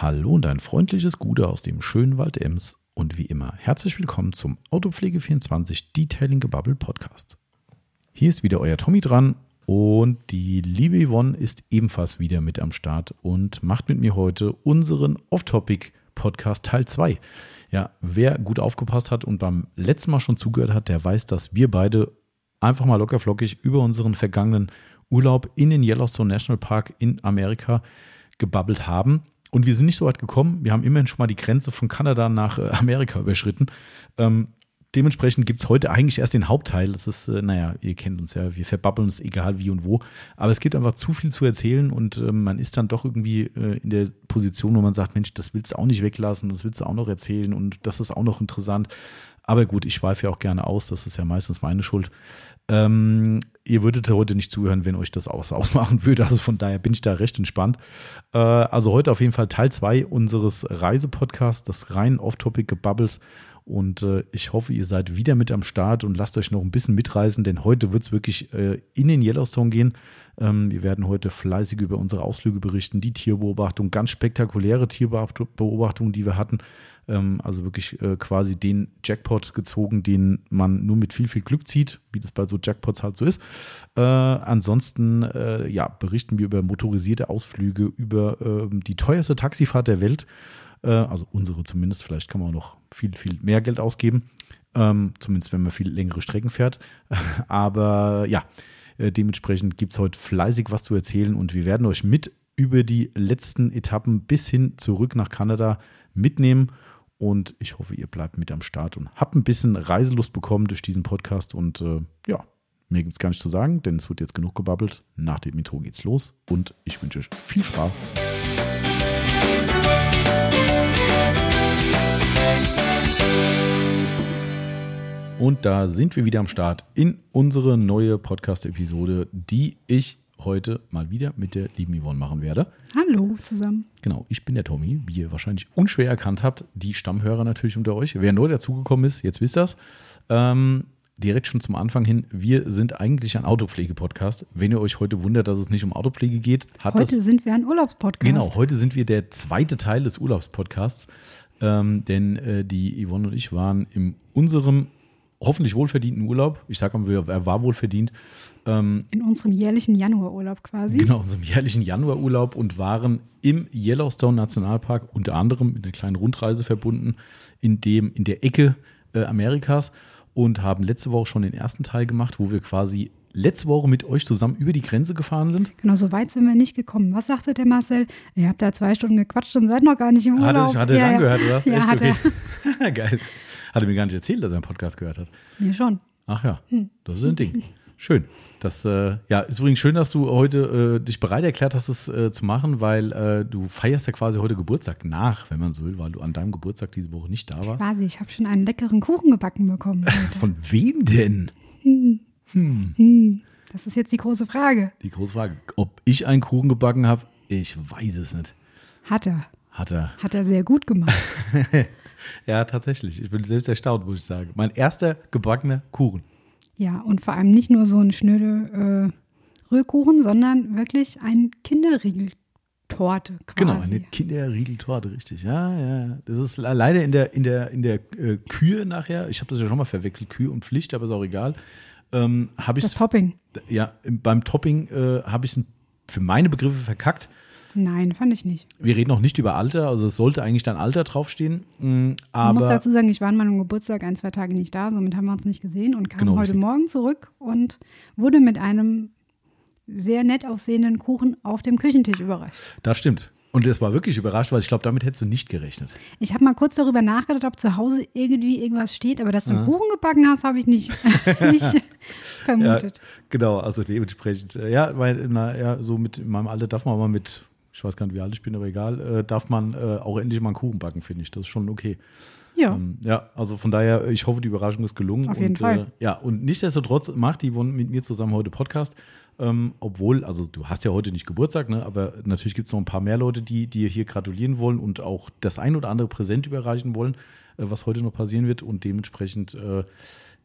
Hallo und ein freundliches Gute aus dem schönen Wald Ems und wie immer herzlich willkommen zum Autopflege24 Detailing Gebubble Podcast. Hier ist wieder euer Tommy dran und die liebe Yvonne ist ebenfalls wieder mit am Start und macht mit mir heute unseren Off-Topic Podcast Teil 2. Ja, wer gut aufgepasst hat und beim letzten Mal schon zugehört hat, der weiß, dass wir beide einfach mal lockerflockig über unseren vergangenen Urlaub in den Yellowstone National Park in Amerika gebabbelt haben. Und wir sind nicht so weit gekommen. Wir haben immerhin schon mal die Grenze von Kanada nach äh, Amerika überschritten. Ähm, dementsprechend gibt es heute eigentlich erst den Hauptteil. Das ist, äh, naja, ihr kennt uns ja, wir verbabbeln es egal wie und wo. Aber es gibt einfach zu viel zu erzählen und äh, man ist dann doch irgendwie äh, in der Position, wo man sagt, Mensch, das willst du auch nicht weglassen, das willst du auch noch erzählen und das ist auch noch interessant. Aber gut, ich schweife ja auch gerne aus, das ist ja meistens meine Schuld. Ähm, ihr würdet heute nicht zuhören, wenn euch das aus ausmachen würde. Also von daher bin ich da recht entspannt. Äh, also heute auf jeden Fall Teil 2 unseres Reisepodcasts, das rein Off-Topic-Gebubbles. Und äh, ich hoffe, ihr seid wieder mit am Start und lasst euch noch ein bisschen mitreisen, denn heute wird es wirklich äh, in den Yellowstone gehen. Ähm, wir werden heute fleißig über unsere Ausflüge berichten, die Tierbeobachtung, ganz spektakuläre Tierbeobachtungen, die wir hatten. Ähm, also wirklich äh, quasi den Jackpot gezogen, den man nur mit viel, viel Glück zieht, wie das bei so Jackpots halt so ist. Äh, ansonsten äh, ja, berichten wir über motorisierte Ausflüge, über ähm, die teuerste Taxifahrt der Welt. Äh, also unsere zumindest. Vielleicht kann man auch noch viel, viel mehr Geld ausgeben. Ähm, zumindest wenn man viel längere Strecken fährt. Aber ja, äh, dementsprechend gibt es heute fleißig was zu erzählen und wir werden euch mit über die letzten Etappen bis hin zurück nach Kanada mitnehmen und ich hoffe, ihr bleibt mit am Start und habt ein bisschen Reiselust bekommen durch diesen Podcast. Und äh, ja, mehr gibt es gar nicht zu sagen, denn es wird jetzt genug gebabbelt. Nach dem Intro geht's los und ich wünsche euch viel Spaß. Und da sind wir wieder am Start in unsere neue Podcast-Episode, die ich heute mal wieder mit der lieben Yvonne machen werde. Hallo zusammen. Genau, ich bin der Tommy, wie ihr wahrscheinlich unschwer erkannt habt. Die Stammhörer natürlich unter euch. Wer neu dazugekommen ist, jetzt wisst ihr das. Ähm, direkt schon zum Anfang hin, wir sind eigentlich ein Autopflege-Podcast. Wenn ihr euch heute wundert, dass es nicht um Autopflege geht, hat Heute das, sind wir ein Urlaubspodcast. Genau, heute sind wir der zweite Teil des Urlaubspodcasts. Ähm, denn äh, die Yvonne und ich waren in unserem hoffentlich wohlverdienten Urlaub. Ich sage mal, er war wohlverdient. Ähm, in unserem jährlichen Januarurlaub quasi. Genau, unserem jährlichen Januarurlaub und waren im Yellowstone Nationalpark unter anderem mit einer kleinen Rundreise verbunden, in, dem, in der Ecke äh, Amerikas und haben letzte Woche schon den ersten Teil gemacht, wo wir quasi letzte Woche mit euch zusammen über die Grenze gefahren sind. Genau, so weit sind wir nicht gekommen. Was sagte der Marcel? Ihr habt da zwei Stunden gequatscht und seid noch gar nicht im Urlaub. Hat er ja, angehört, du hast ja, echt hat okay. Geil. Hat er mir gar nicht erzählt, dass er einen Podcast gehört hat. Mir schon. Ach ja, hm. das ist ein Ding. Schön. Das äh, ja, ist übrigens schön, dass du heute äh, dich bereit erklärt hast, es äh, zu machen, weil äh, du feierst ja quasi heute Geburtstag nach, wenn man so will, weil du an deinem Geburtstag diese Woche nicht da warst. Quasi, ich habe schon einen leckeren Kuchen gebacken bekommen. Von wem denn? Hm. Hm. Hm. Das ist jetzt die große Frage. Die große Frage. Ob ich einen Kuchen gebacken habe, ich weiß es nicht. Hat er. Hat er. Hat er sehr gut gemacht. ja, tatsächlich. Ich bin selbst erstaunt, muss ich sagen. Mein erster gebackener Kuchen. Ja, und vor allem nicht nur so ein schnöde äh, Rührkuchen, sondern wirklich ein Kinderriegeltorte quasi. Genau, eine Kinderriegeltorte, richtig. Ja, ja. Das ist leider in der, in der, in der äh, Kühe nachher, ich habe das ja schon mal verwechselt, Kühe und Pflicht, aber ist auch egal. Ähm, das Topping. Ja, beim Topping äh, habe ich es für meine Begriffe verkackt. Nein, fand ich nicht. Wir reden noch nicht über Alter, also es sollte eigentlich dann Alter draufstehen. Aber ich muss dazu sagen, ich war an meinem Geburtstag ein, zwei Tage nicht da, somit haben wir uns nicht gesehen und kam Genau, heute richtig. Morgen zurück und wurde mit einem sehr nett aussehenden Kuchen auf dem Küchentisch überrascht. das stimmt. Und es war wirklich überrascht, weil ich glaube, damit hättest du nicht gerechnet. Ich habe mal kurz darüber nachgedacht, ob zu Hause irgendwie irgendwas steht, aber dass du einen Kuchen gebacken hast, habe ich nicht, nicht vermutet. Ja, genau, also dementsprechend, äh, ja, weil, na, ja, so mit in meinem Alter darf man mal mit, ich weiß gar nicht, wie alt ich bin, aber egal, äh, darf man äh, auch endlich mal einen Kuchen backen, finde ich. Das ist schon okay. Ja, Ähm, ja, also von daher, ich hoffe, die Überraschung ist gelungen. Auf jeden und, Fall. Äh, ja, und nichtsdestotrotz macht die Yvonne mit mir zusammen heute Podcast. Ähm, obwohl, also du hast ja heute nicht Geburtstag, ne? aber natürlich gibt es noch ein paar mehr Leute, die dir hier gratulieren wollen und auch das ein oder andere Präsent überreichen wollen, äh, was heute noch passieren wird. Und dementsprechend, äh,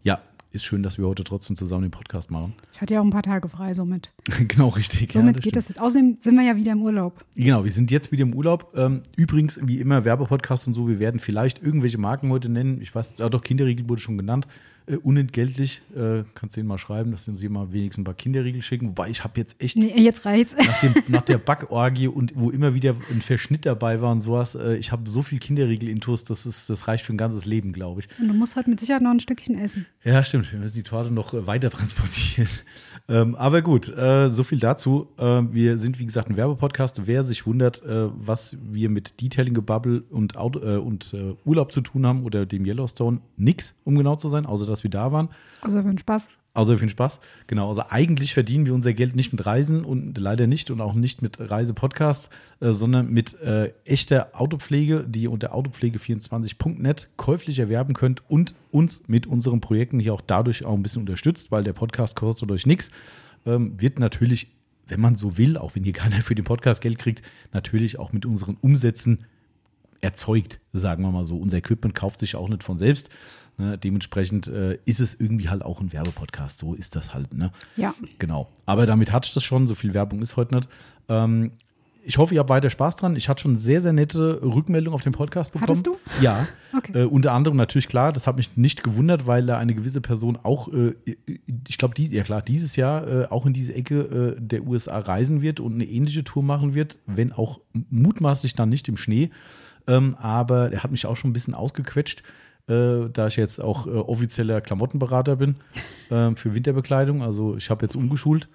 ja, ist schön, dass wir heute trotzdem zusammen den Podcast machen. Ich hatte ja auch ein paar Tage frei, somit. genau, richtig. Somit ja, geht stimmt. das jetzt. Außerdem sind wir ja wieder im Urlaub. Genau, wir sind jetzt wieder im Urlaub. Ähm, übrigens, wie immer, Werbepodcast und so, wir werden vielleicht irgendwelche Marken heute nennen. Ich weiß, ah, doch, Kinderriegel wurde schon genannt. Äh, unentgeltlich. Äh, kannst du denen mal schreiben, dass sie uns hier mal wenigstens ein paar Kinderriegel schicken. Wobei ich habe jetzt echt Nee, jetzt reicht's. nach, dem, nach der Backorgie und wo immer wieder ein Verschnitt dabei war und sowas, äh, ich habe so viel Kinderriegel-Intus, das, ist, das reicht für ein ganzes Leben, glaube ich. Und du musst heute mit Sicherheit noch ein Stückchen essen. Ja, stimmt. Wir müssen die Torte noch äh, weiter transportieren. ähm, aber gut, äh, so viel dazu. Äh, wir sind, wie gesagt, ein Werbepodcast. Wer sich wundert, äh, was wir mit Detailing Gebubble und, und Urlaub zu tun haben oder dem Yellowstone, nix, um genau zu sein, außer dass wir da waren. Also für den Spaß. Außer für den Spaß. Genau. Also eigentlich verdienen wir unser Geld nicht mit Reisen und leider nicht und auch nicht mit Reisepodcast, äh, sondern mit äh, echter Autopflege, die ihr unter autopflege24.net käuflich erwerben könnt und uns mit unseren Projekten hier auch dadurch auch ein bisschen unterstützt, weil der Podcast kostet euch nichts. Ähm, wird natürlich, wenn man so will, auch wenn hier keiner für den Podcast Geld kriegt, natürlich auch mit unseren Umsätzen erzeugt, sagen wir mal so. Unser Equipment kauft sich auch nicht von selbst. Ne? Dementsprechend äh, ist es irgendwie halt auch ein Werbepodcast. So ist das halt. Ne? Ja. Genau. Aber damit hatte ich das schon. So viel Werbung ist heute nicht. Ähm, ich hoffe, ihr habt weiter Spaß dran. Ich hatte schon sehr, sehr nette Rückmeldungen auf den Podcast bekommen. Hattest du? Ja. Okay. Äh, unter anderem natürlich klar, das hat mich nicht gewundert, weil da eine gewisse Person auch, äh, ich glaube, die, ja klar, dieses Jahr äh, auch in diese Ecke äh, der USA reisen wird und eine ähnliche Tour machen wird, wenn auch mutmaßlich dann nicht im Schnee. Ähm, aber er hat mich auch schon ein bisschen ausgequetscht, äh, da ich jetzt auch äh, offizieller Klamottenberater bin äh, für Winterbekleidung. Also ich habe jetzt umgeschult,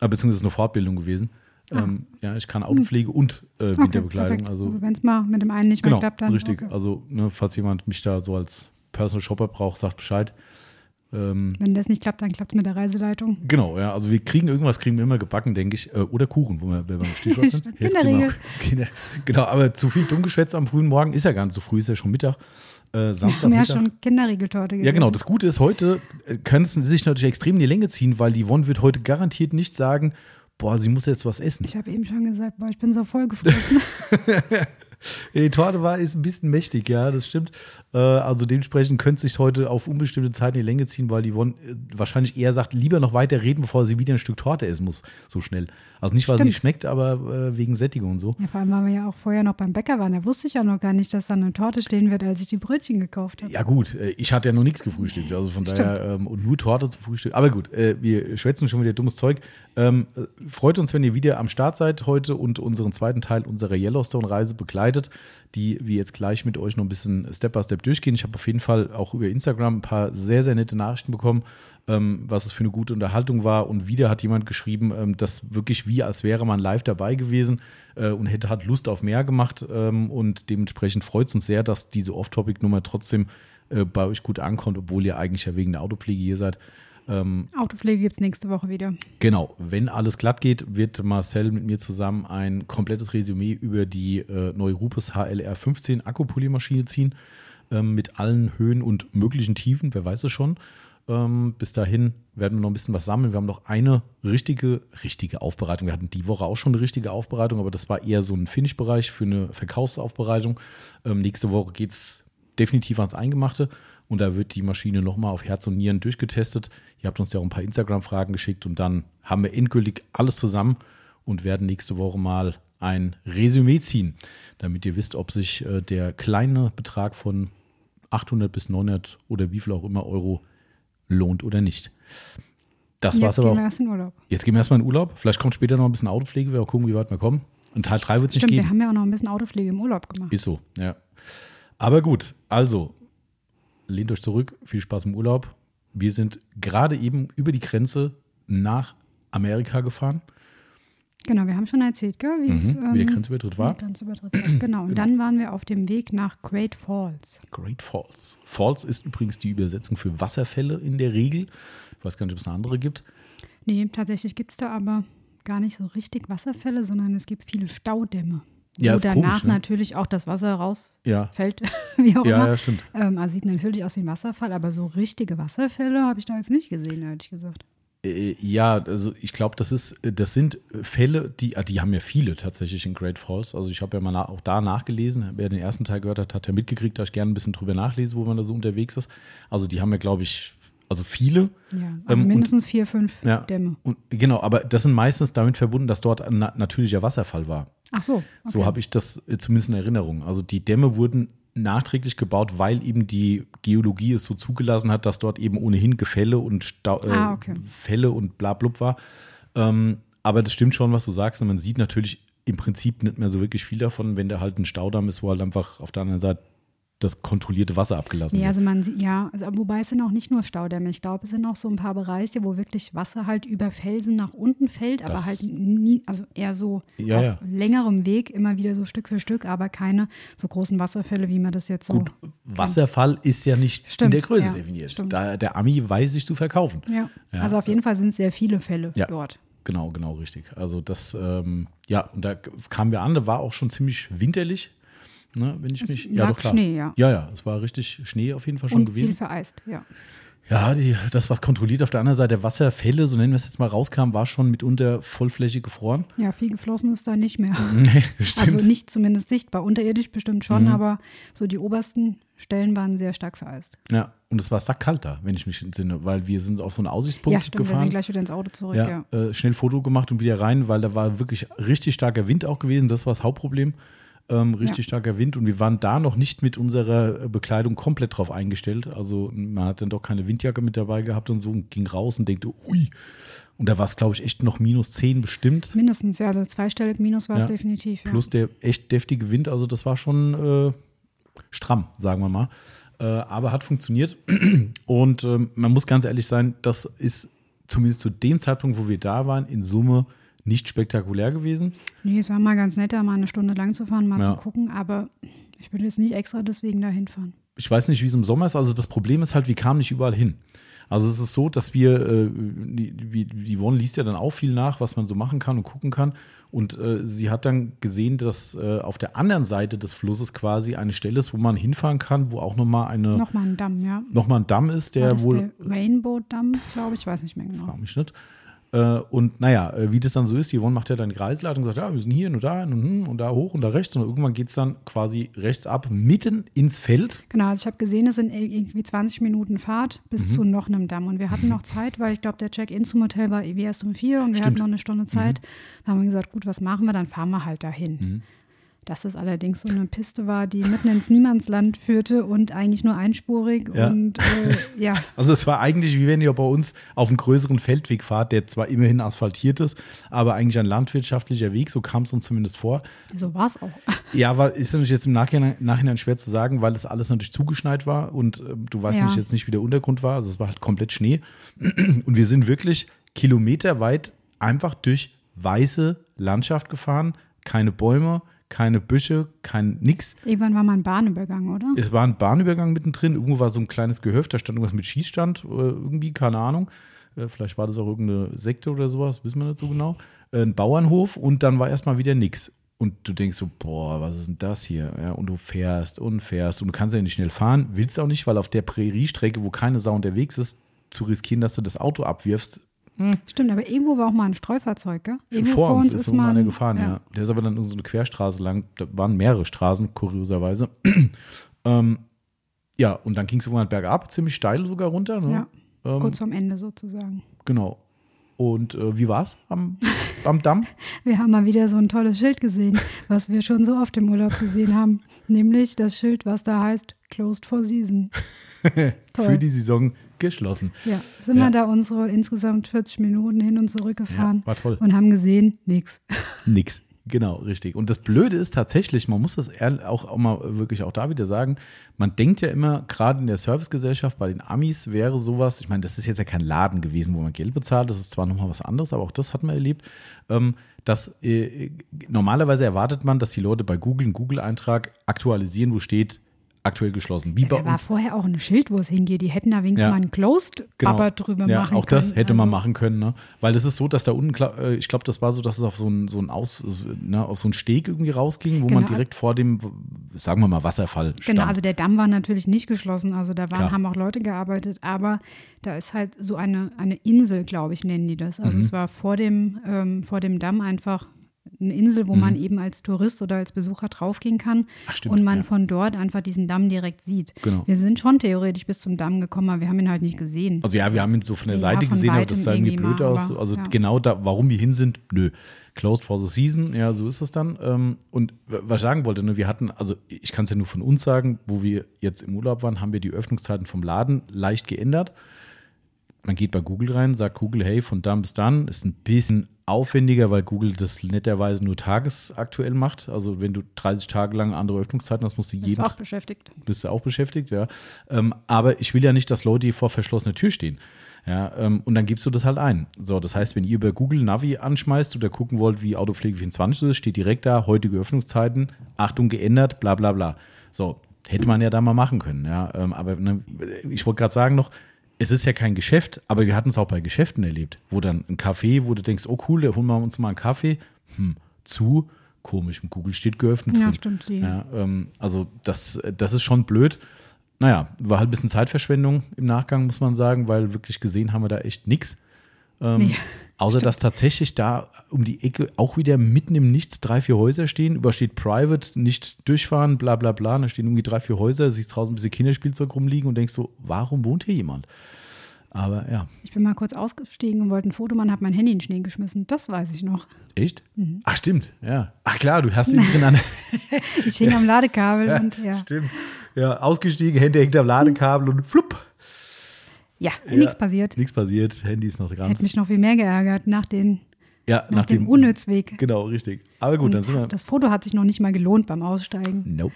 äh, beziehungsweise es ist eine Fortbildung gewesen. Ähm, ja, ich kann Autopflege und äh, Okay, Winterbekleidung. also also wenn es mal mit dem einen nicht mehr Genau, klappt, dann. richtig. Okay. Also, ne, falls jemand mich da so als Personal Shopper braucht, sagt Bescheid. Ähm, Wenn das nicht klappt, dann klappt es mit der Reiseleitung. genau, ja, also wir kriegen irgendwas, kriegen wir immer gebacken, denke ich. Äh, oder Kuchen, wo wir, wenn wir beim Stichwort sind. Stimmt, Jetzt Kinder, genau, aber zu viel Dummgeschwätz am frühen Morgen ist ja gar nicht so früh, ist ja schon Mittag. Äh, Wir Samstag, haben ja schon Kinderriegeltorte Ja, genau. gegessen. Das Gute ist, heute äh, können sie sich natürlich extrem in die Länge ziehen, weil die Yvonne wird heute garantiert nicht sagen, boah, sie muss jetzt was essen. Ich habe eben schon gesagt, boah, ich bin so voll gefressen. Die Torte war ist ein bisschen mächtig, ja, das stimmt. Äh, also dementsprechend könnte es sich heute auf unbestimmte Zeit in die Länge ziehen, weil die Yvonne äh, wahrscheinlich eher sagt, lieber noch weiter reden, bevor sie wieder ein Stück Torte essen muss, so schnell. Also nicht, weil sie Stimmt. nicht schmeckt, aber äh, wegen Sättigung und so. ja, vor allem, weil wir ja auch vorher noch beim Bäcker waren. Da wusste ich ja noch gar nicht, dass da eine Torte stehen wird, als ich die Brötchen gekauft habe. Ja gut, ich hatte ja noch nichts gefrühstückt, also von daher ähm, und nur Torte zum Frühstück. Aber gut, äh, wir schwätzen schon wieder dummes Zeug. Ähm, äh, freut uns, wenn ihr wieder am Start seid heute und unseren zweiten Teil unserer Yellowstone-Reise begleitet, die wir jetzt gleich mit euch noch ein bisschen Step by Step durchgehen. Ich habe auf jeden Fall auch über Instagram ein paar sehr, sehr nette Nachrichten bekommen, ähm, was es für eine gute Unterhaltung war. Und wieder hat jemand geschrieben, ähm, dass wirklich wie als wäre man live dabei gewesen äh, und hätte hat Lust auf mehr gemacht. Ähm, und dementsprechend freut es uns sehr, dass diese Off-Topic-Nummer trotzdem äh, bei euch gut ankommt, obwohl ihr eigentlich ja wegen der Autopflege hier seid. Ähm, Autopflege gibt es nächste Woche wieder. Genau, wenn alles glatt geht, wird Marcel mit mir zusammen ein komplettes Resümee über die äh, neue Rupes HLR 15 Akkupolymaschine ziehen, ähm, mit allen Höhen und möglichen Tiefen, wer weiß es schon. Ähm, bis dahin werden wir noch ein bisschen was sammeln. Wir haben noch eine richtige, richtige Aufbereitung. Wir hatten die Woche auch schon eine richtige Aufbereitung, aber das war eher so ein Finish-Bereich für eine Verkaufsaufbereitung. Ähm, nächste Woche geht es definitiv ans Eingemachte und da wird die Maschine nochmal auf Herz und Nieren durchgetestet. Ihr habt uns ja auch ein paar Instagram-Fragen geschickt und dann haben wir endgültig alles zusammen und werden nächste Woche mal ein Resümee ziehen, damit ihr wisst, ob sich äh, der kleine Betrag von 800 bis 900 oder wie viel auch immer Euro lohnt oder nicht. Das Und war's jetzt aber gehen wir erst in Urlaub. Jetzt gehen wir erstmal in Urlaub. Vielleicht kommt später noch ein bisschen Autopflege. Wir auch gucken, wie weit wir kommen. Und Teil 3 wird es nicht geben. wir haben ja auch noch ein bisschen Autopflege im Urlaub gemacht. Ist so, ja. Aber gut, also, lehnt euch zurück, viel Spaß im Urlaub. Wir sind gerade eben über die Grenze nach Amerika gefahren, Genau, wir haben schon erzählt, gell, mhm, wie der ähm, Grenzübertritt war. der Grenzübertritt war. Genau, und dann waren wir auf dem Weg nach Great Falls. Great Falls. Falls ist übrigens die Übersetzung für Wasserfälle in der Regel. Ich weiß gar nicht, ob es eine andere gibt. Nee, tatsächlich gibt es da aber gar nicht so richtig Wasserfälle, sondern es gibt viele Staudämme. Ja, wo danach komisch, ne? natürlich auch das Wasser rausfällt, Ja, wie auch ja, immer. ja, stimmt. Ähm, also sieht natürlich aus wie ein Wasserfall, aber so richtige Wasserfälle habe ich da jetzt nicht gesehen, ehrlich gesagt. Äh, Ja, also ich glaube, das ist, das sind Fälle, die, ah, die haben ja viele tatsächlich in Great Falls. Also ich habe ja mal auch da nachgelesen. Wer den ersten Teil gehört hat, hat ja mitgekriegt, dass ich gerne ein bisschen drüber nachlese, wo man da so unterwegs ist. Also die haben ja, glaube ich, Also viele. Ja, also Ähm, mindestens vier, fünf Ja. Dämme. Und, genau, aber das sind meistens damit verbunden, dass dort ein na natürlicher Wasserfall war. Ach so. Okay. So habe ich das äh, zumindest in Erinnerung. Also die Dämme wurden nachträglich gebaut, weil eben die Geologie es so zugelassen hat, dass dort eben ohnehin Gefälle und Stau äh, Ah, okay. Fälle und bla blub war. Ähm, aber das stimmt schon, was du sagst. Und man sieht natürlich im Prinzip nicht mehr so wirklich viel davon, wenn da halt ein Staudamm ist, wo halt einfach auf der anderen Seite das kontrollierte Wasser abgelassen Nee, wird. also man ja, also, wobei es sind auch nicht nur Staudämme. Ich glaube, es sind auch so ein paar Bereiche, wo wirklich Wasser halt über Felsen nach unten fällt, aber Das- halt nie, also eher so Ja, auf ja. längerem Weg, immer wieder so Stück für Stück, aber keine so großen Wasserfälle, wie man das jetzt so. Gut, Wasserfall ist ja nicht in Stimmt, der Größe ja, definiert. stimmt. Da, der Ami weiß sich zu verkaufen. Ja. Ja. Also auf jeden Fall sind es sehr viele Fälle Ja. dort. Genau, genau, richtig. Also das, ähm, ja, und da kamen wir an, da war auch schon ziemlich winterlich, ne, wenn ich Es mich, ja doch klar. Schnee, ja. Ja, ja, es war richtig Schnee auf jeden Fall schon Und viel gewesen. vereist, ja. Ja, die, das, was kontrolliert auf der anderen Seite Wasserfälle, so nennen wir es jetzt mal, rauskam, war schon mitunter vollflächig gefroren. Ja, viel geflossen ist da nicht mehr. Nee, das stimmt. Also nicht zumindest sichtbar. Unterirdisch bestimmt schon, Mhm. aber so die obersten Stellen waren sehr stark vereist. ja, und es war sackkalt da, wenn ich mich entsinne, weil wir sind auf so einen Aussichtspunkt ja, stimmt. Wir gefahren. sind gleich wieder ins Auto zurück, ja. ja, Äh, schnell Foto gemacht und wieder rein, weil da war wirklich richtig starker Wind auch gewesen. Das war das Hauptproblem. Ähm, richtig Ja. starker Wind und wir waren da noch nicht mit unserer äh, Bekleidung komplett drauf eingestellt. Also man hat dann doch keine Windjacke mit dabei gehabt und so und ging raus und denkt, ui. Und da war es, glaube ich, echt noch minus 10 bestimmt. Mindestens, ja, also zweistellig minus war es Ja. definitiv. Ja. Plus der echt deftige Wind. Also das war schon äh, stramm, sagen wir mal. Äh, aber hat funktioniert. Und ähm, man muss ganz ehrlich sein, das ist zumindest zu dem Zeitpunkt, wo wir da waren, in Summe nicht spektakulär gewesen. Nee, es war mal ganz nett, da mal eine Stunde lang zu fahren, mal Ja. zu gucken, aber ich würde jetzt nicht extra deswegen da hinfahren. Ich weiß nicht, wie es im Sommer ist. Also das Problem ist halt, wir kamen nicht überall hin. Also es ist so, dass wir, äh, die, die, Yvonne liest ja dann auch viel nach, was man so machen kann und gucken kann. Und äh, sie hat dann gesehen, dass äh, auf der anderen Seite des Flusses quasi eine Stelle ist, wo man hinfahren kann, wo auch nochmal eine Nochmal ein Damm, ja. nochmal ein Damm ist, der wohl. der Rainbow-Damm, glaube ich, weiß nicht mehr genau. Frag mich nicht. Äh, und naja, äh, wie das dann so ist, Yvonne macht ja dann die Reiseleitung und sagt, ja, wir sind hier und da und, hm, und da hoch und da rechts. Und irgendwann geht es dann quasi rechts ab, mitten ins Feld. Genau, also ich habe gesehen, es sind irgendwie 20 Minuten Fahrt bis Mhm. zu noch einem Damm. Und wir hatten noch Zeit, weil ich glaube, der Check-in zum Hotel war erst um vier und wir Stimmt. hatten noch eine Stunde Zeit. Dann haben wir gesagt, gut, was machen wir? Dann fahren wir halt dahin. Mhm. Dass es allerdings so eine Piste war, die mitten ins Niemandsland führte und eigentlich nur einspurig. Ja. Und äh, ja, Also es war eigentlich, wie wenn ihr bei uns auf einem größeren Feldweg fahrt, der zwar immerhin asphaltiert ist, aber eigentlich ein landwirtschaftlicher Weg, so kam es uns zumindest vor. so war es auch. Ja, war, ist natürlich jetzt im Nachhinein, Nachhinein schwer zu sagen, weil das alles natürlich zugeschneit war und äh, du weißt Ja. nämlich jetzt nicht, wie der Untergrund war. Also es war halt komplett Schnee. Und wir sind wirklich kilometerweit einfach durch weiße Landschaft gefahren. Keine Bäume, keine Büsche, kein nix. Irgendwann war mal ein Bahnübergang, oder? Es war ein Bahnübergang mittendrin. Irgendwo war so ein kleines Gehöft, da stand irgendwas mit Schießstand, äh, irgendwie, keine Ahnung. Äh, Vielleicht war das auch irgendeine Sekte oder sowas, wissen wir nicht so genau. Äh, Ein Bauernhof und dann war erstmal wieder nix. Und du denkst so, boah, was ist denn das hier? Ja, und du fährst und fährst und du kannst ja nicht schnell fahren, willst auch nicht, weil auf der Präriestrecke, wo keine Sau unterwegs ist, zu riskieren, dass du das Auto abwirfst. Stimmt, aber irgendwo war auch mal ein Streufahrzeug, gell? Schon Irgendwo vor uns ist so mal einer ein- gefahren, ja. Der ist aber dann so eine Querstraße lang. Da waren mehrere Straßen, kurioserweise. ähm, ja, und dann ging es irgendwann bergab, ziemlich steil sogar runter. Ne? Ja, ähm, kurz vorm Ende sozusagen. Genau. Und äh, wie war es am, am Damm? Wir haben mal wieder so ein tolles Schild gesehen, was wir schon so oft im Urlaub gesehen haben. Nämlich das Schild, was da heißt Closed for Season. Für die Saison geschlossen. Ja, sind Ja. wir da unsere insgesamt 40 Minuten hin und zurück gefahren Ja, war toll. und haben gesehen, nix. Nix. Genau, richtig. Und das Blöde ist tatsächlich, man muss das auch, auch mal wirklich auch da wieder sagen, man denkt ja immer, gerade in der Servicegesellschaft bei den Amis wäre sowas, ich meine, das ist jetzt ja kein Laden gewesen, wo man Geld bezahlt, das ist zwar nochmal was anderes, aber auch das hat man erlebt, ähm, dass äh, normalerweise erwartet man, dass die Leute bei Google einen Google-Eintrag aktualisieren, wo steht, aktuell geschlossen. Wie bei Da war uns. vorher auch ein Schild, wo es hingeht. Die hätten da wenigstens Ja. mal einen Closed Baba drüber ja, machen auch können. das hätte man Also, machen können, ne? Weil es ist so, dass da unten, äh, ich glaube, das war so, dass es auf so ein, so ein Aus, ne, auf so einen Steg irgendwie rausging, wo man Genau. direkt vor dem, sagen wir mal, Wasserfall stand. Genau, also der Damm war natürlich nicht geschlossen, also da waren, Klar. haben auch Leute gearbeitet, aber da ist halt so eine, eine Insel, glaube ich, nennen die das. Mhm. Also es war vor dem, ähm, vor dem Damm einfach eine Insel, wo Mhm. man eben als Tourist oder als Besucher draufgehen kann Ach, stimmt, und man ja. von dort einfach diesen Damm direkt sieht. Genau. Wir sind schon theoretisch bis zum Damm gekommen, aber wir haben ihn halt nicht gesehen. Also ja, wir haben ihn so von der Ja, Seite von gesehen, aber das sah irgendwie blöd mal, aus. aber, Also ja. genau da, warum wir hin sind, nö. Closed for the season, ja, so ist es dann. Ähm, Und was ich sagen wollte, ne, wir hatten, also ich kann es ja nur von uns sagen, wo wir jetzt im Urlaub waren, haben wir die Öffnungszeiten vom Laden leicht geändert. Man geht bei Google rein, sagt Google, hey, von dann bis dann, ist ein bisschen aufwendiger, weil Google das netterweise nur tagesaktuell macht. Also wenn du 30 Tage lang andere Öffnungszeiten hast, musst du Ist jeden auch beschäftigt. bist du auch beschäftigt, ja. Ähm, aber ich will ja nicht, dass Leute vor verschlossener Tür stehen. Ja, ähm, und dann gibst du das halt ein. So, das heißt, wenn ihr über Google Navi anschmeißt oder gucken wollt, wie Autopflege 24 ist, steht direkt da, heutige Öffnungszeiten, Achtung geändert, bla bla bla. So, hätte man ja da mal machen können, ja. Ähm, aber ne, ich wollte gerade sagen noch, es ist ja kein Geschäft, aber wir hatten es auch bei Geschäften erlebt, wo dann ein Café, wo du denkst, oh cool, da holen wir uns mal einen Kaffee, hm, zu, komisch, im Google steht geöffnet. Ja, drin. stimmt, die- Ja, ähm, also das, das ist schon blöd. Naja, war halt ein bisschen Zeitverschwendung im Nachgang, muss man sagen, weil wirklich gesehen haben wir da echt nichts. Ähm, Nee, außer dass tatsächlich da um die Ecke auch wieder mitten im Nichts drei, vier Häuser stehen. Übersteht Private, nicht durchfahren, bla bla bla. Da stehen irgendwie drei, vier Häuser, siehst draußen ein bisschen Kinderspielzeug rumliegen und denkst so, warum wohnt hier jemand? Aber ja, Ich bin mal kurz ausgestiegen und wollte ein Foto machen, habe mein Handy in den Schnee geschmissen. Das weiß ich noch. echt? Mhm. Ach, stimmt, ja. Ach klar, du hast ihn drin an. Ich hing am Ladekabel und ja. Stimmt. Ja, ausgestiegen, Handy hängt am Ladekabel und flupp. Ja, Ja. nichts passiert. Nichts passiert, Handy ist noch ganz. Hätte mich noch viel mehr geärgert nach, den, ja, nach dem Unnützweg. Genau, richtig. Aber gut, Und dann sind wir. das Foto hat sich noch nicht mal gelohnt beim Aussteigen. Nope.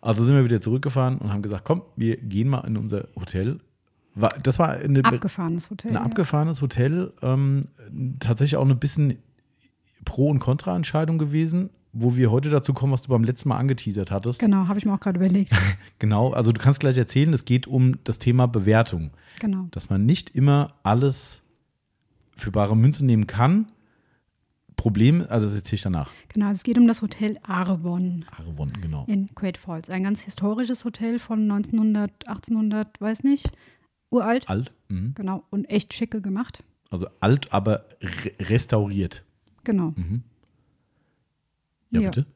Also sind wir wieder zurückgefahren und haben gesagt, komm, wir gehen mal in unser Hotel. War, das war eine, Abgefahrenes Hotel. ein ja. abgefahrenes Hotel. Ähm, tatsächlich auch eine bisschen Pro- und Kontra-Entscheidung gewesen, wo wir heute dazu kommen, was du beim letzten Mal angeteasert hattest. Genau, habe ich mir auch gerade überlegt. Genau, also du kannst gleich erzählen, es geht um das Thema Bewertung. Genau. Dass man nicht immer alles für bare Münze nehmen kann. Problem, also das erzähle ich danach. Genau, es geht um das Hotel Arevon Arevon, genau. in Great Falls. Ein ganz historisches Hotel von 1900, 1800, weiß nicht, uralt. Alt, mhm. Genau, und echt schicke gemacht. also alt, aber re restauriert. Genau. Mhm. Ja, Ja. bitte.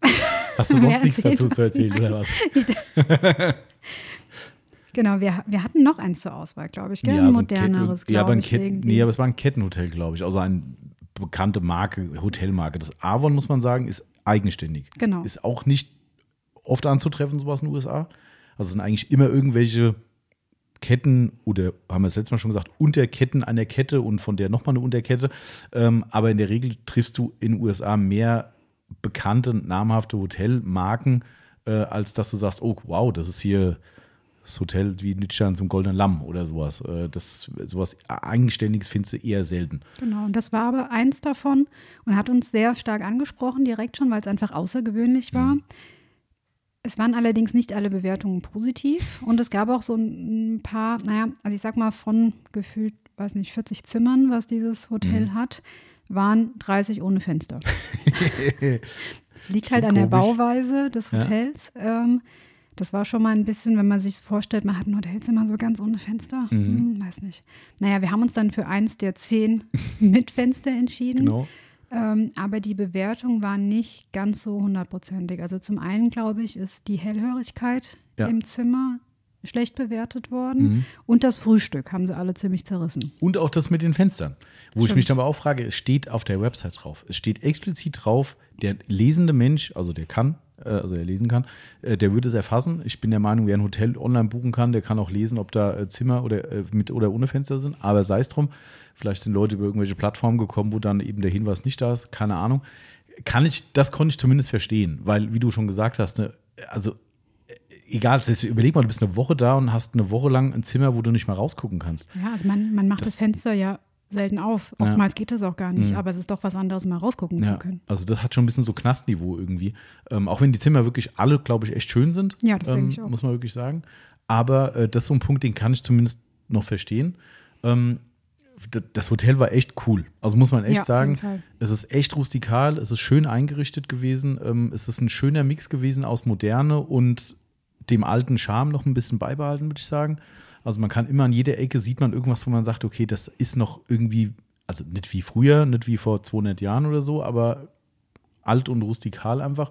Hast du sonst nichts dazu zu erzählen, oder was? Genau, wir, wir hatten noch eins zur Auswahl, glaube ich, gell? Ja, ein so ein moderneres, Ketten- ja, aber ein ich. Ketten, nee, aber es war ein Kettenhotel, glaube ich. Also eine bekannte Marke, Hotelmarke. Das Avon, muss man sagen, ist eigenständig. Genau. Ist auch nicht oft anzutreffen, sowas in den USA. Also es sind eigentlich immer irgendwelche Ketten oder haben wir das letzte Mal schon gesagt, Unterketten einer Kette und von der nochmal eine Unterkette. Ähm, aber in der Regel triffst du in den USA mehr bekannte, namhafte Hotelmarken, äh, als dass du sagst, oh wow, das ist hier das Hotel wie Nitschan zum Goldenen Lamm oder sowas. Äh, das, sowas Eigenständiges findest du eher selten. Genau, und das war aber eins davon und hat uns sehr stark angesprochen, direkt schon, weil es einfach außergewöhnlich war. Mhm. Es waren allerdings nicht alle Bewertungen positiv und es gab auch so ein paar, naja, also ich sag mal von gefühlt, weiß nicht, 40 Zimmern, was dieses Hotel Mhm. hat, waren 30 ohne Fenster. Liegt halt an der komisch. Bauweise des Ja. Hotels. Ähm, das war schon mal ein bisschen, wenn man sich vorstellt, man hat ein Hotelzimmer so ganz ohne Fenster. Mhm. Hm, weiß nicht. Naja, wir haben uns dann für eins der zehn mit Fenster entschieden. Genau. Ähm, aber die Bewertung war nicht ganz so hundertprozentig. Also zum einen, glaube ich, ist die Hellhörigkeit Ja. im Zimmer schlecht bewertet worden. Mhm. Und das Frühstück haben sie alle ziemlich zerrissen. Und auch das mit den Fenstern. Wo ich Stimmt. mich dann aber auch frage, es steht auf der Website drauf. Es steht explizit drauf, der lesende Mensch, also der kann, äh, also der lesen kann, äh, der würde es erfassen. Ich bin der Meinung, wer ein Hotel online buchen kann, der kann auch lesen, ob da äh, Zimmer oder mit oder ohne Fenster sind. Aber sei es drum, vielleicht sind Leute über irgendwelche Plattformen gekommen, wo dann eben der Hinweis nicht da ist, keine Ahnung. Kann ich, das konnte ich zumindest verstehen, weil, wie du schon gesagt hast, ne, also egal, heißt, überleg mal, du bist eine Woche da und hast eine Woche lang ein Zimmer, wo du nicht mal rausgucken kannst. Ja, also man, man macht das, Das- Fenster ja selten auf. Ja. Oftmals geht das auch gar nicht, Mhm. aber es ist doch was anderes, mal rausgucken zu können. Also das hat schon ein bisschen so Knastniveau irgendwie. Ähm, auch wenn die Zimmer wirklich alle, glaube ich, echt schön sind. Ja, das ähm, denke ich auch. Muss man wirklich sagen. Aber äh, das ist so ein Punkt, den kann ich zumindest noch verstehen. Ähm, das Hotel war echt cool. Also muss man echt Ja, sagen. Es ist echt rustikal, es ist schön eingerichtet gewesen. Ähm, es ist ein schöner Mix gewesen aus Moderne und dem alten Charme noch ein bisschen beibehalten, würde ich sagen. Also man kann immer an jeder Ecke sieht man irgendwas, wo man sagt, okay, das ist noch irgendwie, also nicht wie früher, nicht wie vor 200 Jahren oder so, aber alt und rustikal einfach.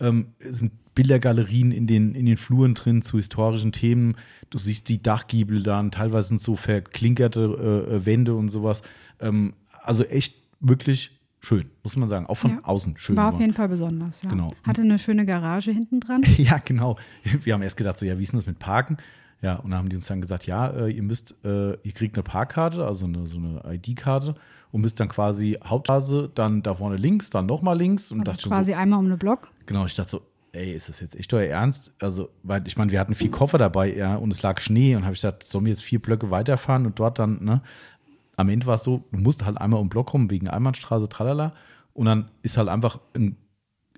Ähm, es sind Bildergalerien in den, in den Fluren drin zu historischen Themen. Du siehst die Dachgiebel dann, teilweise sind so verklinkerte äh, Wände und sowas. Ähm, also echt wirklich schön, muss man sagen. Auch von Ja. außen schön. War auf jeden Fall besonders. Ja. Genau. Hatte eine schöne Garage hinten dran. Ja, genau. Wir haben erst gedacht, so, ja, wie ist denn das mit Parken? Ja, und dann haben die uns dann gesagt, ja, äh, ihr müsst, äh, ihr kriegt eine Parkkarte, also eine, so eine ID-Karte und müsst dann quasi Hauptstraße, dann da vorne links, dann nochmal links und Also dachte quasi so, einmal um eine Block. genau, ich dachte so, ey, ist das jetzt echt euer Ernst? Also, weil ich meine, wir hatten vier Koffer dabei, ja, und es lag Schnee und habe ich gedacht, sollen wir jetzt vier Blöcke weiterfahren und dort dann, ne? Am Ende war es so, du musst halt einmal um den Block rum wegen Einbahnstraße, tralala. Und dann ist halt einfach ein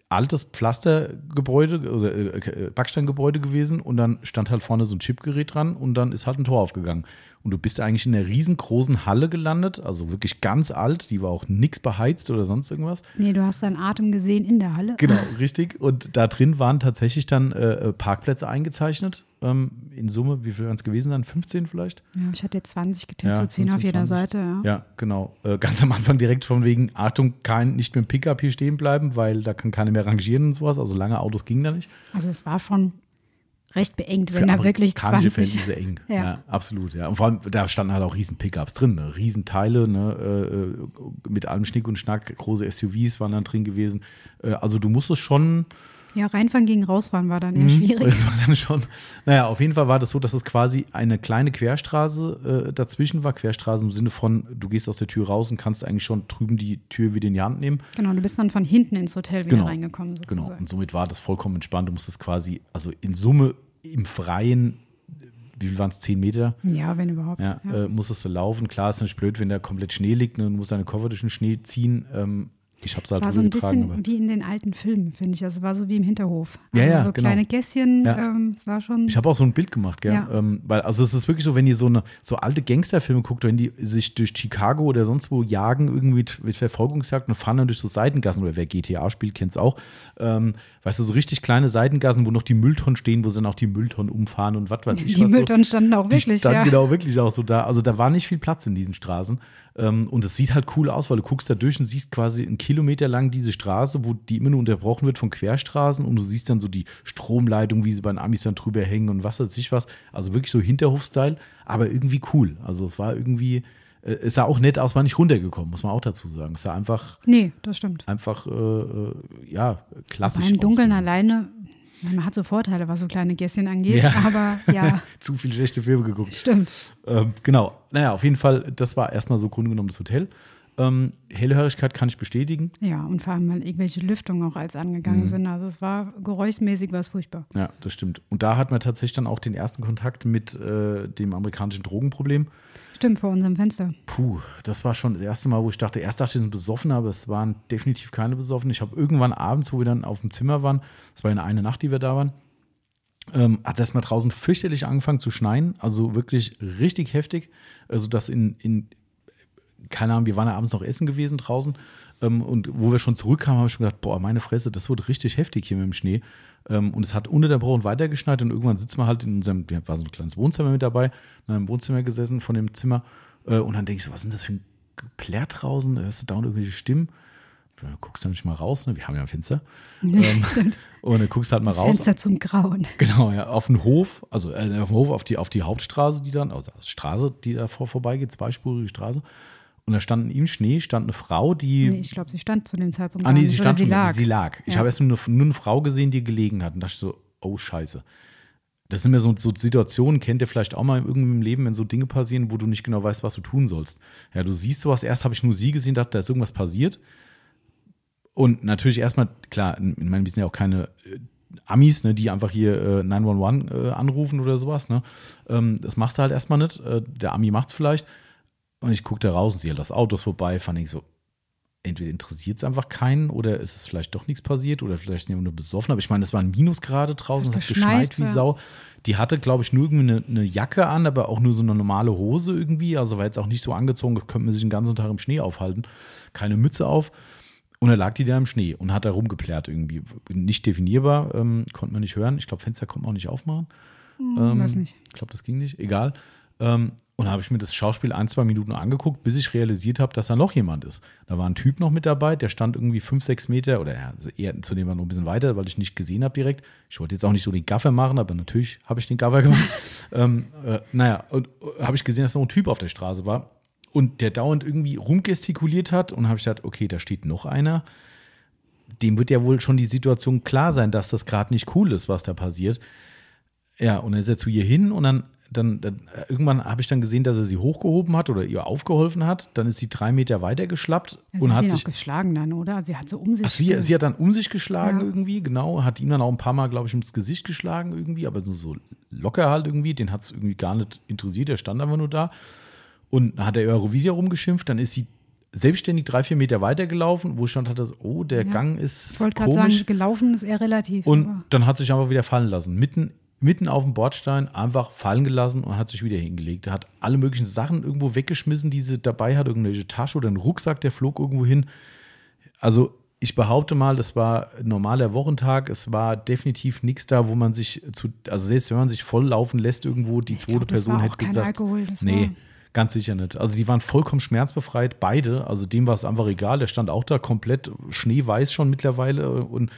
altes Pflastergebäude, also äh, Backsteingebäude gewesen und dann stand halt vorne so ein Chipgerät dran und dann ist halt ein Tor aufgegangen. Und du bist eigentlich in einer riesengroßen Halle gelandet, also wirklich ganz alt, die war auch nix beheizt oder sonst irgendwas. Nee, du hast deinen Atem gesehen in der Halle. Genau, richtig. Und da drin waren tatsächlich dann äh, Parkplätze eingezeichnet. Ähm, in Summe, wie viel waren es gewesen dann? 15 vielleicht? Ja, ich hatte jetzt 20 getippt, Ja, so 10 auf 15, jeder 20. Seite. Ja. Ja, genau. Äh, ganz am Anfang direkt von wegen, Achtung, kein, nicht mit dem Pickup hier stehen bleiben, weil da kann keiner mehr rangieren und sowas. Also lange Autos gingen da nicht. Also es war schon recht beengt, Für wenn da wirklich amerikanische 20. Verhältnisse eng. Ja. Ja. absolut, ja. Und vor allem, da standen halt auch riesen Pickups drin, ne? riesen Teile, ne? äh, äh, mit allem Schnick und Schnack, große SUVs waren dann drin gewesen. Äh, also du musstest schon Ja, reinfahren gegen rausfahren war dann eher Mhm. schwierig. Das war dann schon. Naja, auf jeden Fall war das so, dass es quasi eine kleine Querstraße äh, dazwischen war. Querstraße im Sinne von, du gehst aus der Tür raus und kannst eigentlich schon drüben die Tür wieder in die Hand nehmen. Genau, du bist dann von hinten ins Hotel wieder Genau. reingekommen Genau. sozusagen. Und somit war das vollkommen entspannt. Du musstest quasi, also in Summe im Freien, wie viel waren es, 10 Meter? Ja, wenn überhaupt. Ja, Ja. Äh, musstest du laufen. Klar ist natürlich blöd, wenn da komplett Schnee liegt ne, und du musst deine Koffer durch den Schnee ziehen. Ähm, ich habe es Es halt war so ein rübergetragen. aber- bisschen wie in den alten Filmen, finde ich. Also es war so wie im Hinterhof. Ja, also ja, so genau. kleine Gässchen. Ja. Ähm, es war schon. Ich habe auch so ein Bild gemacht, gell? Ja. Ähm, weil, also es ist wirklich so, wenn ihr so eine so alte Gangsterfilme guckt, wenn die sich durch Chicago oder sonst wo jagen, irgendwie mit, mit Verfolgungsjagd und fahren dann durch so Seitengassen, oder wer GTA spielt, kennt es auch. Ähm, weißt du, so richtig kleine Seitengassen, wo noch die Mülltonnen stehen, wo sie dann auch die Mülltonnen umfahren und was weiß ich die was. Mülltonnen standen auch Die wirklich, standen ja. genau wirklich auch so da. Also da war nicht viel Platz in diesen Straßen. Ähm, und es sieht halt cool aus, weil du guckst da durch und siehst quasi einen Kilometer lang diese Straße, wo die immer nur unterbrochen wird von Querstraßen und du siehst dann so die Stromleitung, wie sie bei den Amis dann drüber hängen und was weiß ich was. Also wirklich so Hinterhof-Style, aber irgendwie cool. Also es war irgendwie, es sah auch nett aus, war nicht runtergekommen, muss man auch dazu sagen. Es sah einfach, Nee, das stimmt. einfach, äh, äh, ja, klassisch. Im Dunkeln alleine, man hat so Vorteile, was so kleine Gässchen angeht, Ja. aber ja, Zu viele schlechte Filme geguckt. stimmt. Ähm, genau. Naja, auf jeden Fall, das war erstmal so Grunde genommen das Hotel. Ähm, Hellhörigkeit kann ich bestätigen. Ja, und vor allem, weil irgendwelche Lüftungen auch als angegangen Mhm. sind. Also es war geräuschmäßig war es furchtbar. Ja, das stimmt. Und da hatten wir tatsächlich dann auch den ersten Kontakt mit äh, dem amerikanischen Drogenproblem. Stimmt, vor unserem Fenster. Puh, das war schon das erste Mal, wo ich dachte, erst dachte ich, sind besoffen, aber es waren definitiv keine besoffen. Ich habe irgendwann abends, wo wir dann auf dem Zimmer waren, das war eine, eine Nacht, die wir da waren, ähm, hat es erstmal draußen fürchterlich angefangen zu schneien. Also wirklich richtig heftig. Also das in, in keine Ahnung, wir waren ja abends noch essen gewesen draußen. Ähm, und wo wir schon zurückkamen, habe ich schon gedacht, boah, meine Fresse, das wird richtig heftig hier mit dem Schnee. Ähm, und es hat ununterbrochen weitergeschneit und irgendwann sitzen wir halt in unserem, wir war so ein kleines Wohnzimmer mit dabei, in einem Wohnzimmer gesessen von dem Zimmer. Äh, und dann denke ich so, was sind das für ein Geplärr draußen? Hörst du dauernd irgendwelche Stimmen? Ja, guckst du nicht mal raus, ne? Wir haben ja ein Fenster. ähm, und dann guckst du halt mal Das raus. Fenster zum Grauen. Genau, ja, auf den Hof, also äh, auf den Hof, auf die, auf die Hauptstraße, die dann, also Straße, die da vor, vorbeigeht, zweispurige Straße. Und da stand im Schnee, stand eine Frau, die. Nee, ich glaube, sie stand zu dem Zeitpunkt. ah, nee, sie stand sie schon, lag. sie lag. Ich Ja. habe erst nur, eine- nur eine Frau gesehen, die gelegen hat. Und dachte ich so, oh Scheiße. Das sind mir so, so Situationen, kennt ihr vielleicht auch mal irgendwie im Leben, wenn so Dinge passieren, wo du nicht genau weißt, was du tun sollst. Ja, du siehst sowas, erst habe ich nur sie gesehen, dachte, da ist irgendwas passiert. Und natürlich erstmal, klar, ich meine, wir sind ja auch keine äh, Amis, ne, die einfach hier äh, 911 äh, anrufen oder sowas. Ne? Ähm, das machst du halt erstmal nicht. Äh, der Ami macht es vielleicht. Und ich gucke da raus und sehe halt das Autos vorbei, fand ich so, entweder interessiert es einfach keinen oder ist es vielleicht doch nichts passiert oder vielleicht sind wir nur besoffen. Aber ich meine, es waren Minusgrade draußen, es hat geschneit wie. Sau. Die hatte, glaube ich, nur irgendwie eine, eine Jacke an, aber auch nur so eine normale Hose irgendwie. Also war jetzt auch nicht so angezogen, das könnte man sich den ganzen Tag im Schnee aufhalten. Keine Mütze auf. Und da lag die da im Schnee und hat da rumgeplärt irgendwie. Nicht definierbar, ähm, konnte man nicht hören. Ich glaube, Fenster konnte man auch nicht aufmachen. Hm, weiß nicht. Ich glaube, das ging nicht. Egal. Ähm, und habe ich mir das Schauspiel ein, zwei Minuten angeguckt, bis ich realisiert habe, dass da noch jemand ist. Da war ein Typ noch mit dabei, der stand irgendwie fünf, sechs Meter oder ja, eher zu dem war noch ein bisschen weiter, weil ich nicht gesehen habe direkt. Ich wollte jetzt auch nicht so den Gaffer machen, aber natürlich habe ich den Gaffer gemacht. ähm, äh, naja, und äh, habe ich gesehen, dass noch ein Typ auf der Straße war und der dauernd irgendwie rumgestikuliert hat und habe ich gedacht, okay, da steht noch einer. Dem wird ja wohl schon die Situation klar sein, dass das gerade nicht cool ist, was da passiert. Ja, und dann ist er zu ihr hin und dann dann, dann äh, irgendwann habe ich dann gesehen, dass er sie hochgehoben hat oder ihr aufgeholfen hat. Dann ist sie drei Meter weiter geschlappt sie und hat hat ihn sich. auch geschlagen dann, oder? Sie hat so um sich. Ach, sie, sie hat dann um sich geschlagen Ja. irgendwie, genau. Hat ihm dann auch ein paar Mal, glaube ich, ins Gesicht geschlagen irgendwie, aber so, so locker halt irgendwie. Den hat es irgendwie gar nicht interessiert. Der stand einfach nur da. Und hat er über wieder rumgeschimpft. Dann ist sie selbstständig drei, vier Meter weitergelaufen, wo ich schon hatte, oh, der Ja. Gang ich ist wollte gerade komisch. sagen, gelaufen ist eher relativ. Und dann hat sich einfach wieder fallen lassen. Mitten, mitten auf dem Bordstein einfach fallen gelassen und hat sich wieder hingelegt. Er hat alle möglichen Sachen irgendwo weggeschmissen, die sie dabei hat, irgendwelche Tasche oder einen Rucksack, der flog irgendwo hin. Also ich behaupte mal, das war ein normaler Wochentag. Es war definitiv nichts da, wo man sich zu, also selbst wenn man sich voll laufen lässt irgendwo, die Ich zweite glaub, Person hätte gesagt, Alkohol, nee, ganz sicher nicht. Also die waren vollkommen schmerzbefreit, beide. Also dem war es einfach egal. Der stand auch da komplett schneeweiß schon mittlerweile und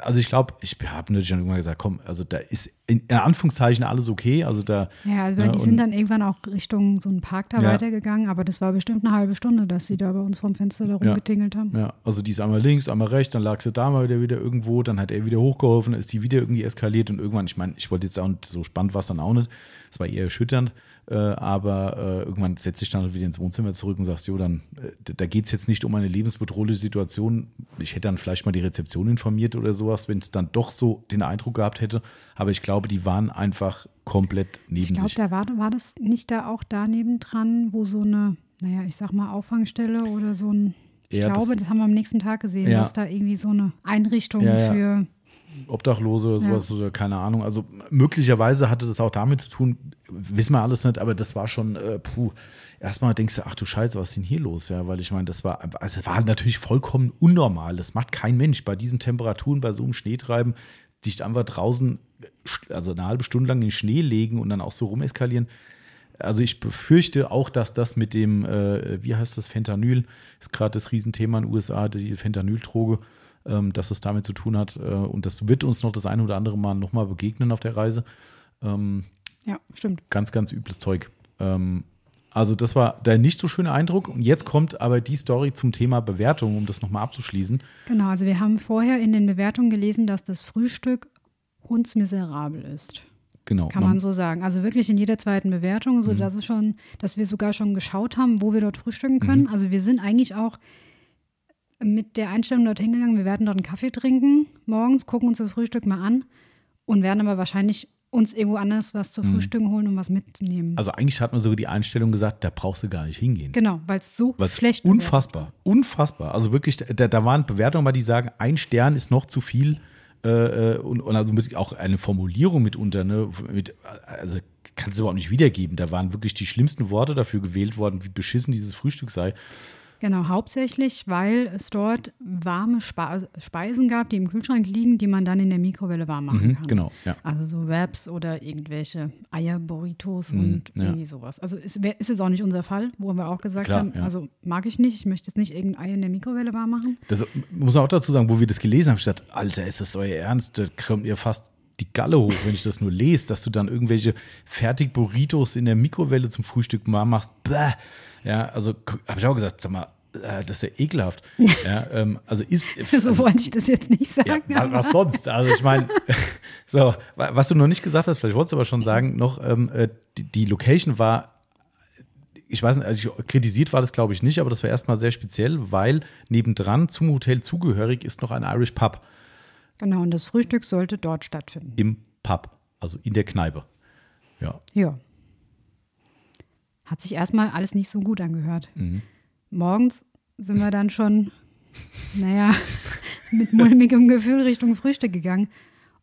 also ich glaube, ich habe natürlich schon irgendwann gesagt, komm, also da ist in, Anführungszeichen alles okay. Also da Ja, also Ja, die sind dann irgendwann auch Richtung so einen Park da Ja. weitergegangen, aber das war bestimmt eine halbe Stunde, dass sie da bei uns vom Fenster da rumgetingelt haben. Ja, also die ist einmal links, einmal rechts, dann lag sie da mal wieder, wieder irgendwo, dann hat er wieder hochgeholfen, ist die wieder irgendwie eskaliert und irgendwann, ich meine, ich wollte jetzt auch nicht, so spannend war es dann auch nicht, es war eher erschütternd, äh, aber äh, irgendwann setzt sich dann halt wieder ins Wohnzimmer zurück und sagst, jo, dann, äh, da geht es jetzt nicht um eine lebensbedrohliche Situation, ich hätte dann vielleicht mal die Rezeption informiert oder sowas, wenn es dann doch so den Eindruck gehabt hätte, aber ich glaube, die waren einfach komplett neben Ich glaube, sich. da war, war das nicht da auch da nebendran, wo so eine, naja, ich sag mal, Auffangstelle oder so ein, ich Ja, das- glaube, das, haben wir am nächsten Tag gesehen, Ja. dass da irgendwie so eine Einrichtung ja. für, Obdachlose oder sowas oder keine Ahnung. Also möglicherweise hatte das auch damit zu tun, wissen wir alles nicht, aber das war schon, äh, puh, erstmal denkst du, ach du Scheiße, was ist denn hier los? Ja, weil ich meine, das war, also war natürlich vollkommen unnormal. Das macht kein Mensch bei diesen Temperaturen, bei so einem Schneetreiben, dich einfach draußen, also eine halbe Stunde lang in den Schnee legen und dann auch so rumeskalieren. Also ich befürchte auch, dass das mit dem, äh, wie heißt das, Fentanyl, ist gerade das Riesenthema in den USA, die Fentanyldroge, ähm, dass es damit zu tun hat. Äh, und das wird uns noch das eine oder andere Mal nochmal begegnen auf der Reise. Ähm, ja, stimmt. ganz, ganz übles Zeug. Ähm, also das war der nicht so schöne Eindruck. Und jetzt kommt aber die Story zum Thema Bewertung, um das nochmal abzuschließen. Genau, also wir haben vorher in den Bewertungen gelesen, dass das Frühstück hundsmiserabel ist. Genau. Kann man so sagen. Also wirklich in jeder zweiten Bewertung, so dass es schon, dass wir sogar schon geschaut haben, wo wir dort frühstücken können. Also wir sind eigentlich auch mit der Einstellung dort hingegangen, wir werden dort einen Kaffee trinken morgens, gucken uns das Frühstück mal an und werden aber wahrscheinlich uns irgendwo anders was zu frühstücken holen, um was mitzunehmen. Also eigentlich hat man sogar die Einstellung gesagt, da brauchst du gar nicht hingehen. genau, weil es so Weil's schlecht Unfassbar. Unfassbar. Also wirklich, da, da waren Bewertungen, bei die sagen, ein Stern ist noch zu viel. Äh, äh, und, und also mit auch eine Formulierung mitunter, ne? Mit, also kannst du überhaupt nicht wiedergeben. Da waren wirklich die schlimmsten Worte dafür gewählt worden, wie beschissen dieses Frühstück sei. Genau, hauptsächlich, weil es dort warme Spa Speisen gab, die im Kühlschrank liegen, die man dann in der Mikrowelle warm machen Mhm, kann. genau, ja. Also so Wraps oder irgendwelche Eierburritos Mhm, und ja. irgendwie sowas. Also ist, ist jetzt auch nicht unser Fall, wo wir auch gesagt Klar, haben, ja. also mag ich nicht, ich möchte jetzt nicht irgendein Ei in der Mikrowelle warm machen. Das muss man auch dazu sagen, wo wir das gelesen haben, statt, Alter, ist das euer Ernst? Da kommt ihr fast die Galle hoch, wenn ich das nur lese, dass du dann irgendwelche Fertig-Burritos in der Mikrowelle zum Frühstück mal machst. Bäh. Ja, also habe ich auch gesagt, sag mal, äh, das ist ja ekelhaft. Ja, ähm, also ist. so wollte ich das jetzt nicht Ja, sagen. wa- aber- was sonst? Also ich meine, so, wa- was du noch nicht gesagt hast, vielleicht wolltest du aber schon sagen, noch, ähm, äh, die, die Location war, ich weiß nicht, also ich, kritisiert war das glaube ich nicht, aber das war erstmal sehr speziell, weil nebendran zum Hotel zugehörig ist noch ein Irish Pub Genau, und das Frühstück sollte dort stattfinden. im Pub, also in der Kneipe. Ja, Ja. Hat sich erstmal alles nicht so gut angehört. Mhm. Morgens sind wir dann schon, naja, mit mulmigem Gefühl Richtung Frühstück gegangen.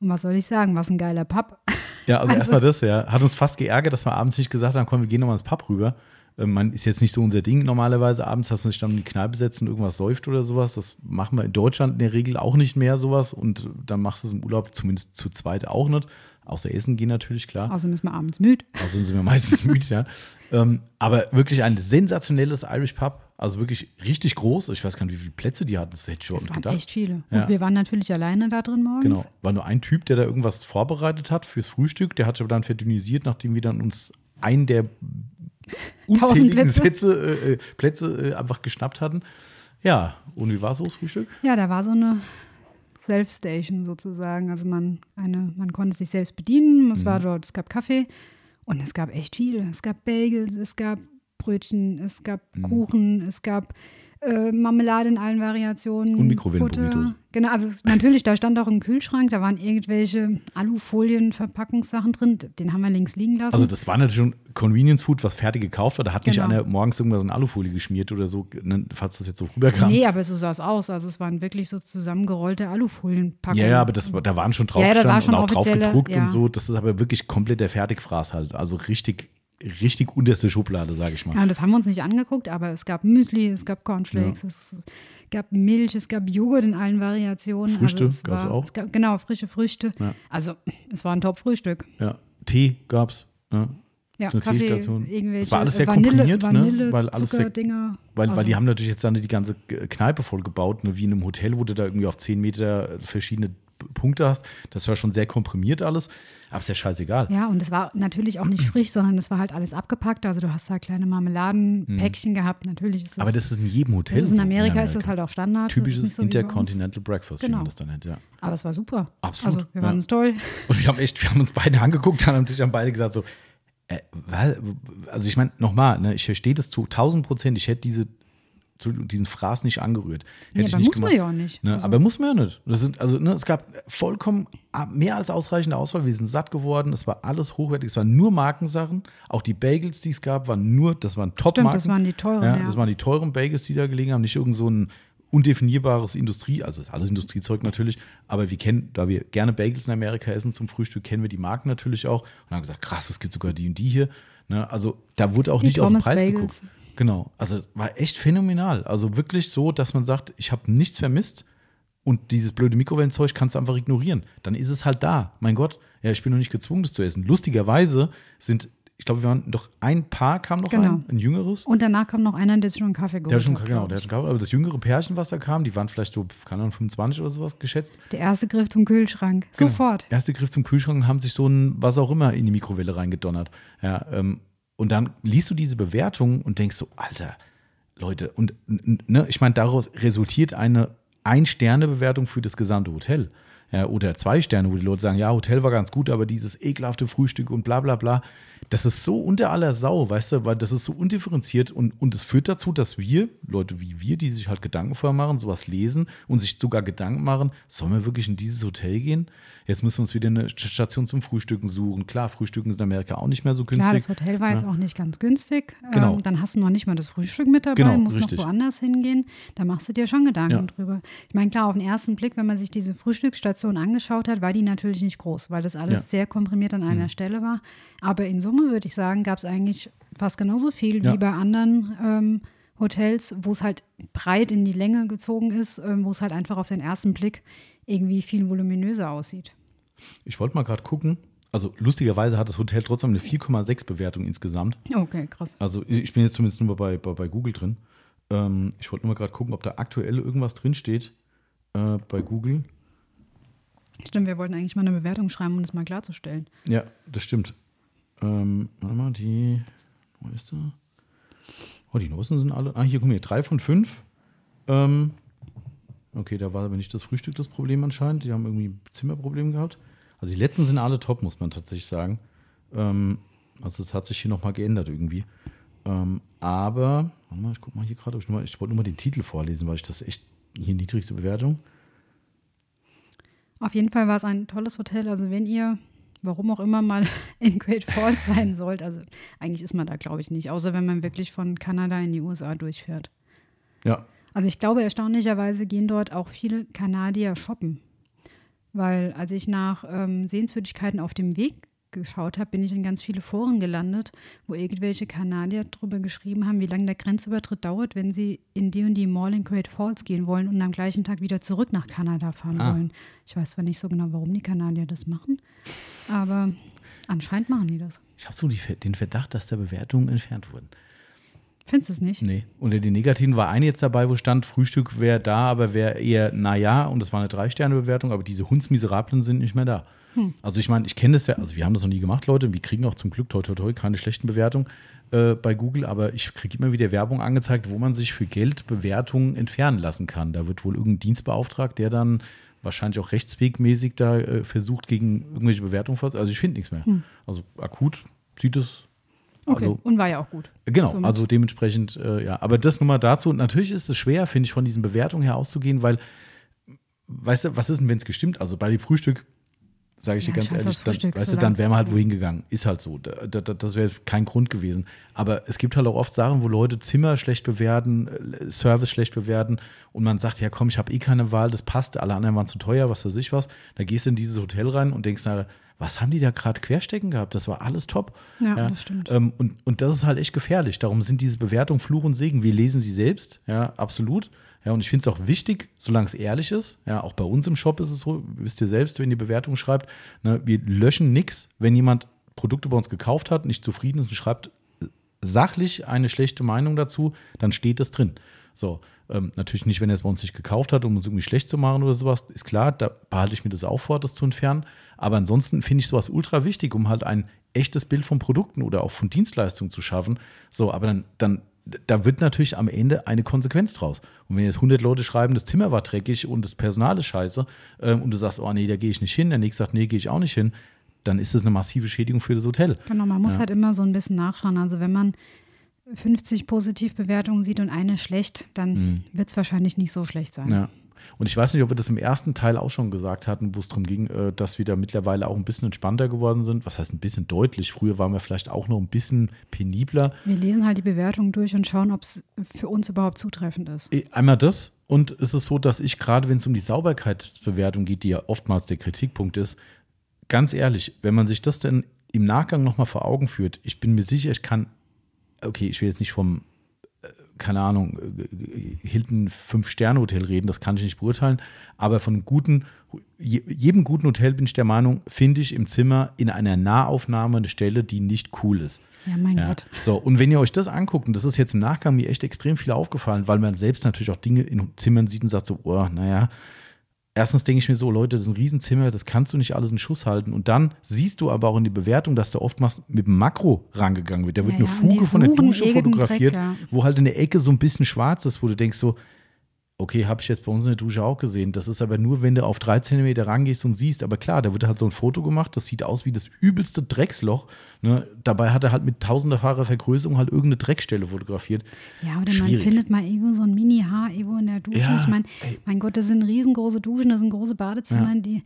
Und was soll ich sagen, was ein geiler Pub. ja also, Also- erstmal das, ja. Hat uns fast geärgert, dass wir abends nicht gesagt haben, komm, wir gehen nochmal ins Pub rüber. Äh, Man ist jetzt nicht so unser Ding normalerweise. Abends hast du dich dann in die Kneipe setzen und irgendwas säuft oder sowas. Das machen wir in Deutschland in der Regel auch nicht mehr sowas. Und dann machst du es im Urlaub zumindest zu zweit auch nicht. Außer Essen gehen natürlich, klar. Außerdem ist man abends müde. Außerdem sind wir meistens müde, ja. Ähm, aber wirklich ein sensationelles Irish Pub. Also wirklich richtig groß. Ich weiß gar nicht, wie viele Plätze die hatten. Das hätte ich schon Das waren gedacht. echt viele. Ja. Und wir waren natürlich alleine da drin morgens. Genau. War nur ein Typ, der da irgendwas vorbereitet hat fürs Frühstück. Der hat sich aber dann verdünnisiert, nachdem wir dann uns einen der unzähligen Plätze. Sätze, äh, äh, Plätze äh, einfach geschnappt hatten. Ja, und wie war so das Frühstück? Ja, da war so eine Self-Station sozusagen. Also man, eine, man konnte sich selbst bedienen. Es Mhm. war dort, es gab Kaffee und es gab echt viel. Es gab Bagels, es gab Brötchen, es gab Mhm. Kuchen, es gab äh, Marmelade in allen Variationen. Und Mikrowellen-Burritos. Genau, also natürlich, da stand auch ein Kühlschrank, da waren irgendwelche Alufolien-Verpackungssachen drin. Den haben wir links liegen lassen. Also das war natürlich schon Convenience Food, was fertig gekauft war. Da hat nicht Genau. einer morgens irgendwas in Alufolie geschmiert oder so, ne, falls das jetzt so rüberkam. nee, aber so sah es aus. Also es waren wirklich so zusammengerollte Alufolienpackungen. Ja, ja, aber das, da waren schon drauf Ja, gestanden schon und auch drauf gedruckt ja. und so. Das ist aber wirklich komplett der Fertigfraß halt. Also richtig, richtig unterste Schublade, sage ich mal. Ja, das haben wir uns nicht angeguckt, aber es gab Müsli, es gab Cornflakes, es gab Milch, es gab Joghurt in allen Variationen. Früchte also es gab's war, auch? Es gab, genau, frische Früchte. Ja. Also es war ein Top-Frühstück. Ja. Tee gab's. Ja. Ja, Eine Kaffee, irgendwelche Das war alles sehr Vanille, komprimiert, ne? Vanille, Weil alles sehr-. Weil, also, weil die haben natürlich jetzt dann die ganze Kneipe voll gebaut, ne? wie in einem Hotel, wo du da irgendwie auf 10 Meter verschiedene Punkte hast. Das war schon sehr komprimiert alles, aber ist ja scheißegal. Ja, und es war natürlich auch nicht frisch, sondern es war halt alles abgepackt. Also du hast da kleine Marmeladenpäckchen gehabt. Natürlich ist das, Mhm. Aber das ist in jedem Hotel. das ist in so Amerika, ist das halt auch Standard. Typisches so wie. Intercontinental Breakfast, wie Genau. man das dann nennt, ja. Aber es war super. Absolut, Also wir ja. waren es toll. Und wir haben echt, wir haben uns beide angeguckt, dann am Tisch haben beide gesagt so, äh, also ich meine, nochmal, ne, ich verstehe das zu 1000 Prozent, ich hätte diese, diesen Fraß nicht angerührt. Hätte Ja, ich aber nicht muss man gemacht. ja auch nicht. Ne, Also- aber muss man ja nicht. Das sind, also, ne, es gab vollkommen ah, mehr als ausreichende Auswahl. Wir sind satt geworden. Es war alles hochwertig. Es waren nur Markensachen. Auch die Bagels, die es gab, waren nur, das waren Top-Marken. das waren die teuren, Ja, ja. Das waren die teuren Bagels, die da gelegen haben. Nicht irgend so ein undefinierbares Industrie, also ist alles Industriezeug natürlich, aber wir kennen, da wir gerne Bagels in Amerika essen zum Frühstück, kennen wir die Marken natürlich auch und haben gesagt, krass, es gibt sogar die und die hier. Ne? Also da wurde auch Die nicht auf den Thomas Preis Bagels. geguckt. Genau, also war echt phänomenal. Also wirklich so, dass man sagt, ich habe nichts vermisst und dieses blöde Mikrowellenzeug kannst du einfach ignorieren. Dann ist es halt da. Mein Gott, ja, ich bin noch nicht gezwungen, das zu essen. Lustigerweise sind, ich glaube, wir waren doch ein Paar kam noch Genau. rein, ein jüngeres. Und danach kam noch einer, der schon einen Kaffee geholt Der hat schon, genau, der hat schon gehabt, aber das jüngere Pärchen, was da kam, die waren vielleicht so, keine Ahnung, 25 oder sowas geschätzt. Der erste Griff zum Kühlschrank. Genau. Sofort. Erste Griff zum Kühlschrank und haben sich so ein, was auch immer, in die Mikrowelle reingedonnert. Ja, ähm, und dann liest du diese Bewertung und denkst so, Alter, Leute, und ne, ich meine, daraus resultiert eine Ein-Sterne-Bewertung für das gesamte Hotel. Ja, oder zwei Sterne, wo die Leute sagen, ja, Hotel war ganz gut, aber dieses ekelhafte Frühstück und bla bla bla, das ist so unter aller Sau, weißt du, weil das ist so undifferenziert und, und es führt dazu, dass wir, Leute wie wir, die sich halt Gedanken vorher machen, sowas lesen und sich sogar Gedanken machen, sollen wir wirklich in dieses Hotel gehen? Jetzt müssen wir uns wieder eine Station zum Frühstücken suchen. Klar, Frühstücken ist in Amerika auch nicht mehr so Klar, günstig. das Hotel war jetzt Ja. auch nicht ganz günstig. Genau. Ähm, dann hast du noch nicht mal das Frühstück mit dabei, Genau, musst richtig. noch woanders hingehen. Da machst du dir schon Gedanken Ja. drüber. Ich meine, klar, auf den ersten Blick, wenn man sich diese Frühstücksstation angeschaut hat, war die natürlich nicht groß, weil das alles Ja. Mhm. sehr komprimiert an einer Stelle war. Aber in Summe würde ich sagen, gab es eigentlich fast genauso viel Ja. wie bei anderen ähm, Hotels, wo es halt breit in die Länge gezogen ist, ähm, wo es halt einfach auf den ersten Blick irgendwie viel voluminöser aussieht. Ich wollte mal gerade gucken. Also lustigerweise hat das Hotel trotzdem eine 4,6 Bewertung insgesamt. Okay, krass. Also ich bin jetzt zumindest nur bei, bei, bei Google drin. Ähm, ich wollte nur mal gerade gucken, ob da aktuell irgendwas drinsteht äh, bei Google. Stimmt, wir wollten eigentlich mal eine Bewertung schreiben, um das mal klarzustellen. Ja, das stimmt. Ähm, warte mal, die. Da? Oh, die Noten sind alle. Ah, hier, guck mal, drei von fünf. Ähm, okay, da war aber nicht das Frühstück das Problem anscheinend. Die haben irgendwie ein Zimmerproblem gehabt. Also die letzten sind alle top, muss man tatsächlich sagen. Ähm, also es hat sich hier nochmal geändert irgendwie. Ähm, aber, warte mal, ich guck mal hier gerade. Ich, ich wollte nur mal den Titel vorlesen, weil ich das echt hier niedrigste Bewertung. Auf jeden Fall war es ein tolles Hotel. Also wenn ihr, warum auch immer, mal in Great Falls sein sollt, also eigentlich ist man da, glaube ich, nicht, außer wenn man wirklich von Kanada in die USA durchfährt. Ja, Also ich glaube, erstaunlicherweise gehen dort auch viele Kanadier shoppen. Weil als ich nach ähm, Sehenswürdigkeiten auf dem Weg geschaut habe, bin ich in ganz viele Foren gelandet, wo irgendwelche Kanadier drüber geschrieben haben, wie lange der Grenzübertritt dauert, wenn sie in die und die Mall in Great Falls gehen wollen und am gleichen Tag wieder zurück nach Kanada fahren Ah. wollen. Ich weiß zwar nicht so genau, warum die Kanadier das machen, aber anscheinend machen die das. Ich habe so die, den Verdacht, dass da Bewertungen entfernt wurden. Findest du es nicht? Nee. Unter den negativen war eine jetzt dabei, wo stand, Frühstück wäre da, aber wäre eher naja und das war eine Drei-Sterne-Bewertung, aber diese Hundsmiserablen sind nicht mehr da. Also ich meine, ich kenne das ja, also wir haben das noch nie gemacht, Leute, wir kriegen auch zum Glück toi toi toi keine schlechten Bewertungen äh, bei Google, aber ich kriege immer wieder Werbung angezeigt, wo man sich für Geld Bewertungen entfernen lassen kann. Da wird wohl irgendein Dienst beauftragt, der dann wahrscheinlich auch rechtswegmäßig da äh, versucht, gegen irgendwelche Bewertungen vorzugehen. Also ich finde nichts mehr. Also akut sieht es Okay, also, und war ja auch gut. Genau, Somit- also dementsprechend, äh, ja. Aber das nur mal dazu. Und natürlich ist es schwer, finde ich, von diesen Bewertungen her auszugehen, weil, weißt du, was ist denn, wenn es gestimmt? Also bei dem Frühstück, sage ich Ja, dir ganz ehrlich, dann, weißt du, dann wären wir halt wohin gegangen. Ist halt so. Da, da, da- das wäre kein Grund gewesen. Aber es gibt halt auch oft Sachen, wo Leute Zimmer schlecht bewerten, äh, Service schlecht bewerten und man sagt, ja komm, ich habe eh keine Wahl, das passt, alle anderen waren zu teuer, was weiß ich was. Da gehst du in dieses Hotel rein und denkst, na, was haben die da gerade querstecken gehabt? Das war alles top. Ja, das stimmt. Ähm, und, und das ist halt echt gefährlich. Darum sind diese Bewertungen Fluch und Segen. Wir lesen sie selbst, ja, absolut. Ja, und ich finde es auch wichtig, solange es ehrlich ist. Ja, auch bei uns im Shop ist es so, wisst ihr selbst, wenn ihr Bewertung schreibt, ne, wir löschen nichts, wenn jemand Produkte bei uns gekauft hat, nicht zufrieden ist und schreibt sachlich eine schlechte Meinung dazu, dann steht es drin. So, ähm, natürlich nicht, wenn er es bei uns nicht gekauft hat, um uns irgendwie schlecht zu machen oder sowas, ist klar, da behalte ich mir das auch vor, das zu entfernen. Aber ansonsten finde ich sowas ultra wichtig, um halt ein echtes Bild von Produkten oder auch von Dienstleistungen zu schaffen. So, aber dann, dann, da wird natürlich am Ende eine Konsequenz draus. Und wenn jetzt 100 Leute schreiben, das Zimmer war dreckig und das Personal ist scheiße ähm, und du sagst, oh nee, da gehe ich nicht hin, der nächste sagt, nee, gehe ich auch nicht hin, dann ist das eine massive Schädigung für das Hotel. Genau, man muss halt immer so ein bisschen nachschauen. Also wenn man 50 Positivbewertungen sieht und eine schlecht, dann wird es wahrscheinlich nicht so schlecht sein. Mhm. Ja. Und ich weiß nicht, ob wir das im ersten Teil auch schon gesagt hatten, wo es darum ging, äh, dass wir da mittlerweile auch ein bisschen entspannter geworden sind. Was heißt ein bisschen deutlich? Früher waren wir vielleicht auch noch ein bisschen penibler. Wir lesen halt die Bewertungen durch und schauen, ob es für uns überhaupt zutreffend ist. Einmal das. Und es ist so, dass ich gerade, wenn es um die Sauberkeitsbewertung geht, die ja oftmals der Kritikpunkt ist, ganz ehrlich, wenn man sich das dann im Nachgang nochmal vor Augen führt, ich bin mir sicher, ich kann, okay, ich will jetzt nicht vom, äh, keine Ahnung, Hilton Fünf-Sterne-Hotel reden, das kann ich nicht beurteilen, aber von guten, je- jedem guten Hotel bin ich der Meinung, finde ich im Zimmer in einer Nahaufnahme eine Stelle, die nicht cool ist. Ja, mein Ja. Gott. So, und wenn ihr euch das anguckt, und das ist jetzt im Nachgang mir echt extrem viel aufgefallen, weil man selbst natürlich auch Dinge in Zimmern sieht und sagt so, oh, naja, erstens denke ich mir so, Leute, das ist ein Riesenzimmer, das kannst du nicht alles in Schuss halten. Und dann siehst du aber auch in die Bewertung, dass da oftmals mit dem Makro rangegangen wird. Da wird Ja, eine ja, Fuge von der Dusche fotografiert, Dreck, ja. wo halt in der Ecke so ein bisschen schwarz ist, wo du denkst so, okay, habe ich jetzt bei uns in der Dusche auch gesehen. Das ist aber nur, wenn du auf drei Zentimeter rangehst und siehst. Aber klar, da wird halt so ein Foto gemacht, das sieht aus wie das übelste Drecksloch. Ne? Dabei hat er halt mit tausenderfacher Vergrößerung halt irgendeine Dreckstelle fotografiert. Ja, oder Schwierig. man findet mal irgendwo so ein Mini-Haar irgendwo in der Dusche. Ja, ich meine, mein Gott, das sind riesengroße Duschen, das sind große Badezimmer, Ja. die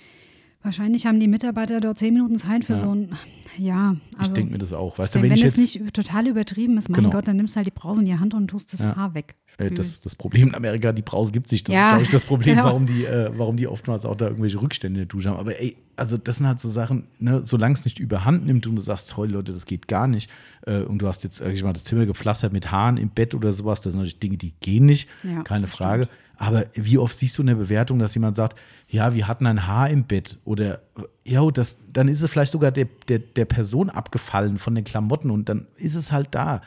wahrscheinlich haben die Mitarbeiter dort zehn Minuten Zeit für Ja. so ein, ja, Ich also denke mir das auch. Weißt wenn, du, wenn ich es nicht total übertrieben ist, mein Genau. Gott, dann nimmst du halt die Brause in die Hand und tust das Ja. Haar weg. Äh, das, das Problem in Amerika, die Brause gibt sich. Das Ja, ist, glaube ich, das Problem, genau. warum, die, äh, warum die oftmals auch da irgendwelche Rückstände in der Dusche haben. Aber ey, also das sind halt so Sachen, ne, solange es nicht überhand nimmt und du sagst, toll, Leute, das geht gar nicht. Äh, und du hast jetzt, sag ich mal, das Zimmer gepflastert mit Haaren im Bett oder sowas, das sind natürlich Dinge, die gehen nicht. Keine Frage. Aber wie oft siehst du in der Bewertung, dass jemand sagt, ja, wir hatten ein Haar im Bett oder ja, das, dann ist es vielleicht sogar der, der, der Person abgefallen von den Klamotten und dann ist es halt da.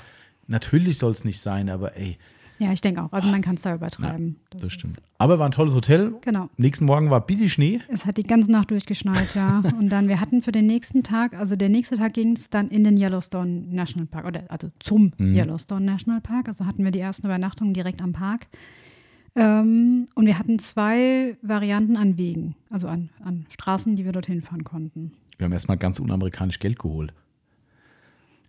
Natürlich soll es nicht sein, aber ey, Ja, ich denke auch. Also man kann es da übertreiben. das, ist- stimmt. Aber war ein tolles Hotel. Genau. Nächsten Morgen war busy Schnee. Es hat die ganze Nacht durchgeschneit, ja. Und dann, wir hatten für den nächsten Tag, also der nächste Tag ging es dann in den Yellowstone National Park, oder also zum Mhm. Yellowstone National Park. Also hatten wir die ersten Übernachtungen direkt am Park. Ähm, und wir hatten zwei Varianten an Wegen, also an, an Straßen, die wir dorthin fahren konnten. Wir haben erstmal ganz unamerikanisch Geld geholt.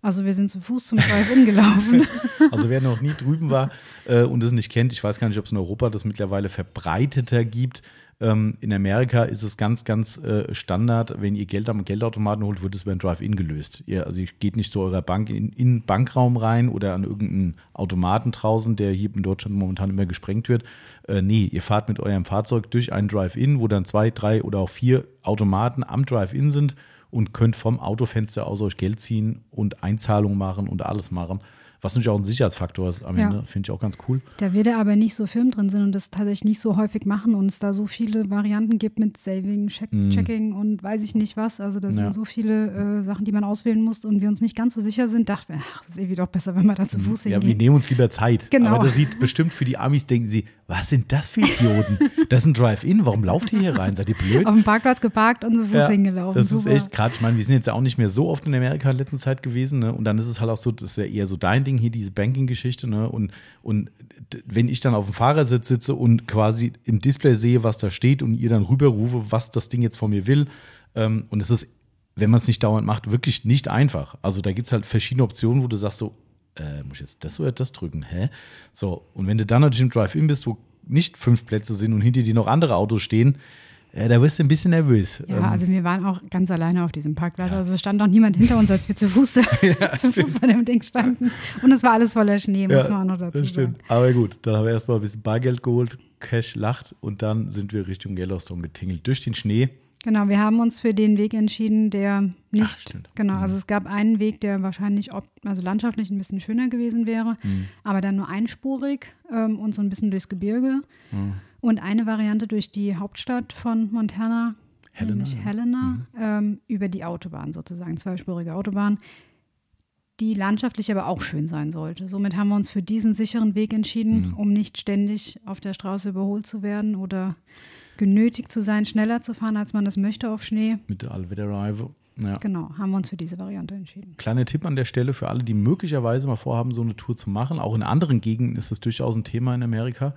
Also wir sind zu Fuß zum Drive-In gelaufen. Also wer noch nie drüben war äh, und es nicht kennt, ich weiß gar nicht, ob es in Europa das mittlerweile verbreiteter gibt. Ähm, in Amerika ist es ganz, ganz äh, Standard, wenn ihr Geld am Geldautomaten holt, wird es ein Drive-In gelöst. Ihr, also ihr geht nicht zu eurer Bank in, in den Bankraum rein oder an irgendeinen Automaten draußen, der hier in Deutschland momentan immer gesprengt wird. Äh, nee, ihr fahrt mit eurem Fahrzeug durch einen Drive-In, wo dann zwei, drei oder auch vier Automaten am Drive-In sind und könnt vom Autofenster aus euch Geld ziehen und Einzahlungen machen und alles machen. Was natürlich auch ein Sicherheitsfaktor ist am Ja. Ende, finde ich auch ganz cool. Da wir da aber nicht so firm drin sind und das tatsächlich nicht so häufig machen und es da so viele Varianten gibt mit Saving, Check, Checking und weiß ich nicht was. Also da. Ja. sind so viele äh, Sachen, die man auswählen muss und wir uns nicht ganz so sicher sind, dachten wir, ach, das ist irgendwie doch besser, wenn wir da zu Fuß Mhm. Ja, wir nehmen uns lieber Zeit. Genau. Aber das sieht bestimmt für die Amis, denken sie, was sind das für Idioten? Das ist ein Drive-In, warum lauft ihr hier rein? Seid ihr blöd? Auf dem Parkplatz geparkt und zu Fuß Ja, hingelaufen. Das ist Super. echt gerade, ich meine, wir sind jetzt ja auch nicht mehr so oft in Amerika in letzter Zeit gewesen, ne? Und dann ist es halt auch so, das ist ja eher so dein Ding hier, diese Banking-Geschichte, ne? Und, und wenn ich dann auf dem Fahrersitz sitze und quasi im Display sehe, was da steht und ihr dann rüberrufe, was das Ding jetzt von mir will, ähm, und es ist, wenn man es nicht dauernd macht, wirklich nicht einfach. Also da gibt es halt verschiedene Optionen, wo du sagst so, äh, muss ich jetzt das oder das drücken? Hä? So, und wenn du dann natürlich im Drive-In bist, wo nicht fünf Plätze sind und hinter dir noch andere Autos stehen, äh, da wirst du ein bisschen nervös. Ja, Ähm, also wir waren auch ganz alleine auf diesem Parkplatz. Ja. Also es stand auch niemand hinter uns, als wir zu Fuß, zu Fuß von dem Ding standen. Und es war alles voller Schnee, muss man auch noch dazu das sagen. stimmt. Aber gut, dann haben wir erstmal ein bisschen Bargeld geholt, Cash lacht und dann sind wir Richtung Yellowstone getingelt durch den Schnee. Genau, wir haben uns für den Weg entschieden, der nicht, Ach, genau, also es gab einen Weg, der wahrscheinlich ob, also landschaftlich ein bisschen schöner gewesen wäre, Mhm. aber dann nur einspurig ähm, und so ein bisschen durchs Gebirge. Mhm. Und eine Variante durch die Hauptstadt von Montana, Helena, nämlich ja. Mhm. Helena, ähm, über die Autobahn sozusagen, zweispurige Autobahn, die landschaftlich aber auch schön sein sollte. Somit haben wir uns für diesen sicheren Weg entschieden, Mhm. um nicht ständig auf der Straße überholt zu werden oder genötigt zu sein, schneller zu fahren, als man das möchte auf Schnee. Mit der Allwetterreife. Ja. Genau, haben wir uns für diese Variante entschieden. Kleiner Tipp an der Stelle für alle, die möglicherweise mal vorhaben, so eine Tour zu machen. Auch in anderen Gegenden ist es durchaus ein Thema in Amerika.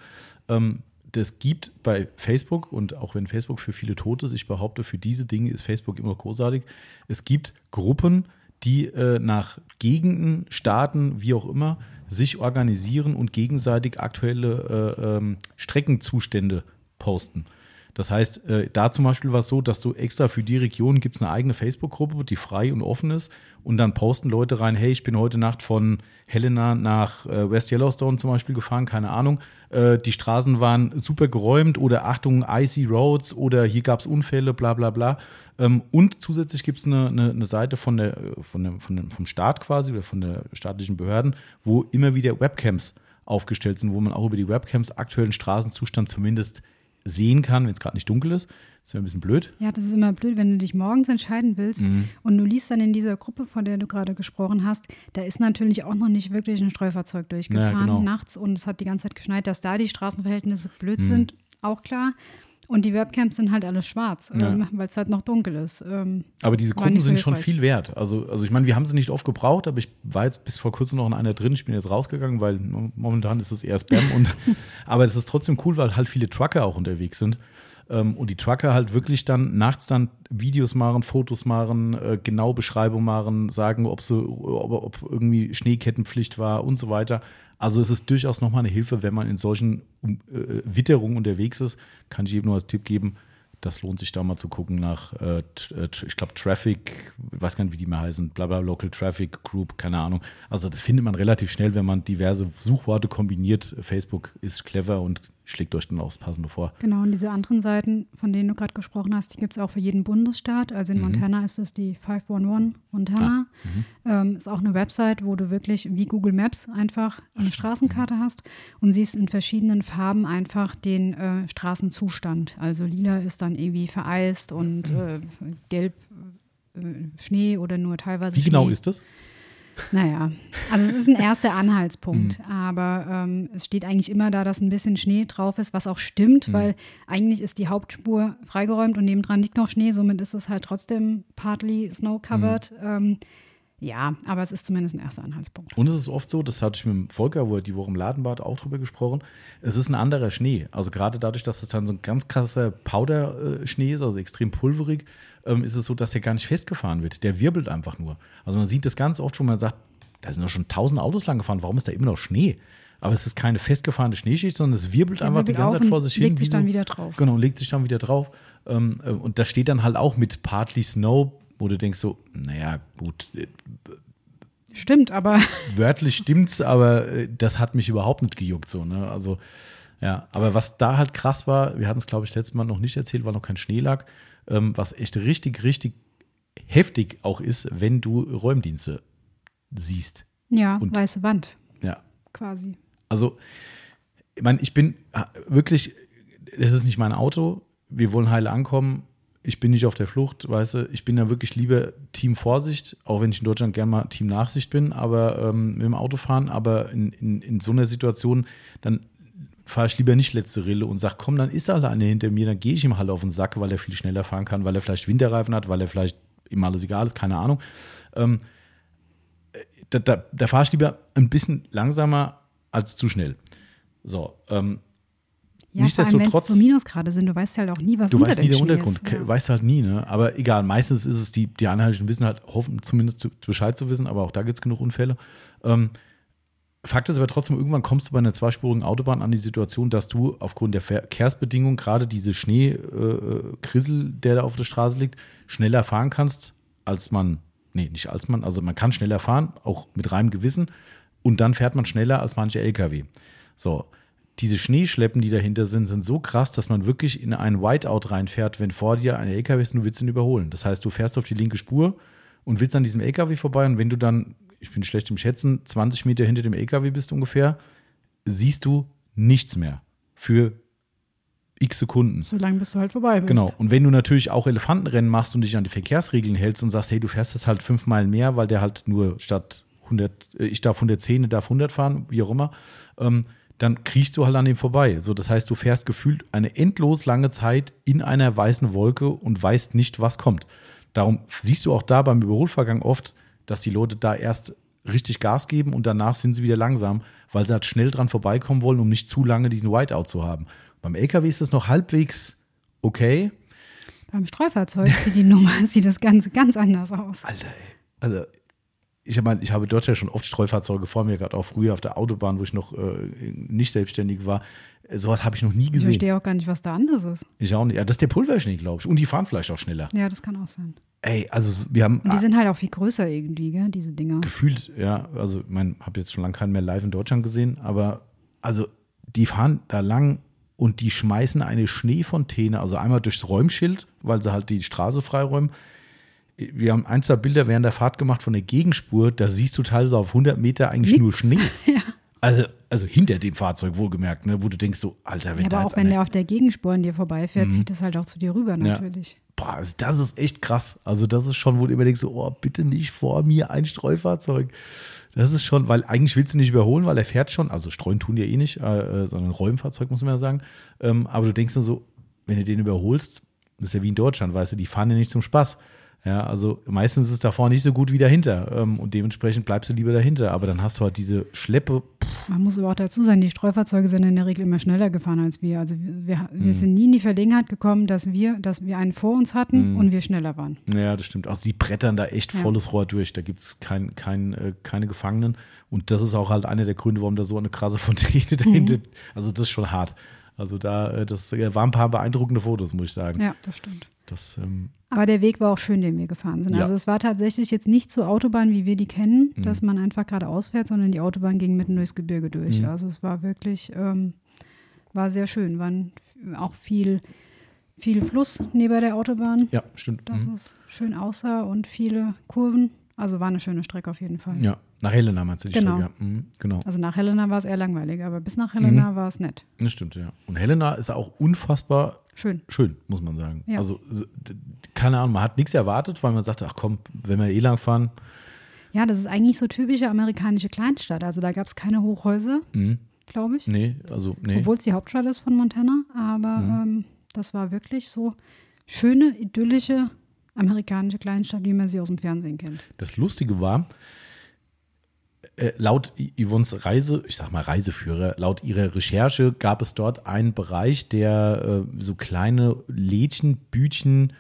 Ähm, das gibt bei Facebook und auch wenn Facebook für viele tot ist, ich behaupte, für diese Dinge ist Facebook immer großartig. Es gibt Gruppen, die äh, nach Gegenden, Staaten, wie auch immer, sich organisieren und gegenseitig aktuelle äh, ähm, Streckenzustände posten. Das heißt, äh, da zum Beispiel war es so, dass du extra für die Region gibt es eine eigene Facebook-Gruppe, die frei und offen ist. Und dann posten Leute rein, hey, ich bin heute Nacht von Helena nach äh, West Yellowstone zum Beispiel gefahren, keine Ahnung. Äh, die Straßen waren super geräumt oder Achtung, icy roads oder hier gab es Unfälle, bla bla bla. Ähm, und zusätzlich gibt es eine, eine, eine Seite von der, von der, von dem, vom Staat quasi oder von der staatlichen Behörden, wo immer wieder Webcams aufgestellt sind, wo man auch über die Webcams aktuellen Straßenzustand zumindest sehen kann, wenn es gerade nicht dunkel ist. ist ja ein bisschen blöd. Ja, das ist immer blöd, wenn du dich morgens entscheiden willst Mhm. und du liest dann in dieser Gruppe, von der du gerade gesprochen hast, da ist natürlich auch noch nicht wirklich ein Streufahrzeug durchgefahren Ja, genau. nachts und es hat die ganze Zeit geschneit, dass da die Straßenverhältnisse blöd Mhm. sind, auch klar. Und die Webcams sind halt alles schwarz, Ja. ähm, weil es halt noch dunkel ist. Ähm, Aber diese Gruppen so sind schon viel wert. Also, also ich meine, wir haben sie nicht oft gebraucht, aber ich war jetzt bis vor kurzem noch in einer drin. Ich bin jetzt rausgegangen, weil momentan ist es eher Spam. und, aber es ist trotzdem cool, weil halt viele Trucker auch unterwegs sind. Ähm, und die Trucker halt wirklich dann nachts dann Videos machen, Fotos machen, äh, genau Beschreibung machen, sagen, ob, sie, ob, ob irgendwie Schneekettenpflicht war und so weiter. Also es ist durchaus nochmal eine Hilfe, wenn man in solchen äh, Witterungen unterwegs ist. Kann ich jedem nur als Tipp geben, das lohnt sich da mal zu gucken nach, äh, äh, ich glaube, Traffic, ich weiß gar nicht, wie die mal heißen, bla bla, Local Traffic Group, keine Ahnung. Also das findet man relativ schnell, wenn man diverse Suchworte kombiniert. Facebook ist clever und schlägt euch dann auch das Passende vor. Genau, und diese anderen Seiten, von denen du gerade gesprochen hast, die gibt es auch für jeden Bundesstaat. Also in Mhm. Montana ist es die 511 Montana. Ah, Ähm, ist auch eine Website, wo du wirklich wie Google Maps einfach eine Straßenkarte hast und siehst in verschiedenen Farben einfach den äh, Straßenzustand. Also lila ist dann irgendwie vereist und Mhm. äh, gelb äh, Schnee oder nur teilweise Wie Schnee. genau ist das? Naja, also es ist ein erster Anhaltspunkt, Mhm. aber ähm, es steht eigentlich immer da, dass ein bisschen Schnee drauf ist, was auch stimmt, Mhm. weil eigentlich ist die Hauptspur freigeräumt und nebendran liegt noch Schnee, somit ist es halt trotzdem partly snow-covered. Mhm. Ähm, ja, aber es ist zumindest ein erster Anhaltspunkt. Und es ist oft so, das hatte ich mit dem Volker, wo er die Woche im Laden war, auch drüber gesprochen, es ist ein anderer Schnee. Also gerade dadurch, dass es dann so ein ganz krasser Powder-Schnee ist, also extrem pulverig, ähm, ist es so, dass der gar nicht festgefahren wird. Der wirbelt einfach nur. Also man sieht das ganz oft, wo man sagt, da sind doch schon tausend Autos lang gefahren, warum ist da immer noch Schnee? aber es ist keine festgefahrene Schneeschicht, sondern es wirbelt Der einfach die wirbelt ganze auf Zeit vor sich hin. legt sich dann so, wieder drauf. Genau, legt sich dann wieder drauf. Ähm, äh, und da steht dann halt auch mit Partly Snow, wo du denkst so, naja, gut, äh, Stimmt, aber wörtlich stimmt's, aber äh, das hat mich überhaupt nicht gejuckt so, ne? Also ja, aber was da halt krass war, wir hatten es glaube ich letztes Mal noch nicht erzählt, weil noch kein Schnee lag, ähm, was echt richtig richtig heftig auch ist, wenn du Räumdienste siehst. ja, Und- weiße Wand Ja, quasi. also ich meine, ich bin äh, wirklich, es ist nicht mein Auto, wir wollen heile ankommen. Ich bin nicht auf der Flucht, weißt du, ich bin da wirklich lieber Team Vorsicht, auch wenn ich in Deutschland gerne mal Team Nachsicht bin, aber ähm, mit dem Auto fahren, aber in, in, in so einer Situation, dann fahre ich lieber nicht letzte Rille und sage, komm, dann ist da einer hinter mir, dann gehe ich ihm halt auf den Sack, weil er viel schneller fahren kann, weil er vielleicht Winterreifen hat, weil er vielleicht ihm alles egal ist, keine Ahnung. Ähm, äh, da, da, da fahre ich lieber ein bisschen langsamer als zu schnell. So, ähm, Ja, allem, wenn es Nichtsdestotrotz- so Minusgrade sind, du weißt halt auch nie, was du unter weißt nie Schnee Untergrund, ist. Ja. weißt halt nie, ne? Aber egal, meistens ist es die, die Einheimischen wissen halt, hoffen zumindest zu, Bescheid zu wissen, aber auch da gibt es genug Unfälle. Ähm, Fakt ist aber trotzdem, irgendwann kommst du bei einer zweispurigen Autobahn an die Situation, dass du aufgrund der Verkehrsbedingungen, gerade diese Schneekrissel, der da auf der Straße liegt, schneller fahren kannst, als man, nee, nicht als man, also man kann schneller fahren, auch mit reinem Gewissen, und dann fährt man schneller als manche LKW. So, diese Schneeschleppen, die dahinter sind, sind so krass, dass man wirklich in einen Whiteout reinfährt, wenn vor dir ein LKW ist und du willst ihn überholen. Das heißt, du fährst auf die linke Spur und willst an diesem LKW vorbei und wenn du dann, ich bin schlecht im Schätzen, 20 Meter hinter dem LKW bist ungefähr, siehst du nichts mehr für x Sekunden. So lange bis du halt vorbei bist. Genau. Und wenn du natürlich auch Elefantenrennen machst und dich an die Verkehrsregeln hältst und sagst, hey, du fährst das halt fünf Meilen mehr, weil der halt nur statt 100, äh, ich darf 110, der darf 100 fahren, wie auch immer, ähm, dann kriechst du halt an dem vorbei. So, das heißt, du fährst gefühlt eine endlos lange Zeit in einer weißen Wolke und weißt nicht, was kommt. Darum siehst du auch da beim Überholvorgang oft, dass die Leute da erst richtig Gas geben und danach sind sie wieder langsam, weil sie halt schnell dran vorbeikommen wollen, um nicht zu lange diesen Whiteout zu haben. Beim LKW ist das noch halbwegs okay. Beim Streufahrzeug sieht die Nummer, sieht das Ganze ganz anders aus. Alter, ey. Also, ich meine, ich habe dort ja schon oft Streufahrzeuge vor mir, gerade auch früher auf der Autobahn, wo ich noch äh, nicht selbstständig war. Äh, Sowas habe ich noch nie Ich gesehen. verstehe auch gar nicht, was da anders ist. Ich auch nicht. Ja, das ist der Pulverschnee, glaube ich. Und die fahren vielleicht auch schneller. Ja, das kann auch sein. Ey, also wir haben Und die sind halt auch viel größer irgendwie, gell, diese Dinger. gefühlt, ja, also ich meine, habe jetzt schon lange keinen mehr live in Deutschland gesehen, aber also die fahren da lang und die schmeißen eine Schneefontäne, also einmal durchs Räumschild, weil sie halt die Straße freiräumen. Wir haben ein, zwei Bilder während der Fahrt gemacht von der Gegenspur, da siehst du teilweise auf 100 Meter eigentlich nur Nix. Schnee. Ja. Also, also hinter dem Fahrzeug wohlgemerkt, ne, wo du denkst so, Alter, wenn Ja, da aber auch wenn der auf der Gegenspur an dir vorbeifährt, zieht es halt auch zu dir rüber natürlich. Boah, also das ist echt krass. Also das ist schon, wo du immer denkst, so, oh, bitte nicht vor mir ein Streufahrzeug. Das ist schon, weil eigentlich willst du nicht überholen, weil er fährt schon, also streuen tun die ja eh nicht, äh, äh, sondern Räumfahrzeug, muss man ja sagen. Ähm, aber du denkst nur so, wenn du den überholst, das ist ja wie in Deutschland, weißt du, die fahren ja nicht zum Spaß. Ja, also meistens ist es davor nicht so gut wie dahinter. Ähm, und dementsprechend bleibst du lieber dahinter. Aber dann hast du halt diese Schleppe. Pff, Man muss aber auch dazu sagen, die Streufahrzeuge sind in der Regel immer schneller gefahren als wir. Also wir, wir, Mhm. sind nie in die Verlegenheit gekommen, dass wir, dass wir einen vor uns Mhm. hatten und wir schneller waren. Ja, das stimmt. Also die brettern da echt Ja. volles Rohr durch. Da gibt es kein, kein, äh, keine Gefangenen. Und das ist auch halt einer der Gründe, warum da so eine krasse Fontäne dahinter. Mhm. Also das ist schon hart. Also da, äh, das waren ein paar beeindruckende Fotos, muss ich sagen. Ja, das stimmt. Das, ähm, Aber der Weg war auch schön, den wir gefahren sind. Ja. Also es war tatsächlich jetzt nicht so Autobahn, wie wir die kennen, Mhm. dass man einfach geradeaus fährt, sondern die Autobahn ging mitten durchs Gebirge durch. Mhm. Also es war wirklich, ähm, war sehr schön. Waren auch viel, viel Fluss neben der Autobahn, ja, stimmt. dass Mhm. es schön aussah und viele Kurven. Also war eine schöne Strecke auf jeden Fall. Ja, nach Helena meinst du die Genau. Strecke? Mhm, genau, Also nach Helena war es eher langweilig, aber bis nach Helena Mhm. war es nett. das stimmt, ja. Und Helena ist auch unfassbar Schön. schön, muss man sagen. Ja. Also, keine Ahnung, man hat nichts erwartet, weil man sagte, ach komm, wenn wir eh lang fahren, Ja, das ist eigentlich so typische amerikanische Kleinstadt. Also da gab es keine Hochhäuser, mhm, glaube ich. nee, also, nee. Obwohl es die Hauptstadt ist von Montana, aber Mhm. ähm, das war wirklich so schöne, idyllische amerikanische Kleinstadt, wie man sie aus dem Fernsehen kennt. Das Lustige war, äh, laut Yvonnes Reise, ich sag mal Reiseführer, laut ihrer Recherche gab es dort einen Bereich, der äh, so kleine Lädchen, Bütchen,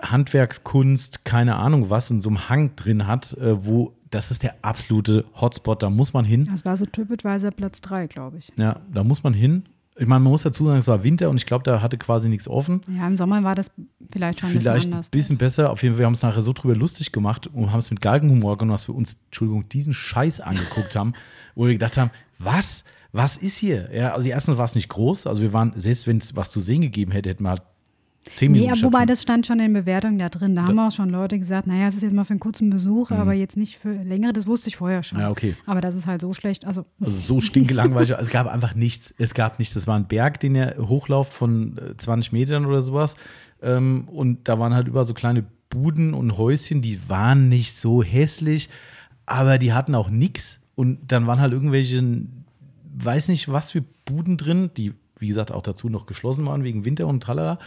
Handwerkskunst, keine Ahnung was, in so einem Hang drin hat, äh, wo das ist der absolute Hotspot, da muss man hin. Das war so TripAdvisor Platz 3, glaube ich. Ja, da muss man hin. Ich meine, man muss dazu sagen, es war Winter und ich glaube, da hatte quasi nichts offen. Ja, im Sommer war das vielleicht schon ein Vielleicht bisschen ein anders. bisschen besser. Auf jeden Fall, wir haben es nachher so drüber lustig gemacht und haben es mit Galgenhumor genommen, dass wir uns, Entschuldigung, diesen Scheiß angeguckt haben, wo wir gedacht haben, was? Was ist hier? Ja, also erstens war es nicht groß. Also wir waren, selbst wenn es was zu sehen gegeben hätte, hätten wir halt zehn Nee, Minuten aber wobei das stand schon in Bewertungen da drin. Da, haben auch schon Leute gesagt, naja, es ist jetzt mal für einen kurzen Besuch, aber jetzt nicht für längere. Das wusste ich vorher schon. Mhm. Ja, okay. Aber das ist halt so schlecht. Also, Also so stinkelangweilig. es gab einfach nichts. Es gab nichts. Das war ein Berg, den er hochlauft von äh, 20 Metern oder sowas. Ähm, und da waren halt überall so kleine Buden und Häuschen, die waren nicht so hässlich, aber die hatten auch nichts. Und dann waren halt irgendwelche, weiß nicht was für Buden drin, die, wie gesagt, auch dazu noch geschlossen waren wegen Winter und tralala.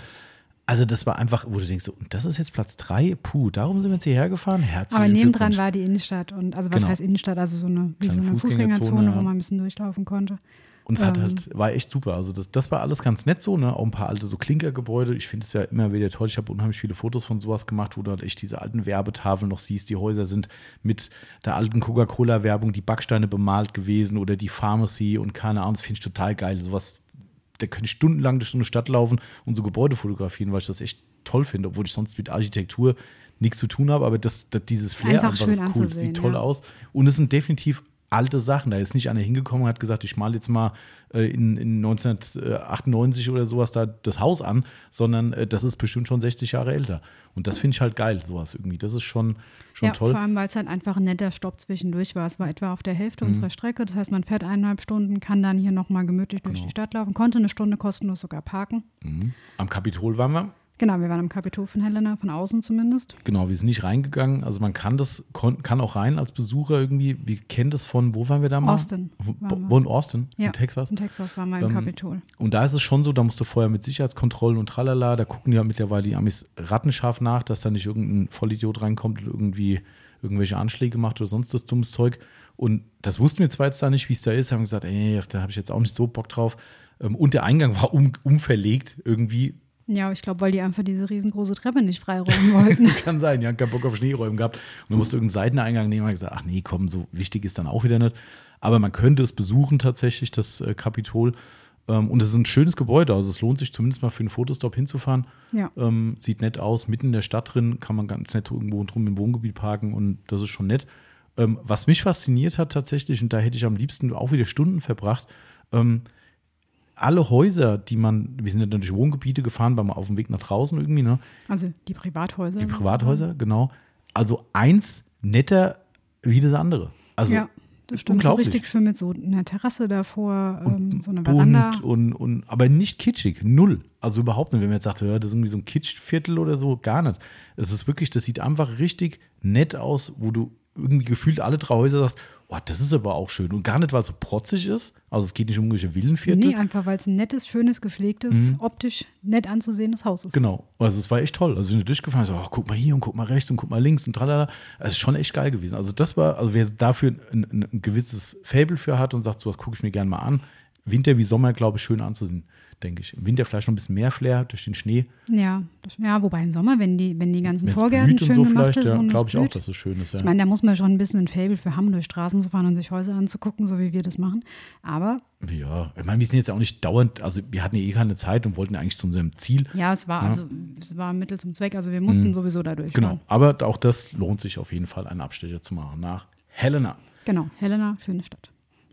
Also das war einfach, wo du denkst, so, und das ist jetzt Platz drei? Puh, darum sind wir jetzt hierher gefahren? Herzlichen aber nebendran war die Innenstadt. Und also was Genau. heißt Innenstadt? Also so eine, wie so eine Fußgängerzone, Fußgängerzone, wo man ein bisschen durchlaufen konnte. Und es hat Ähm. halt, war echt super. Also das, das war alles ganz nett so, ne? Auch ein paar alte so Klinkergebäude. Ich finde es ja immer wieder toll. Ich habe unheimlich viele Fotos von sowas gemacht, wo du halt echt diese alten Werbetafeln noch siehst. Die Häuser sind mit der alten Coca-Cola-Werbung, die Backsteine bemalt gewesen oder die Pharmacy und keine Ahnung. Das finde ich total geil. Sowas, da könnte ich stundenlang durch so eine Stadt laufen und so Gebäude fotografieren, weil ich das echt toll finde, obwohl ich sonst mit Architektur nichts zu tun habe. Aber das, das, dieses Flair Einfach einfach, schön ist cool. Sieht toll ja. aus. Und es sind definitiv alte Sachen. Da ist nicht einer hingekommen und hat gesagt, ich male jetzt mal äh, in, in 1998 oder sowas da das Haus an, sondern äh, das ist bestimmt schon 60 Jahre älter. Und das finde ich halt geil, sowas irgendwie. Das ist schon, schon ja, toll. vor allem, weil es halt einfach ein netter Stopp zwischendurch war. Es war etwa auf der Hälfte Mhm. unserer Strecke. Das heißt, man fährt eineinhalb Stunden, kann dann hier nochmal gemütlich Genau. durch die Stadt laufen, konnte eine Stunde kostenlos sogar parken. Mhm. Am Kapitol waren wir. Genau, wir waren am Kapitol von Helena, von außen zumindest. Genau, wir sind nicht reingegangen. Also man kann das, kann auch rein als Besucher irgendwie. Wir kennen das von, wo waren wir da mal? Austin Wo, in Austin? Ja, In Texas? In Texas waren wir im Ähm, Kapitol. Und da ist es schon so, da musst du vorher mit Sicherheitskontrollen und tralala, da gucken ja mittlerweile die Amis rattenscharf nach, dass da nicht irgendein Vollidiot reinkommt und irgendwie irgendwelche Anschläge macht oder sonst das dummes Zeug. Und das wussten wir zwar jetzt da nicht, wie es da ist, haben gesagt, ey, da habe ich jetzt auch nicht so Bock drauf. Ähm, Und der Eingang war um, umverlegt irgendwie. Ja, ich glaube, weil die einfach diese riesengroße Treppe nicht freiräumen wollten. Kann sein, die haben keinen Bock auf Schneeräumen gehabt. Und dann musste irgendeinen Seiteneingang nehmen. Und gesagt, ach nee, komm, so wichtig ist dann auch wieder nicht. Aber man könnte es besuchen tatsächlich, das äh, Kapitol. Ähm, Und es ist ein schönes Gebäude. Also es lohnt sich zumindest mal für einen Fotostop hinzufahren. ja. Ähm, sieht nett aus, mitten in der Stadt drin, kann man ganz nett irgendwo drum im Wohngebiet parken und das ist schon nett. Ähm, was mich fasziniert hat tatsächlich, und da hätte ich am liebsten auch wieder Stunden verbracht, ähm, alle Häuser, die man, wir sind ja dann durch Wohngebiete gefahren, waren mal auf dem Weg nach draußen irgendwie, ne? Also die Privathäuser. Die Privathäuser, genau. Also eins netter wie das andere. Also ja, das stimmt. So richtig schön mit so einer Terrasse davor, ähm, so eine Veranda. und, und aber nicht kitschig, null. Also überhaupt nicht, wenn man jetzt sagt, ja, das ist irgendwie so ein Kitschviertel oder so, gar nicht. Es ist wirklich, das sieht einfach richtig nett aus, wo du irgendwie gefühlt alle drei Häuser sagst, oh, das ist aber auch schön. Und gar nicht, weil es so protzig ist. Also es geht nicht um irgendwelche Villenviertel. Nee, einfach weil es ein nettes, schönes, gepflegtes, optisch nett anzusehendes Haus ist. Mhm. Genau. Also es war echt toll. Also wir sind durchgefahren, so, oh, guck mal hier und guck mal rechts und guck mal links und tralala. Es ist schon echt geil gewesen. Also das war, also wer dafür ein, ein, ein gewisses Fable für hat und sagt, sowas gucke ich mir gerne mal an. Winter wie Sommer, glaube ich, schön anzusehen, denke ich. Im Winter vielleicht noch ein bisschen mehr Flair durch den Schnee. Ja, das, ja, wobei im Sommer, wenn die, wenn die ganzen Wenn's Vorgärten schön so gemacht vielleicht, ist ja, und glaube ich auch, blüht. dass es schön ist. Ja. Ich meine, da muss man schon ein bisschen ein Fable für haben, durch Straßen zu fahren und sich Häuser anzugucken, so wie wir das machen. Aber ja, ich meine, wir sind jetzt auch nicht dauernd, also wir hatten ja eh keine Zeit und wollten eigentlich zu unserem Ziel. ja, es war also es war ein Mittel zum Zweck. Also wir mussten sowieso da durch. Mhm. Genau. Aber auch das lohnt sich auf jeden Fall, einen Abstecher zu machen nach Helena. Genau, Helena, schöne Stadt.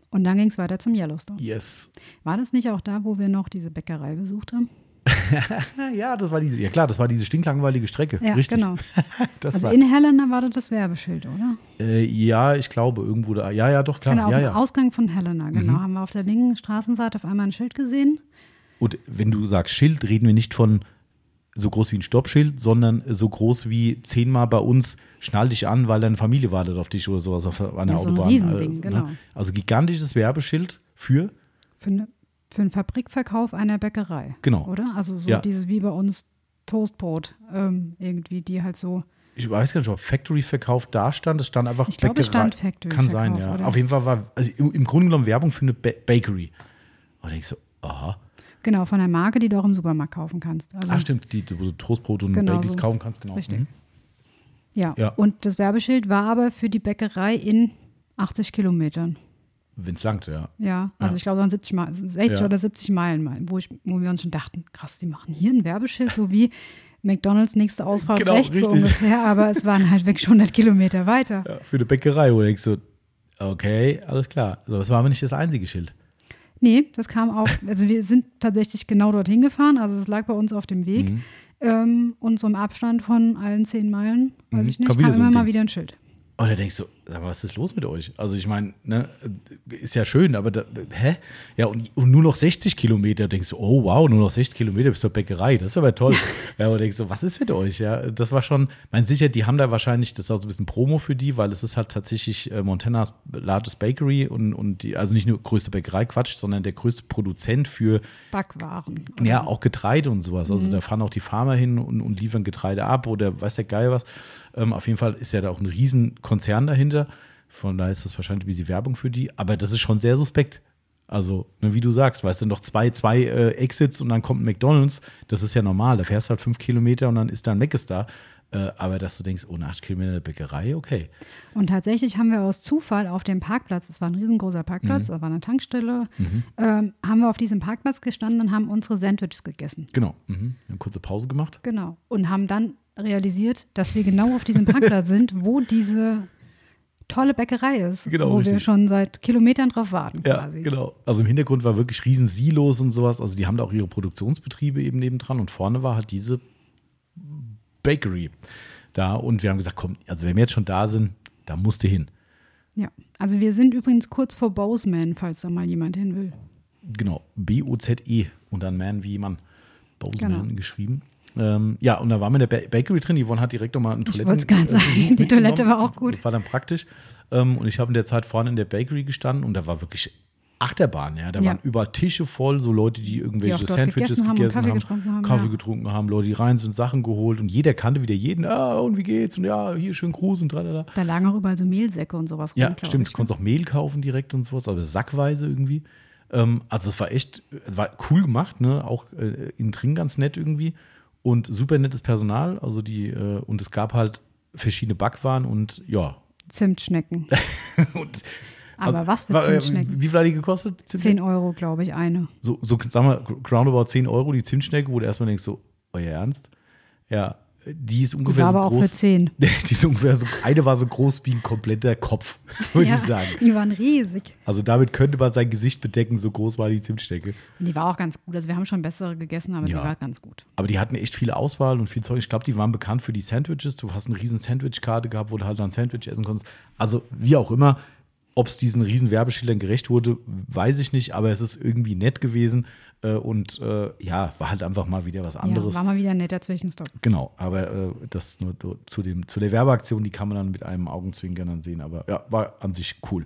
Und dann ging es weiter zum Yellowstone. Yes. War das nicht auch da, wo wir noch diese Bäckerei besucht haben? Ja, das war diese, ja klar, das war diese stinklangweilige Strecke. Ja, Richtig. genau. Also war, in Helena war das das Werbeschild, oder? äh, ja, ich glaube, irgendwo da. Ja, ja, doch, klar. genau, ja, ja. Ausgang von Helena, genau. Haben wir auf der linken Straßenseite auf einmal ein Schild gesehen. Und wenn du sagst Schild, reden wir nicht von so groß wie ein Stoppschild, sondern so groß wie zehnmal bei uns, schnall dich an, weil deine Familie wartet auf dich oder sowas auf einer Ja, so ein Autobahn. Riesending, also, genau. also gigantisches Werbeschild für, Für, eine, für einen Fabrikverkauf einer Bäckerei. Genau. Oder? Also so Ja. dieses wie bei uns Toastbrot ähm, irgendwie, die halt so. ich weiß gar nicht, ob Factory-Verkauf da stand. Es stand einfach Ich glaube, Bäckerei. stand Factory Kann sein, Verkauf, ja. oder? Auf jeden Fall war, also im im Grunde genommen Werbung für eine ba Bakery. Und ich so, aha. Genau, von einer Marke, die du auch im Supermarkt kaufen kannst. Also, Ah, stimmt, die, wo du Toastbrot und Genau Bagels so. kaufen kannst, genau. Richtig. Mhm. Ja. Ja. Und das Werbeschild war aber für die Bäckerei in 80 Kilometern. Wenn es langt, ja. Ja, also Ja. ich glaube, es waren 70 Meilen, 60 Ja. oder 70 Meilen, mal, wo, ich, wo wir uns schon dachten, krass, die machen hier ein Werbeschild, so wie McDonalds nächste Ausfahrt Genau, rechts so ungefähr, aber es waren halt wirklich 100 Kilometer weiter. ja. Für eine Bäckerei, wo du denkst so, okay, alles klar. So, das war aber nicht das einzige Schild. Nee, das kam auch, also wir sind tatsächlich genau dorthin gefahren, also es lag bei uns auf dem Weg Mhm. ähm, und so im Abstand von allen zehn Meilen, weiß Mhm. ich nicht, Kam kam, so immer mal wieder ein Schild. Und da denkst du, was ist los mit euch? Also ich meine, ne, ist ja schön, aber da, hä? Ja, und, und nur noch 60 Kilometer, denkst du, oh wow, nur noch 60 Kilometer bis zur Bäckerei, das ist aber toll. ja, aber denkst du, was ist mit euch? Ja, das war schon, mein sicher, die haben da wahrscheinlich, das ist auch so ein bisschen Promo für die, weil es ist halt tatsächlich äh, Montanas largest bakery und, und die, also nicht nur größte Bäckerei, Quatsch, sondern der größte Produzent für Backwaren. ja, auch Getreide und sowas. Also da fahren auch die Farmer hin und, und liefern Getreide ab oder weiß der Geil was. Ähm, auf jeden Fall ist ja da auch ein riesen Konzern dahinter. Von daher ist das wahrscheinlich ein bisschen Werbung für die. Aber das ist schon sehr suspekt. Also, ne, wie du sagst, weißt du, noch zwei, zwei äh, Exits und dann kommt ein McDonalds. Das ist ja normal. Da fährst du halt fünf Kilometer und dann ist da ein Mc's da. Äh, aber dass du denkst, oh, nach acht Kilometer Bäckerei, okay. Und tatsächlich haben wir aus Zufall auf dem Parkplatz, es war ein riesengroßer Mhm. Parkplatz, da war eine Tankstelle, ähm, haben wir auf diesem Parkplatz gestanden und haben unsere Sandwiches gegessen. Genau. Mhm. Eine kurze Pause gemacht. Genau. Und haben dann realisiert, dass wir genau auf diesem Parkplatz sind, wo diese tolle Bäckerei ist, Genau, wo wir richtig. schon seit Kilometern drauf warten Ja, quasi. genau. Also im Hintergrund war wirklich riesen Silos und sowas. Also die haben da auch ihre Produktionsbetriebe eben nebendran und vorne war halt diese Bakery da und wir haben gesagt, komm, also wenn wir jetzt schon da sind, da musst du hin. Ja. Also wir sind übrigens kurz vor Boseman, falls da mal jemand hin will. Genau, B-O-Z-E und dann Man wie Mann. Boseman Genau. geschrieben. Ähm, ja, und da waren wir in der ba Bakery drin. Die wollen hat direkt nochmal ein Ich Toiletten. wollte es gerade sagen, die Toilette war auch gut. Das war dann praktisch. Ähm, und ich habe in der Zeit vorne in der Bakery gestanden und da war wirklich Achterbahn, ja. Da Ja. waren über Tische voll, so Leute, die irgendwelche Die Sandwiches gegessen haben gegessen Kaffee haben, getrunken haben, Kaffee ja. getrunken haben, Leute, die rein sind, Sachen geholt und jeder kannte wieder jeden. Ah, und wie geht's? Und ja, hier schön Gruß und tralala. Da lagen auch überall so Mehlsäcke und sowas Ja, rum, glaub stimmt. ich, Du konntest auch Mehl kaufen direkt und sowas, aber sackweise irgendwie. Ähm, also es war echt, es war cool gemacht, ne? Auch äh, innen drin ganz nett irgendwie. Und super nettes Personal. Also die, äh, und es gab halt verschiedene Backwaren und ja. Zimtschnecken. und, Aber was für äh, Zimtschnecken? Wie viel hat die gekostet? 10 Euro, glaube ich, eine. So, so sagen wir, roundabout 10 Euro die Zimtschnecke, wo du erstmal denkst, so, euer Ernst? Ja, die ist Die ungefähr war so aber auch für groß. 10. Die ist ungefähr so, eine war so groß wie ein kompletter Kopf, würde ja, ich sagen. Die waren riesig. Also damit könnte man sein Gesicht bedecken, so groß war die Zimtstecke. Und die war auch ganz gut. Also wir haben schon bessere gegessen, aber Ja. sie war ganz gut. Aber die hatten echt viel Auswahl und viel Zeug. Ich glaube, die waren bekannt für die Sandwiches. Du hast eine riesen Sandwich-Karte gehabt, wo du halt dann Sandwich essen konntest. Also wie auch immer, ob es diesen riesen Werbeschildern gerecht wurde, weiß ich nicht. Aber es ist irgendwie nett gewesen. Äh, Und äh, ja, war halt einfach mal wieder was anderes. Ja, war mal wieder ein netter Zwischenstopp. Genau, aber äh, das nur zu, dem, zu der Werbeaktion, die kann man dann mit einem Augenzwinkern dann sehen. Aber ja, war an sich cool.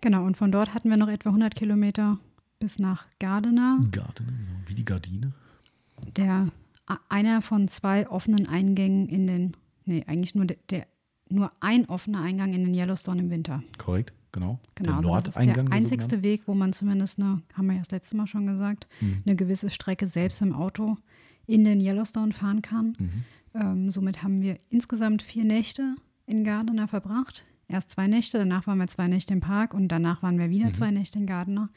Genau, und von dort hatten wir noch etwa 100 Kilometer bis nach Gardena. Gardine, genau, wie die Gardine. Der, einer von zwei offenen Eingängen in den, nee, eigentlich nur der, der nur ein offener Eingang in den Yellowstone im Winter. Korrekt, genau. Genau, der also das ist Nordeingang. der einzigste. Weg, wo man zumindest eine, haben wir ja das letzte Mal schon gesagt, Mhm. eine gewisse Strecke selbst im Auto in den Yellowstone fahren kann. Mhm. Ähm, somit haben wir insgesamt vier Nächte in Gardena verbracht. Erst zwei Nächte, danach waren wir zwei Nächte im Park und danach waren wir Mhm. wieder zwei Nächte in Gardena.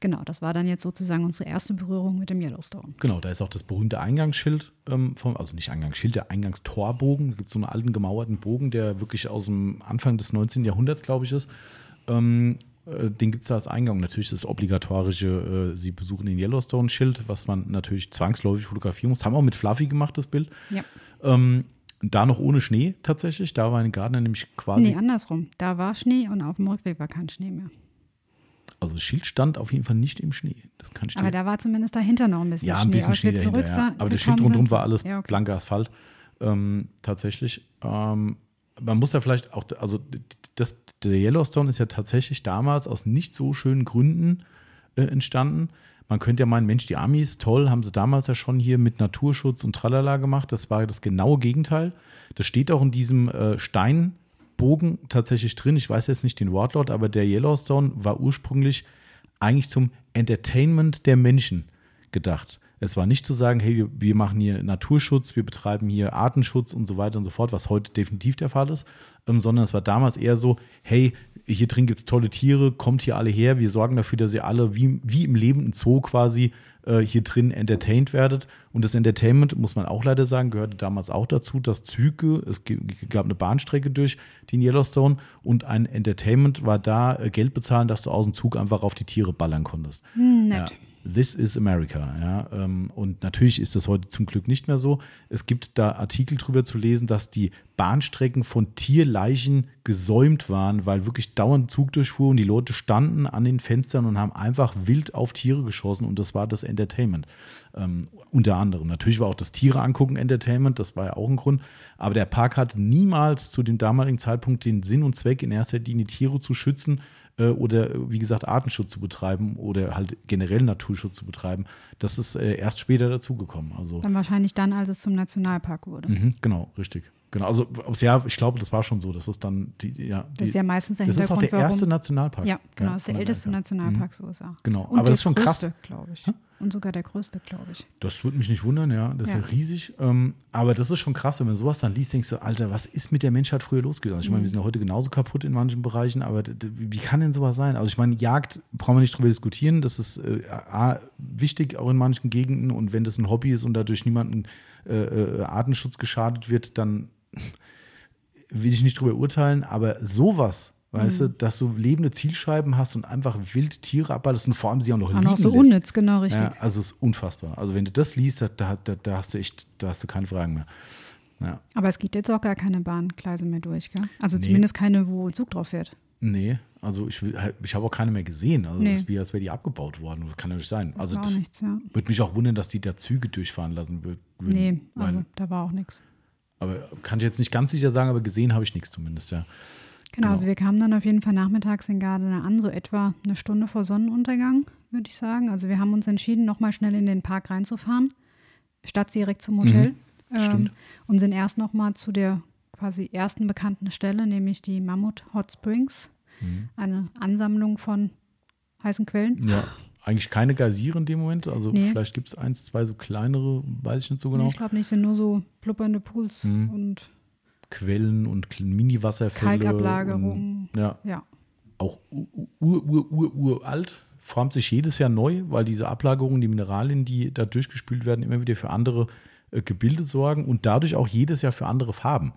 Genau, das war dann jetzt sozusagen unsere erste Berührung mit dem Yellowstone. Genau, da ist auch das berühmte Eingangsschild, ähm, vom, also nicht Eingangsschild, der Eingangstorbogen. Da gibt es so einen alten gemauerten Bogen, der wirklich aus dem Anfang des 19. Jahrhunderts, glaube ich, ist. Ähm, äh, den gibt es da als Eingang. Natürlich das obligatorische, äh, Sie besuchen den Yellowstone-Schild, was man natürlich zwangsläufig fotografieren muss. Haben auch mit Fluffy gemacht, das Bild. Ja. Ähm, da noch ohne Schnee tatsächlich. Da war in Gardner nämlich quasi, Nee, andersrum. Da war Schnee und auf dem Rückweg war kein Schnee mehr. also das Schild stand auf jeden Fall nicht im Schnee. Das kann ich dir Aber da war zumindest dahinter noch ein bisschen Ja, Schnee. ein bisschen Schnee zurück dahinter, ja. Aber das Schild rundherum war alles Ja, okay. blanker Asphalt. Ähm, tatsächlich. Ähm, man muss ja vielleicht auch, also das, der Yellowstone ist ja tatsächlich damals aus nicht so schönen Gründen äh, entstanden. Man könnte ja meinen, Mensch, die Amis, toll, haben sie damals ja schon hier mit Naturschutz und Tralala gemacht. Das war das genaue Gegenteil. Das steht auch in diesem äh, Steinbogen tatsächlich drin. Ich weiß jetzt nicht den Wortlaut, aber der Yellowstone war ursprünglich eigentlich zum Entertainment der Menschen gedacht. Es war nicht zu sagen, hey, wir, wir machen hier Naturschutz, wir betreiben hier Artenschutz und so weiter und so fort, was heute definitiv der Fall ist, ähm, sondern es war damals eher so, hey, hier drin gibt es tolle Tiere, kommt hier alle her, wir sorgen dafür, dass ihr alle wie, wie im lebenden Zoo quasi äh, hier drin entertained werdet. Und das Entertainment, muss man auch leider sagen, gehörte damals auch dazu, dass Züge, es gab eine Bahnstrecke durch den Yellowstone und ein Entertainment war da, äh, Geld bezahlen, dass du aus dem Zug einfach auf die Tiere ballern konntest. Hm, nett. Ja. This is America, ja. Ähm, und natürlich ist das heute zum Glück nicht mehr so. Es gibt da Artikel drüber zu lesen, dass die Bahnstrecken von Tierleichen gesäumt waren, weil wirklich dauernd Zug durchfuhr und die Leute standen an den Fenstern und haben einfach wild auf Tiere geschossen und das war das Entertainment. Ähm, unter anderem. Natürlich war auch das Tiere angucken Entertainment, das war ja auch ein Grund. Aber der Park hat niemals zu dem damaligen Zeitpunkt den Sinn und Zweck, in erster Linie Tiere zu schützen, äh, oder wie gesagt Artenschutz zu betreiben oder halt generell Naturschutz zu betreiben. Das ist äh, erst später dazugekommen. Also, Dann wahrscheinlich dann, als es zum Nationalpark wurde. Mhm, genau, richtig. Genau, also Jahr, ich glaube, das war schon so. Das ist dann die, ja. Die, das ist ja meistens der Das ist auch der erste Nationalpark. Ja, genau, das ist der älteste Amerika. Nationalpark der USA. Genau, Und aber das ist schon krass. größte, glaube ich. Und sogar der größte, glaube ich. Das würde mich nicht wundern, ja. Das ist ja, Ja. riesig. Ähm, aber das ist schon krass, wenn man sowas dann liest, denkst du, Alter, was ist mit der Menschheit früher losgegangen? Also ich Mhm. meine, wir sind ja heute genauso kaputt in manchen Bereichen, aber wie kann denn sowas sein? Also ich meine, Jagd brauchen wir nicht drüber diskutieren. Das ist äh, A, wichtig, auch in manchen Gegenden. Und wenn das ein Hobby ist und dadurch niemandem äh, äh, Artenschutz geschadet wird, dann will ich nicht drüber urteilen. Aber sowas, weißt Mhm. du, dass du lebende Zielscheiben hast und einfach wild Tiere abballest und vor allem sie auch noch Auch liegen noch so lässt. unnütz, genau, richtig. Ja, also es ist unfassbar. Also wenn du das liest, da, da, da, hast du echt, da hast du keine Fragen mehr. Ja. Aber es geht jetzt auch gar keine Bahngleise mehr durch, gell? Also Nee. zumindest keine, wo Zug drauf fährt. Nee, also ich, halt- ich habe auch keine mehr gesehen. Also Nee. wie, als wäre die abgebaut worden. Das kann ja nicht sein. Also auch nichts, ja. würde mich auch wundern, dass die da Züge durchfahren lassen wür- würden. Nee, also da war auch nichts. aber kann ich jetzt nicht ganz sicher sagen, aber gesehen habe ich nichts zumindest, ja. Genau, Genau. also wir kamen dann auf jeden Fall nachmittags in Gardena an, so etwa eine Stunde vor Sonnenuntergang, würde ich sagen. Also wir haben uns entschieden, nochmal schnell in den Park reinzufahren, statt direkt zum Hotel. Mhm. stimmt. Und sind erst nochmal zu der quasi ersten bekannten Stelle, nämlich die Mammut Hot Springs, Mhm. eine Ansammlung von heißen Quellen. Ja, eigentlich keine Geysire in dem Moment. Also Nee. vielleicht gibt es eins, zwei so kleinere, weiß ich nicht so Nee, genau. ich glaube nicht, sind nur so blubbernde Pools Mhm. und Quellen und Mini-Wasserfälle. Kalkablagerungen. und- Ja, ja. auch ur, ur, ur, ur, uralt, formt sich jedes Jahr neu, weil diese Ablagerungen, die Mineralien, die da durchgespült werden, immer wieder für andere äh, Gebilde sorgen und dadurch auch jedes Jahr für andere Farben.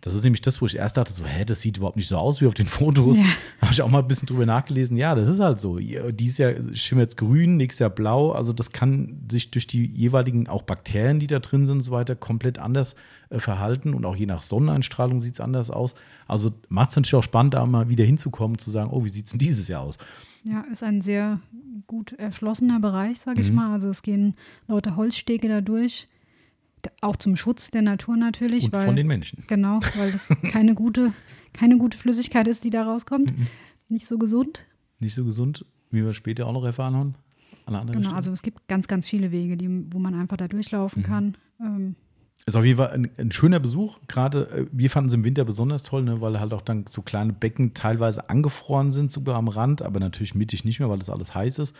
Das ist nämlich das, wo ich erst dachte, so, hä, das sieht überhaupt nicht so aus wie auf den Fotos. Ja. Habe ich auch mal ein bisschen drüber nachgelesen. Ja, das ist halt so. Dieses Jahr schimmert es grün, nächstes Jahr blau. Also das kann sich durch die jeweiligen auch Bakterien, die da drin sind und so weiter, komplett anders äh, verhalten. Und auch je nach Sonneneinstrahlung sieht es anders aus. Also macht es natürlich auch spannend, da mal wieder hinzukommen, zu sagen, oh, wie sieht es denn dieses Jahr aus? Ja, ist ein sehr gut erschlossener Bereich, sage ich Mhm. mal. Also es gehen lauter Holzstege da durch, auch zum Schutz der Natur natürlich. Und weil, von den Menschen. Genau, weil das keine gute, keine gute Flüssigkeit ist, die da rauskommt. Mhm. Nicht so gesund. Nicht so gesund, wie wir später auch noch erfahren haben. An anderen Genau, Stelle. also es gibt ganz, ganz viele Wege, die, wo man einfach da durchlaufen Mhm. kann. Ähm, Ist auf jeden Fall ein, ein schöner Besuch. Gerade äh, wir fanden es im Winter besonders toll, ne, weil halt auch dann so kleine Becken teilweise angefroren sind, sogar am Rand, aber natürlich mittig nicht mehr, weil das alles heiß ist.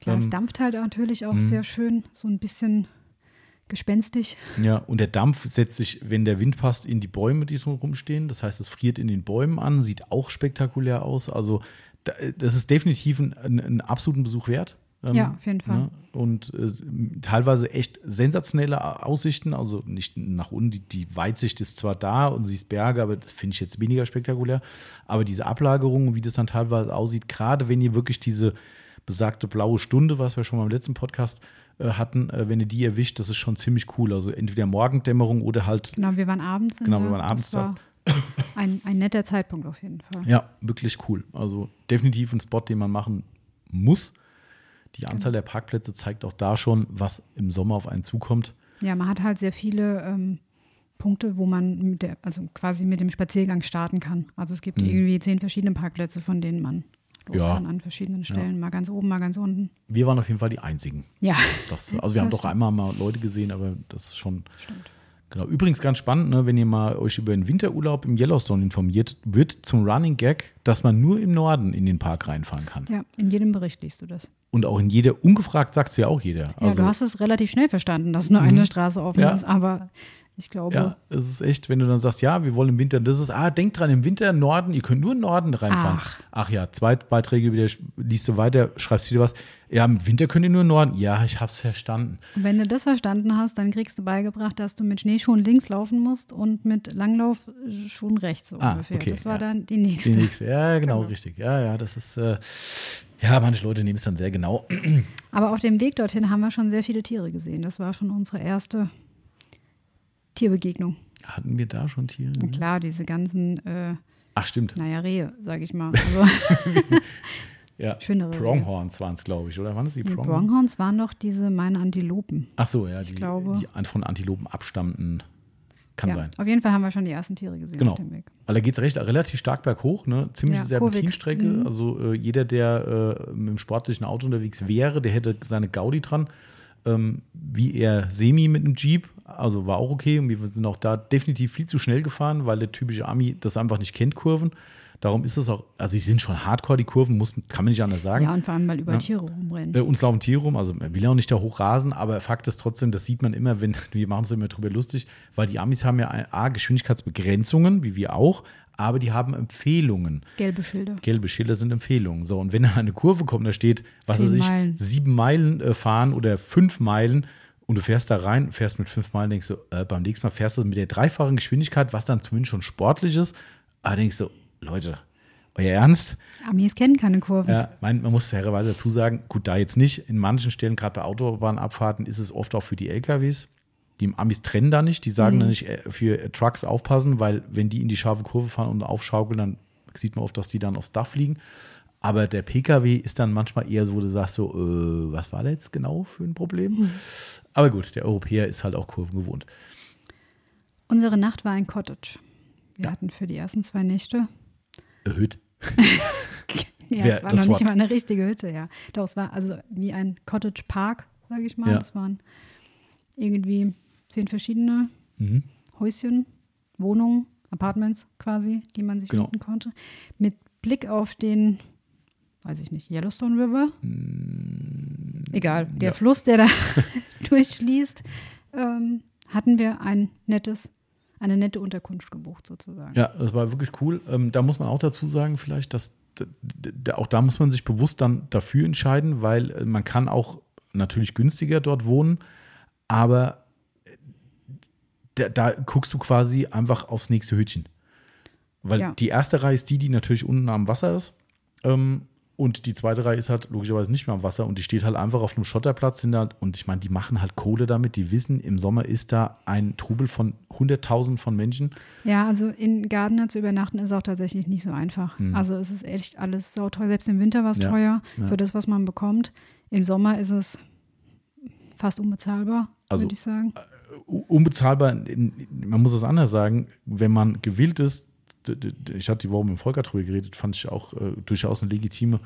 klar, es Ähm, dampft halt natürlich auch mhm. sehr schön, so ein bisschen gespenstig. Ja, und der Dampf setzt sich, wenn der Wind passt, in die Bäume, die so rumstehen. Das heißt, es friert in den Bäumen an, sieht auch spektakulär aus. Also, da, das ist definitiv ein, ein, ein absoluten Besuch wert. Ähm, Ja, auf jeden Fall. ne? Und äh, teilweise echt sensationelle Aussichten. Also nicht nach unten, die, die Weitsicht ist zwar da und siehst Berge, aber das finde ich jetzt weniger spektakulär. Aber diese Ablagerung, wie das dann teilweise aussieht, gerade wenn ihr wirklich diese besagte blaue Stunde, was wir schon mal im letzten Podcast äh, hatten, äh, wenn ihr die erwischt, das ist schon ziemlich cool. Also entweder Morgendämmerung oder halt, Genau, wir waren abends. Genau, da. wir waren abends war ein, ein netter Zeitpunkt auf jeden Fall. ja, wirklich cool. Also definitiv ein Spot, den man machen muss. Die Anzahl der Parkplätze zeigt auch da schon, was im Sommer auf einen zukommt. Ja, man hat halt sehr viele ähm, Punkte, wo man der, also quasi mit dem Spaziergang starten kann. Also es gibt Mhm. irgendwie zehn verschiedene Parkplätze, von denen man los Ja. an verschiedenen Stellen. Mal ganz oben, mal ganz unten. Wir waren auf jeden Fall die Einzigen. Ja, Das, also wir haben doch einmal mal Leute gesehen, aber das ist schon stimmt. Genau. Übrigens ganz spannend, ne, wenn ihr mal euch über den Winterurlaub im Yellowstone informiert, wird zum Running Gag, dass man nur im Norden in den Park reinfahren kann. Ja, in jedem Bericht liest du das. Und auch in jeder, ungefragt sagt es ja auch jeder. Ja, Also, du hast es relativ schnell verstanden, dass nur eine Straße offen Ja. ist, aber ich glaube, ja, es ist echt, wenn du dann sagst, ja, wir wollen im Winter, das ist, ah, denkt dran, im Winter Norden, ihr könnt nur im Norden reinfahren. Ach. Ach ja, zwei Beiträge wieder, liest du weiter, schreibst wieder was. Ja, im Winter könnt ihr nur im Norden. Ja, ich hab's verstanden. Und wenn du das verstanden hast, dann kriegst du beigebracht, dass du mit Schneeschuhen links laufen musst und mit Langlaufschuhen rechts so Ah, ungefähr. okay, das war ja. dann die nächste. Die nächste, ja, genau, richtig. Ja, ja, das ist, äh, ja, manche Leute nehmen es dann sehr genau. Aber auf dem Weg dorthin haben wir schon sehr viele Tiere gesehen. Das war schon unsere erste Tierbegegnung. Hatten wir da schon Tiere? Und klar, diese ganzen, äh, Ach, stimmt. naja, Rehe, sag ich mal. Also, Ja. schönere Pronghorns waren es, glaube ich, oder? Waren es die die Pronghorns? Pronghorns waren doch diese meine Antilopen. Ach so, ja, die, glaube- die von Antilopen abstammenden. Kann ja, sein. Auf jeden Fall haben wir schon die ersten Tiere gesehen Genau. auf dem Weg. Weil da geht es recht, relativ stark berghoch, ne? Ziemliche Ja, Serpentinstrecke. Mhm. Also äh, jeder, der äh, mit dem sportlichen Auto unterwegs wäre, der hätte seine Gaudi dran. Ähm, wie er Semi mit einem Jeep, also war auch okay. Und wir sind auch da definitiv viel zu schnell gefahren, weil der typische Ami das einfach nicht kennt, Kurven. Darum ist es auch, also sie sind schon hardcore, die Kurven, muss, kann man nicht anders sagen. Ja, und vor allem, weil über Ja. Tiere rumrennen. Äh, uns laufen Tiere rum, also man will ja auch nicht da hochrasen, aber Fakt ist trotzdem, das sieht man immer, wenn wir machen uns immer drüber lustig, weil die Amis haben ja A, Geschwindigkeitsbegrenzungen, wie wir auch, aber die haben Empfehlungen. Gelbe Schilder. Gelbe Schilder sind Empfehlungen. So, und wenn da eine Kurve kommt, da steht, was Zehn weiß ich, Meilen. sieben Meilen äh, fahren oder fünf Meilen und du fährst da rein, fährst mit fünf Meilen, denkst du, äh, beim nächsten Mal fährst du mit der dreifachen Geschwindigkeit, was dann zumindest schon sportlich ist, aber denkst du, Leute, euer Ernst? Amis kennen keine Kurven. Ja, mein, man muss fairerweise dazu sagen, gut, da jetzt nicht. In manchen Stellen, gerade bei Autobahnabfahrten, ist es oft auch für die LKWs. Die Amis trennen da nicht. Die sagen Mhm. dann nicht äh, für äh, Trucks aufpassen, weil wenn die in die scharfe Kurve fahren und aufschaukeln, dann sieht man oft, dass die dann aufs Dach fliegen. Aber der PKW ist dann manchmal eher so, du sagst so, äh, was war da jetzt genau für ein Problem? Mhm. Aber gut, der Europäer ist halt auch Kurven gewohnt. Unsere Nacht war ein Cottage. Wir Ja. hatten für die ersten zwei Nächte. Erhöht. Ja, Wer- es war noch nicht Wort- mal eine richtige Hütte, ja. Doch, es war also wie ein Cottage Park, sage ich mal. Ja. Es waren irgendwie zehn verschiedene Mhm. Häuschen, Wohnungen, Apartments quasi, die man sich Genau. mieten konnte. Mit Blick auf den, weiß ich nicht, Yellowstone River. Egal, der Mm, ja. Fluss, der da durchfließt, ähm, hatten wir ein nettes, eine nette Unterkunft gebucht sozusagen. Ja, das war wirklich cool. Ähm, da muss man auch dazu sagen, vielleicht, dass auch da muss man sich bewusst dann dafür entscheiden, weil äh, man kann auch natürlich günstiger dort wohnen, aber äh, da, da guckst du quasi einfach aufs nächste Hütchen. Weil Ja. die erste Reihe ist die, die natürlich unten am Wasser ist. Ähm, und die zweite Reihe ist halt logischerweise nicht mehr am Wasser und die steht halt einfach auf einem Schotterplatz. Halt, und ich meine, die machen halt Kohle damit. Die wissen, im Sommer ist da ein Trubel von 100.000 von Menschen. Ja, also in Gardner zu übernachten ist auch tatsächlich nicht so einfach. Also es ist echt alles sauteuer. Selbst im Winter war es. Ja, teuer ja. für das, was man bekommt. Im Sommer ist es fast unbezahlbar, Also, würde ich sagen. u- unbezahlbar, man muss es anders sagen, wenn man gewillt ist, ich hatte die Woche mit dem Volker drüber geredet, fand ich auch äh, durchaus eine legitime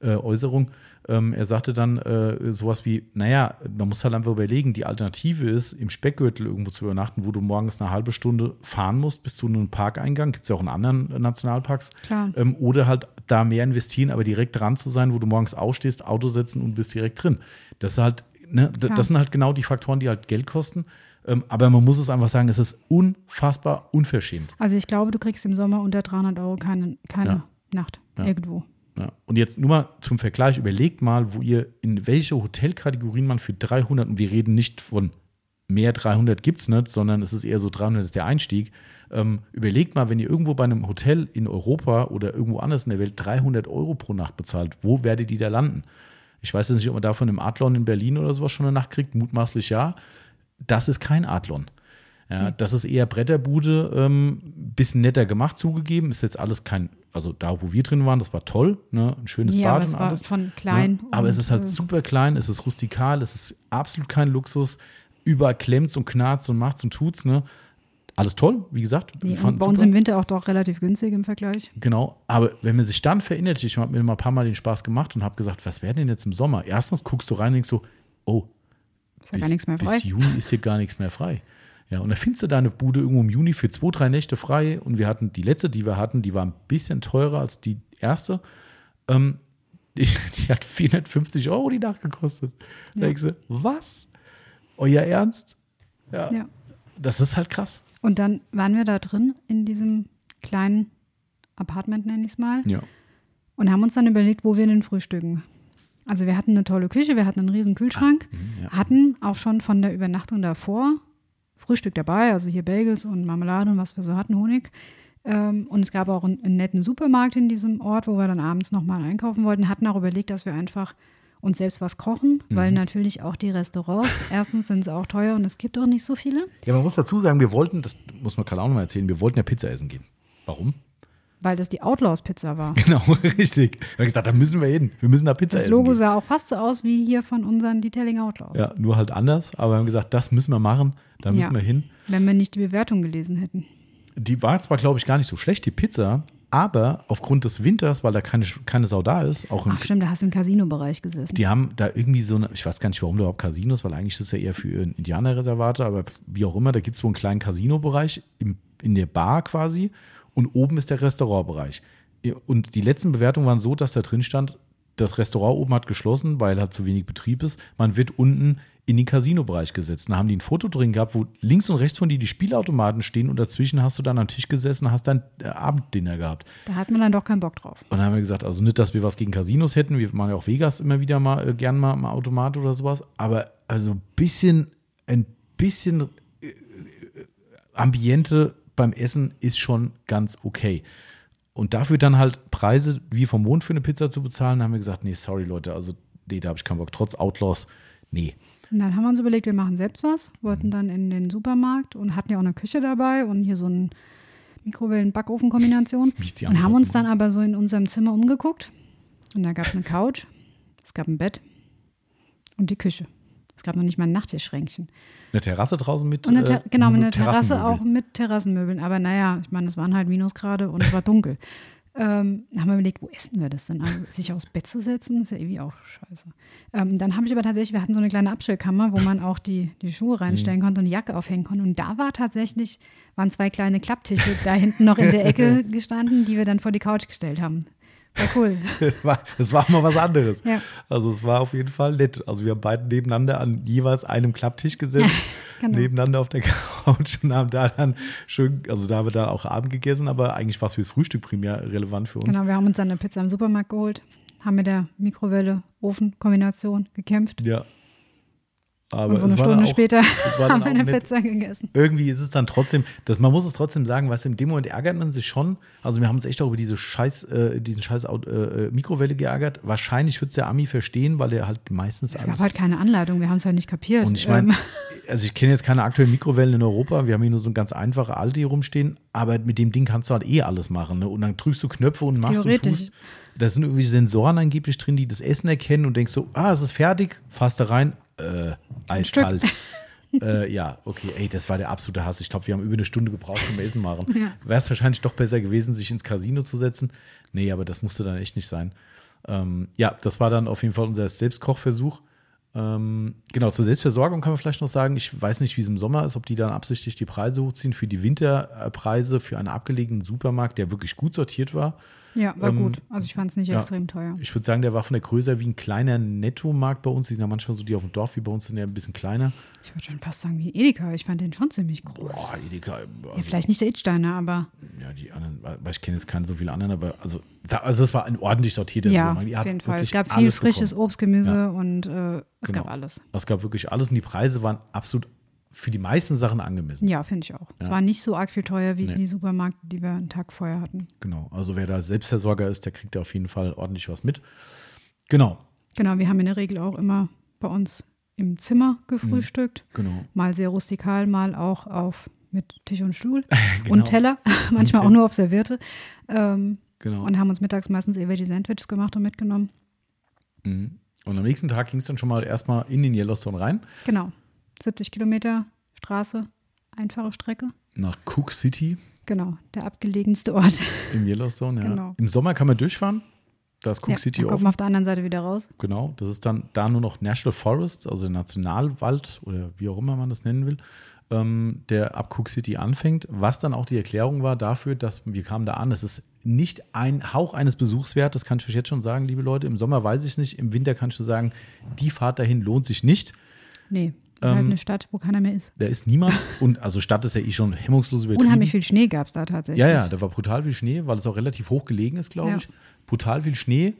äh, Äußerung. Ähm, er sagte dann äh, sowas wie, naja, man muss halt einfach überlegen, die Alternative ist, im Speckgürtel irgendwo zu übernachten, wo du morgens eine halbe Stunde fahren musst bis zu einem Parkeingang, gibt es ja auch in anderen Nationalparks, ähm, oder halt da mehr investieren, aber direkt dran zu sein, wo du morgens ausstehst, Auto setzen und bist direkt drin. Das ist halt, ne, das sind halt genau die Faktoren, die halt Geld kosten. Ähm, aber man muss es einfach sagen, es ist unfassbar unverschämt. Also ich glaube, du kriegst im Sommer unter 300 Euro keine, keine Ja. Nacht Ja. irgendwo. Ja. Und jetzt nur mal zum Vergleich, überlegt mal, wo ihr, in welche Hotelkategorien man für 300, und wir reden nicht von mehr 300 gibt es nicht, sondern es ist eher so 300 ist der Einstieg. Ähm, überlegt mal, wenn ihr irgendwo bei einem Hotel in Europa oder irgendwo anders in der Welt 300 Euro pro Nacht bezahlt, wo werdet ihr da landen? Ich weiß jetzt nicht, ob man davon im Adlon in Berlin oder sowas schon eine Nacht kriegt, mutmaßlich ja. Das ist kein Adlon. Ja, das ist eher Bretterbude, ähm, bisschen netter gemacht zugegeben. Ist jetzt alles kein, also da, wo wir drin waren, das war toll, ne? ein schönes Ja, Bad aber es und war alles. schon klein Ne? Aber es ist halt äh, super klein, es ist rustikal, es ist absolut kein Luxus. Überall klemmt's und knarzt und macht's und tut's, ne? Alles toll, wie gesagt. Und bei uns super. im Winter auch doch relativ günstig im Vergleich. Genau, aber wenn man sich dann verinnert, ich habe mir mal ein paar Mal den Spaß gemacht und habe gesagt, was wäre denn jetzt im Sommer? Erstens guckst du rein und denkst so, oh, Ist ja gar nichts mehr frei. bis Juni ist hier gar nichts mehr frei. Ja, und da findest du deine Bude irgendwo im Juni für zwei, drei Nächte frei. Und wir hatten die letzte, die wir hatten, die war ein bisschen teurer als die erste. Ähm, Die, die hat 450 Euro die Nacht gekostet. Da Ja. denkst du, was? Euer Ernst? Ja. Ja. Das ist halt krass. Und dann waren wir da drin in diesem kleinen Apartment, nenne ich es mal, Ja. und haben uns dann überlegt, wo wir denn frühstücken. Also wir hatten eine tolle Küche, wir hatten einen riesen Kühlschrank, Mhm, ja. hatten auch schon von der Übernachtung davor Frühstück dabei, also hier Bagels und Marmelade und was wir so hatten, Honig. Ähm, und es gab auch einen, einen netten Supermarkt in diesem Ort, wo wir dann abends nochmal einkaufen wollten. Hatten auch überlegt, dass wir einfach uns selbst was kochen, weil Mhm. natürlich auch die Restaurants, erstens sind sie auch teuer und es gibt auch nicht so viele. Ja, man muss dazu sagen, wir wollten, das muss man Karl auch noch mal erzählen, wir wollten ja Pizza essen gehen. Warum? Weil das die Outlaws-Pizza war. Genau, richtig. Wir haben gesagt, da müssen wir hin. Wir müssen da Pizza Das essen. Logo gehen. sah auch fast so aus wie hier von unseren Detailing Outlaws. Ja, nur halt anders. Aber wir haben gesagt, das müssen wir machen. Da müssen Ja. wir hin. Wenn wir nicht die Bewertung gelesen hätten. Die war zwar, glaube ich, gar nicht so schlecht, die Pizza, aber aufgrund des Winters, weil da keine, keine Sau da ist, auch im, Ach stimmt, da hast du im Casino-Bereich gesessen. die haben da irgendwie so eine, ich weiß gar nicht, warum da überhaupt Casinos, weil eigentlich ist es ja eher für Indianerreservate, aber wie auch immer, da gibt es so einen kleinen Casino-Bereich in der Bar quasi und oben ist der Restaurantbereich. Und die letzten Bewertungen waren so, dass da drin stand, das Restaurant oben hat geschlossen, weil halt zu wenig Betrieb ist. Man wird unten in den Casino-Bereich gesetzt. Da haben die ein Foto drin gehabt, wo links und rechts von dir die Spielautomaten stehen und dazwischen hast du dann am Tisch gesessen, hast dein äh, Abenddinner gehabt. Da hat man dann doch keinen Bock drauf. Und dann haben wir gesagt, also nicht, dass wir was gegen Casinos hätten, wir machen ja auch Vegas immer wieder mal äh, gern mal, mal Automat oder sowas, aber also ein bisschen, ein bisschen äh, äh, Ambiente beim Essen ist schon ganz okay. Und dafür dann halt Preise wie vom Mond für eine Pizza zu bezahlen, haben wir gesagt, nee, sorry Leute, also nee, da habe ich keinen Bock. Trotz Outlaws, nee. Und dann haben wir uns überlegt, wir machen selbst was, Mhm. wollten dann in den Supermarkt und hatten ja auch eine Küche dabei und hier so eine Mikrowellen-Backofen-Kombination. Und haben uns dann aber so in unserem Zimmer umgeguckt. Und da gab es eine Couch, es gab ein Bett und die Küche. Es gab noch nicht mal ein Nachttischschränkchen. Eine Terrasse draußen mit Und eine Ter äh, genau, mit eine Terrasse auch mit Terrassenmöbeln. Aber naja, ich meine, es waren halt Minusgrade und es war dunkel. ähm, haben wir überlegt, wo essen wir das denn? Also, sich aufs Bett zu setzen, ist ja irgendwie auch scheiße. Ähm, dann habe ich aber tatsächlich, wir hatten so eine kleine Abstellkammer, wo man auch die, die Schuhe reinstellen konnte und die Jacke aufhängen konnte. Und da war tatsächlich, waren zwei kleine Klapptische da hinten noch in der Ecke gestanden, die wir dann vor die Couch gestellt haben. War cool. es war mal was anderes. Ja. Also es war auf jeden Fall nett. Also wir haben beide nebeneinander an jeweils einem Klapptisch gesessen, Genau. nebeneinander auf der Couch und haben da dann schön, also da haben wir da auch Abend gegessen, aber eigentlich war es fürs Frühstück primär relevant für uns. Genau, wir haben uns dann eine Pizza im Supermarkt geholt, haben mit der Mikrowelle, Ofen-Kombination gekämpft. Ja. Aber und so eine Stunde auch, später haben wir eine. Pizza gegessen. Irgendwie ist es dann trotzdem, das, man muss es trotzdem sagen, was in dem Moment ärgert man sich schon. Also wir haben uns echt auch über diese scheiß, äh, diesen scheiß Au- äh, Mikrowelle geärgert. Wahrscheinlich wird es der Ami verstehen, weil er halt meistens Es gab halt keine Anleitung, wir haben es halt nicht kapiert. Und ich meine, Ähm, also ich kenne jetzt keine aktuellen Mikrowellen in Europa. Wir haben hier nur so eine ganz einfache alte hier rumstehen. Aber mit dem Ding kannst du halt eh alles machen. Ne? Und dann drückst du Knöpfe und machst und tust. Da sind irgendwie Sensoren angeblich drin, die das Essen erkennen und denkst so, ah, es ist fertig, fasst da rein, äh, eiskalt. äh, ja, okay, ey, das war der absolute Hass. Ich glaube, wir haben über eine Stunde gebraucht zum Essen machen. Ja. Wäre es wahrscheinlich doch besser gewesen, sich ins Casino zu setzen. Nee, aber das musste dann echt nicht sein. Ähm, ja, das war dann auf jeden Fall unser Selbstkochversuch. Ähm, genau, zur Selbstversorgung kann man vielleicht noch sagen, ich weiß nicht, wie es im Sommer ist, ob die dann absichtlich die Preise hochziehen für die Winterpreise für einen abgelegenen Supermarkt, der wirklich gut sortiert war. Ja, war ähm, gut. Also ich fand es nicht ja. extrem teuer. Ich würde sagen, der war von der Größe wie ein kleiner Nettomarkt bei uns. Die sind ja manchmal so die auf dem Dorf wie bei uns sind ja ein bisschen kleiner. Ich würde schon fast sagen wie Edeka. Ich fand den schon ziemlich groß. Boah, Edeka. ja, Also, vielleicht nicht der Itsteiner, aber ja, die anderen, weil ich kenne jetzt keine so viele anderen, aber also, da- also es war ein ordentlich sortierter ja, Supermarkt. Die auf jeden Fall. Es gab viel frisches bekommen. Obst, Gemüse Ja. und äh, es Genau. gab alles. Es gab wirklich alles und die Preise waren absolut für die meisten Sachen angemessen. Ja, finde ich auch. Es Ja. war nicht so arg viel teuer wie Nee. die Supermärkte, die wir einen Tag vorher hatten. Genau. Also wer da Selbstversorger ist, der kriegt da auf jeden Fall ordentlich was mit. Genau. Genau, wir haben in der Regel auch immer bei uns im Zimmer gefrühstückt. Genau. Mal sehr rustikal, mal auch auf mit Tisch und Stuhl Genau. und Teller, manchmal auch Teller. nur auf Serviette. Ähm, Genau. Und haben uns mittags meistens irgendwelche Sandwiches gemacht und mitgenommen. Mhm. Und am nächsten Tag ging es dann schon mal erstmal in den Yellowstone rein, Genau. 70 Kilometer Straße, einfache Strecke. nach Cook City Genau, der abgelegenste Ort. im Yellowstone. Ja. Genau. Im Sommer kann man durchfahren. Da ist Cook ja, City dann kommt man auf der anderen Seite wieder raus. Genau, das ist dann da nur noch National Forest, also der Nationalwald oder wie auch immer man das nennen will. ähm, der ab Cook City anfängt, was dann auch die Erklärung war dafür, dass wir kamen da an. Es ist nicht ein Hauch eines Besuchs wert, das kann ich euch jetzt schon sagen, liebe Leute. Im Sommer weiß ich es nicht, im Winter kannst du sagen, die Fahrt dahin lohnt sich nicht. Nee, ist halt eine Stadt, wo keiner mehr ist. Da ist niemand und also Stadt ist ja eh schon hemmungslos übertrieben. Unheimlich viel Schnee gab es da tatsächlich. Ja, ja, da war brutal viel Schnee, weil es auch relativ hoch gelegen ist, glaube Ja. ich. Brutal viel Schnee,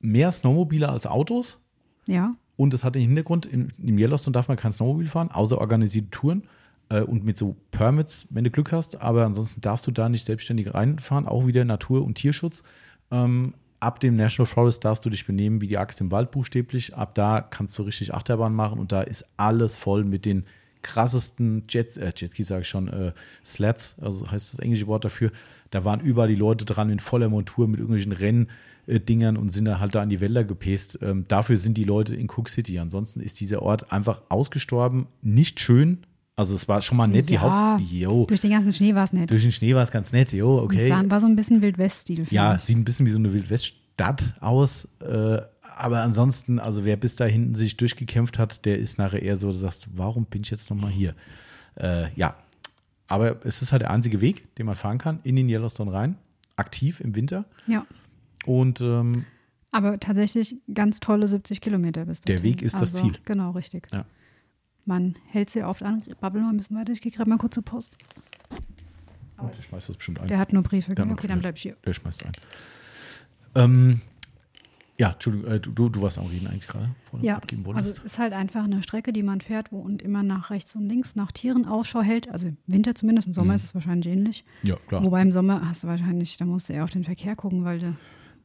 mehr Snowmobile als Autos. Ja, Und es hat den Hintergrund, im, im Yellowstone darf man kein Snowmobil fahren, außer organisierte Touren äh, und mit so Permits, wenn du Glück hast. Aber ansonsten darfst du da nicht selbstständig reinfahren, auch wieder Natur- und Tierschutz. Ähm, ab dem National Forest darfst du dich benehmen wie die Axt im Wald buchstäblich. Ab da kannst du richtig Achterbahn machen und da ist alles voll mit den krassesten Jets, äh, Jetskis sage ich schon, äh, Slats, also heißt das englische Wort dafür. Da waren überall die Leute dran in voller Montur mit irgendwelchen Renndingern und sind dann halt da an die Wälder gepäst. Ähm, dafür sind die Leute in Cook City. Ansonsten ist dieser Ort einfach ausgestorben, nicht schön. Also es war schon mal nett, die Ja, Haupt. Jo, durch den ganzen Schnee war es nett. durch den Schnee war es ganz nett, jo, okay. sah- war so ein bisschen Wildwest-Stil. Ja, ich. sieht ein bisschen wie so eine Wildweststadt aus. Äh, aber ansonsten, also wer bis da hinten sich durchgekämpft hat, der ist nachher eher so, du sagst, warum bin ich jetzt nochmal hier? Äh, ja, aber es ist halt der einzige Weg, den man fahren kann, in den Yellowstone rein, aktiv im Winter. ja. Und ähm, Aber tatsächlich ganz tolle 70 Kilometer bis Der dorthin. Weg ist das also, Ziel. Genau, richtig. Ja. Man hält sie oft an. Babbel mal ein bisschen weiter. Ich gehe gerade mal kurz zur Post. oh, der schmeißt das bestimmt ein. Der hat nur Briefe. Hat nur okay, Briefe. dann bleib ich hier. Der schmeißt ein. Ähm, ja, Entschuldigung, äh, du, du, warst am Reden eigentlich gerade, Ja, abgeben also wolltest. es ist halt einfach eine Strecke, die man fährt, wo und immer nach rechts und links nach Tieren Ausschau hält. Also im Winter zumindest, im Sommer ist es wahrscheinlich ähnlich. ja, klar. Wobei im Sommer hast du wahrscheinlich, da musst du eher auf den Verkehr gucken, weil du,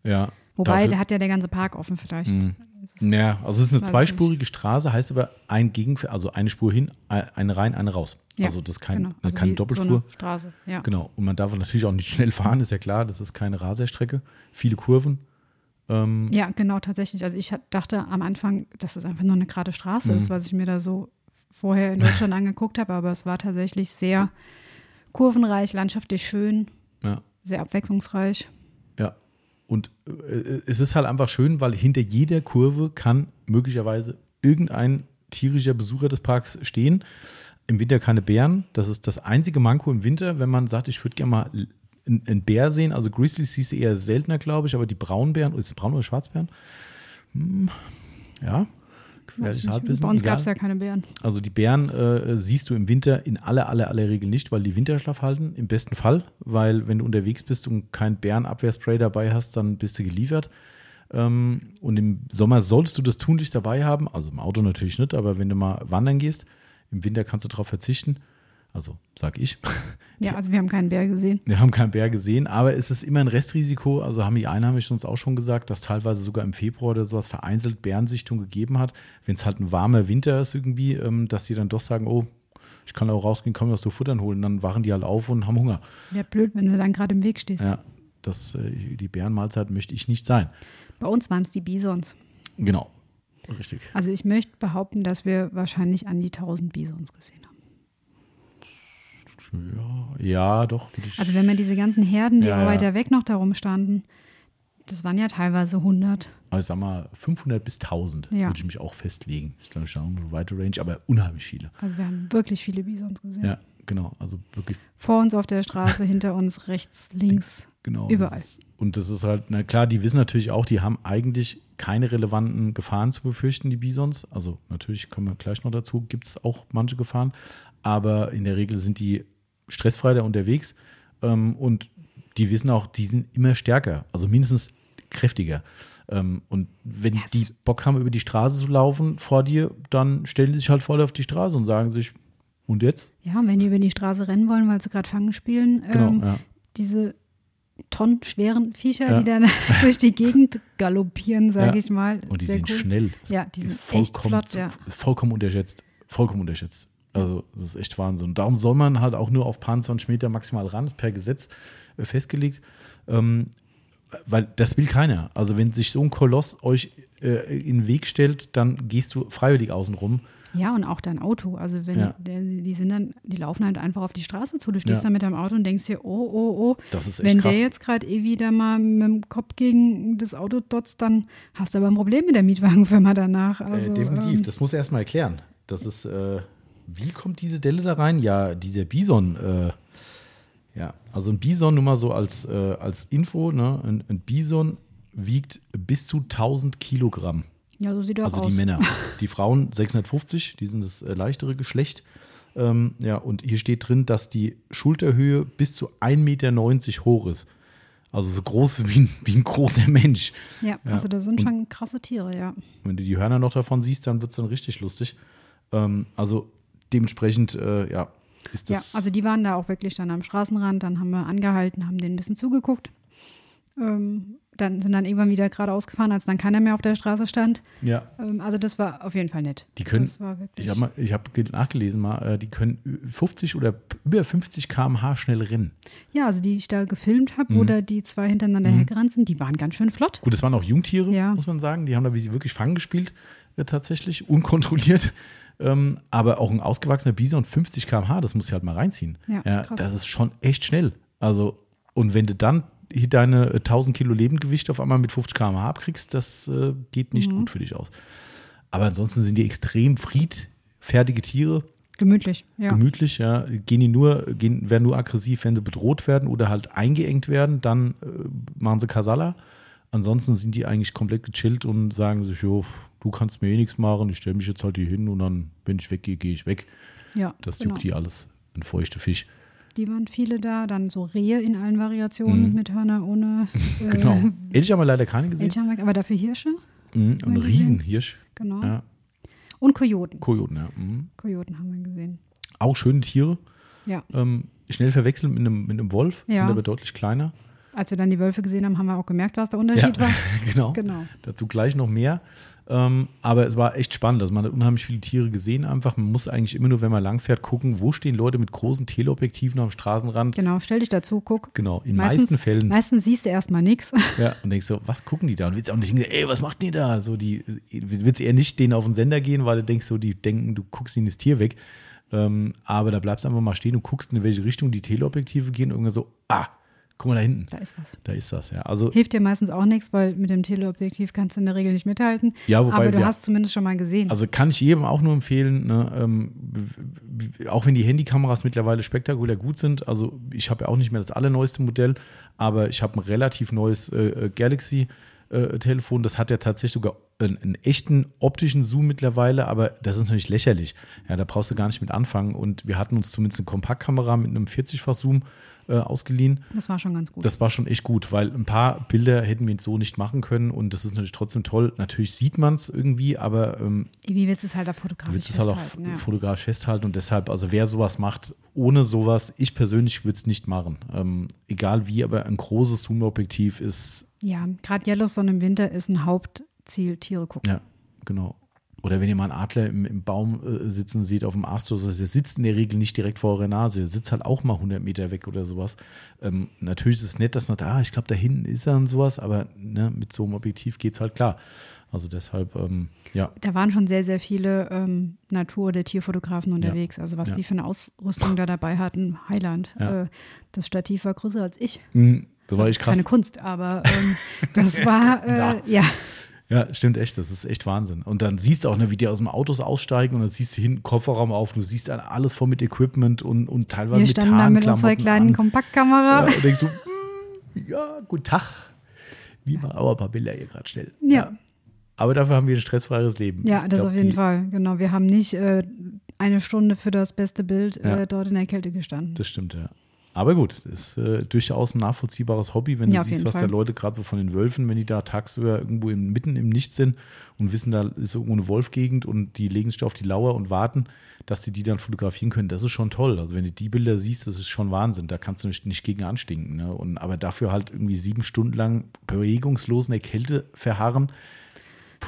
ja, wobei, da hat ja der ganze Park offen vielleicht. Mhm. Ja, also es ist eine zweispurige Straße, heißt aber ein Gegenver also eine Spur hin, eine rein, eine raus. Ja, also das ist kein, genau. Also keine wie Doppelspur. So Straße, ja. Genau. Und man darf natürlich auch nicht schnell fahren, ist ja klar. Das ist keine Raserstrecke. Viele Kurven. Ähm, Ja, genau, tatsächlich. Also ich dachte am Anfang, dass es einfach nur eine gerade Straße Mhm. ist, was ich mir da so vorher in Deutschland angeguckt habe, aber es war tatsächlich sehr kurvenreich, landschaftlich schön, ja, sehr abwechslungsreich. Und äh, es ist halt einfach schön, weil hinter jeder Kurve kann möglicherweise irgendein tierischer Besucher des Parks stehen. Im Winter keine Bären. Das ist das einzige Manko im Winter, wenn man sagt, ich würde gerne mal einen Bär sehen. Also Grizzlies siehst du eher seltener, glaube ich, aber die Braunbären, ist es Braun- oder Schwarzbären? Hm, ja, Weiß gefährlich nicht. Halbwissen. Bei uns gab es ja keine Bären. Also die Bären äh, siehst du im Winter in aller, aller, aller Regel nicht, weil die Winterschlaf halten. Im besten Fall, weil wenn du unterwegs bist und kein Bärenabwehrspray dabei hast, dann bist du geliefert. Ähm, und im Sommer solltest du das tunlichst dabei haben. Also im Auto natürlich nicht, aber wenn du mal wandern gehst, im Winter kannst du darauf verzichten. Also sag ich. Ja, also wir haben keinen Bär gesehen. Wir haben keinen Bär gesehen, aber es ist immer ein Restrisiko. Also haben die Einheimischen uns auch schon gesagt, dass teilweise sogar im Februar oder sowas vereinzelt Bärensichtung gegeben hat. Wenn es halt ein warmer Winter ist irgendwie, ähm, dass die dann doch sagen, oh, ich kann auch rausgehen, kann mir was so futtern holen. Dann wachen die halt auf und haben Hunger. Wäre blöd, wenn du dann gerade im Weg stehst. Ja, das, äh, die Bärenmahlzeit möchte ich nicht sein. Bei uns waren es die Bisons. Genau, richtig. Also ich möchte behaupten, dass wir wahrscheinlich an die 1000 Bisons gesehen haben. Ja, ja doch. Also wenn man diese ganzen Herden, die Ja, auch ja. weiter weg noch darum standen, das waren ja teilweise 100. also ich sag mal 500 bis 1000 Ja. würde ich mich auch festlegen. Ich glaube, schon eine weite Range, aber unheimlich viele. Also wir haben wirklich viele Bisons gesehen. Ja, genau. Also wirklich Vor uns auf der Straße, hinter uns, rechts, links. Genau. Überall. Das ist- Und das ist halt, na klar, die wissen natürlich auch, die haben eigentlich keine relevanten Gefahren zu befürchten, die Bisons. Also natürlich kommen wir gleich noch dazu, gibt es auch manche Gefahren, aber in der Regel sind die stressfrei da unterwegs ähm, und die wissen auch, die sind immer stärker, also mindestens kräftiger. Ähm, und wenn Ja, die Bock haben, über die Straße zu laufen vor dir, dann stellen die sich halt voll auf die Straße und sagen sich, und jetzt? Ja, und wenn die über die Straße rennen wollen, weil sie gerade Fangen spielen, Genau, ähm, ja. diese tonnenschweren Viecher, Ja. die dann durch die Gegend galoppieren, sage Ja. ich mal. Und die Sehr sind cool. schnell. Ja, die ist sind echt vollkommen, flott, ja. ist vollkommen unterschätzt. Vollkommen unterschätzt. Also, das ist echt Wahnsinn. Darum soll man halt auch nur auf paar 20 Meter maximal ran, ist per Gesetz äh, festgelegt. Ähm, weil das will keiner. Also, wenn sich so ein Koloss euch äh, in den Weg stellt, dann gehst du freiwillig außen rum. Ja, und auch dein Auto. Also wenn Ja. der, die sind dann, die laufen halt einfach auf die Straße zu. Du stehst Ja. da mit deinem Auto und denkst dir, oh, oh, oh. Das ist echt Wenn krass. der jetzt gerade eh wieder mal mit dem Kopf gegen das Auto dotzt, dann hast du aber ein Problem mit der Mietwagenfirma danach. Also, äh, definitiv. Ähm, das muss er erstmal erklären. Das ist, äh, wie kommt diese Delle da rein? Ja, dieser Bison, äh, ja, also ein Bison, nur mal so als, äh, als Info, ne? ein, ein Bison wiegt bis zu 1000 Kilogramm. Ja, so sieht er Also aus. die Männer. Die Frauen 650, die sind das äh, leichtere Geschlecht. Ähm, ja, und hier steht drin, dass die Schulterhöhe bis zu 1,90 Meter hoch ist. Also so groß wie ein, wie ein großer Mensch. Ja, Ja. also das sind Und- schon krasse Tiere, ja. Wenn du die Hörner noch davon siehst, dann wird es dann richtig lustig. Ähm, also dementsprechend, äh, ja, ist Ja, das. also die waren da auch wirklich dann am Straßenrand, dann haben wir angehalten, haben denen ein bisschen zugeguckt. Ähm, dann sind dann irgendwann wieder geradeaus gefahren, als dann keiner mehr auf der Straße stand. ja, Ähm, also das war auf jeden Fall nett. Die können- Das war wirklich. ich habe hab ge- nachgelesen mal, äh, die können 50 oder über 50 km/h schnell rennen. ja, also die ich da gefilmt habe, wo Mhm. da die zwei hintereinander Mhm. hergerannt sind, die waren ganz schön flott. Gut, das waren auch Jungtiere, Ja. muss man sagen. Die haben da wie sie wirklich Fangen gespielt, äh, tatsächlich, unkontrolliert. Ähm, aber auch ein ausgewachsener Bison 50 km/h, das muss ich halt mal reinziehen. Ja, krass. das ist schon echt schnell. Also, und wenn du dann hier deine äh, 1000 Kilo Lebendgewicht auf einmal mit 50 km/h abkriegst, das äh, geht nicht Mhm. gut für dich aus. Aber ansonsten sind die extrem friedfertige Tiere, Gemütlich, ja. gemütlich, ja. Gehen die nur, gehen, werden nur aggressiv, wenn sie bedroht werden oder halt eingeengt werden, dann äh, machen sie Kasala. Ansonsten sind die eigentlich komplett gechillt und sagen sich, jo, du kannst mir eh nichts machen, ich stelle mich jetzt halt hier hin und dann, wenn ich weggehe, gehe ich weg. ja Das genau. juckt die alles, ein feuchter Fisch. Die waren viele da, dann so Rehe in allen Variationen Mhm. mit Hörner, ohne äh, Genau. Elch haben wir leider keine gesehen. Elch haben wir- aber dafür Hirsche, Mhm. Und ein. Riesenhirsch. genau. Ja. Und Kojoten. Kojoten, ja. Mhm. Kojoten haben wir gesehen. Auch schöne Tiere. Ja. Ähm, schnell verwechseln mit einem, mit einem Wolf, Ja. sind aber deutlich kleiner. Als wir dann die Wölfe gesehen haben, haben wir auch gemerkt, was der Unterschied war. genau. Genau. Dazu gleich noch mehr. Ähm, aber es war echt spannend. Also man hat unheimlich viele Tiere gesehen einfach. Man muss eigentlich immer nur, wenn man langfährt, gucken, wo stehen Leute mit großen Teleobjektiven am Straßenrand. Genau, stell dich dazu, guck. Genau, in Meistens- meisten Fällen. Meistens siehst du erstmal nichts. Ja, und denkst so, was gucken die da? Und willst auch nicht denken, ey, was macht die da? So, die willst eher nicht denen auf den Sender gehen, weil du denkst so, die denken, du guckst ihnen das Tier weg. Ähm, aber da bleibst du einfach mal stehen und guckst, in welche Richtung die Teleobjektive gehen. Und irgendwann so, ah, guck mal da hinten. Da ist was. Da ist was, ja. Also, Hilft dir meistens auch nichts, weil mit dem Teleobjektiv kannst du in der Regel nicht mithalten. Ja, wobei aber du wir- hast zumindest schon mal gesehen. Also kann ich jedem auch nur empfehlen, ne, ähm, auch wenn die Handykameras mittlerweile spektakulär gut sind. Also ich habe ja auch nicht mehr das allerneueste Modell, aber ich habe ein relativ neues äh, äh, Galaxy. Äh, Telefon, das hat ja tatsächlich sogar einen, einen echten optischen Zoom mittlerweile, aber das ist natürlich lächerlich. Ja, da brauchst du gar nicht mit anfangen. Und wir hatten uns zumindest eine Kompaktkamera mit einem 40-fach Zoom äh, ausgeliehen. das war schon ganz gut. Das war schon echt gut, weil ein paar Bilder hätten wir so nicht machen können und das ist natürlich trotzdem toll. Natürlich sieht man es irgendwie, aber ähm, Wie willst du es halt auf fotografisch willst es halt auch festhalten? ja. fotografisch festhalten und deshalb, also wer sowas macht, ohne sowas, ich persönlich würde es nicht machen. Ähm, egal wie, aber ein großes Zoom-Objektiv ist, ja, gerade Yellowstone im Winter ist ein Hauptziel, Tiere gucken. ja, genau. Oder wenn ihr mal einen Adler im, im Baum äh, sitzen seht, auf dem Ast, oder so, der sitzt in der Regel nicht direkt vor eurer Nase, der sitzt halt auch mal 100 Meter weg oder sowas. Ähm, natürlich ist es nett, dass man da, ah, ich glaube, da hinten ist er und sowas, aber ne, mit so einem Objektiv geht es halt klar. Also deshalb, ähm, ja, Da waren schon sehr, sehr viele ähm, Natur- oder Tierfotografen unterwegs. Also was Ja. die für eine Ausrüstung da dabei hatten, Highland. Ja. Äh, das Stativ war größer als ich. Hm, das war echt ist krass. keine Kunst, aber ähm, das war, äh, ja, Ja, stimmt echt, das ist echt Wahnsinn. Und dann siehst du auch, ne, wie die aus dem Autos aussteigen und dann siehst du hinten Kofferraum auf, du siehst dann alles voll mit Equipment und, und teilweise wir mit standen da mit unserer kleinen an. Kompaktkamera. Ja, und denkst so, mm, ja, guten Tag. Wie mal aber ein paar Bilder hier gerade schnell. Ja. Aber dafür haben wir ein stressfreieres Leben. Ja, das glaub, auf jeden Fall. Genau, wir haben nicht äh, eine Stunde für das beste Bild Ja. äh, dort in der Kälte gestanden. Das stimmt, ja. Aber gut, das ist äh, durchaus ein nachvollziehbares Hobby, wenn Ja, du siehst, was da Fall. Leute gerade so von den Wölfen, wenn die da tagsüber irgendwo im, mitten im Nichts sind und wissen, da ist irgendwo eine Wolfgegend und die legen sich da auf die Lauer und warten, dass die die dann fotografieren können. Das ist schon toll. Also wenn du die Bilder siehst, das ist schon Wahnsinn. Da kannst du nicht, nicht gegen anstinken. Ne? Und, aber dafür halt irgendwie sieben Stunden lang bewegungslos in der Kälte verharren,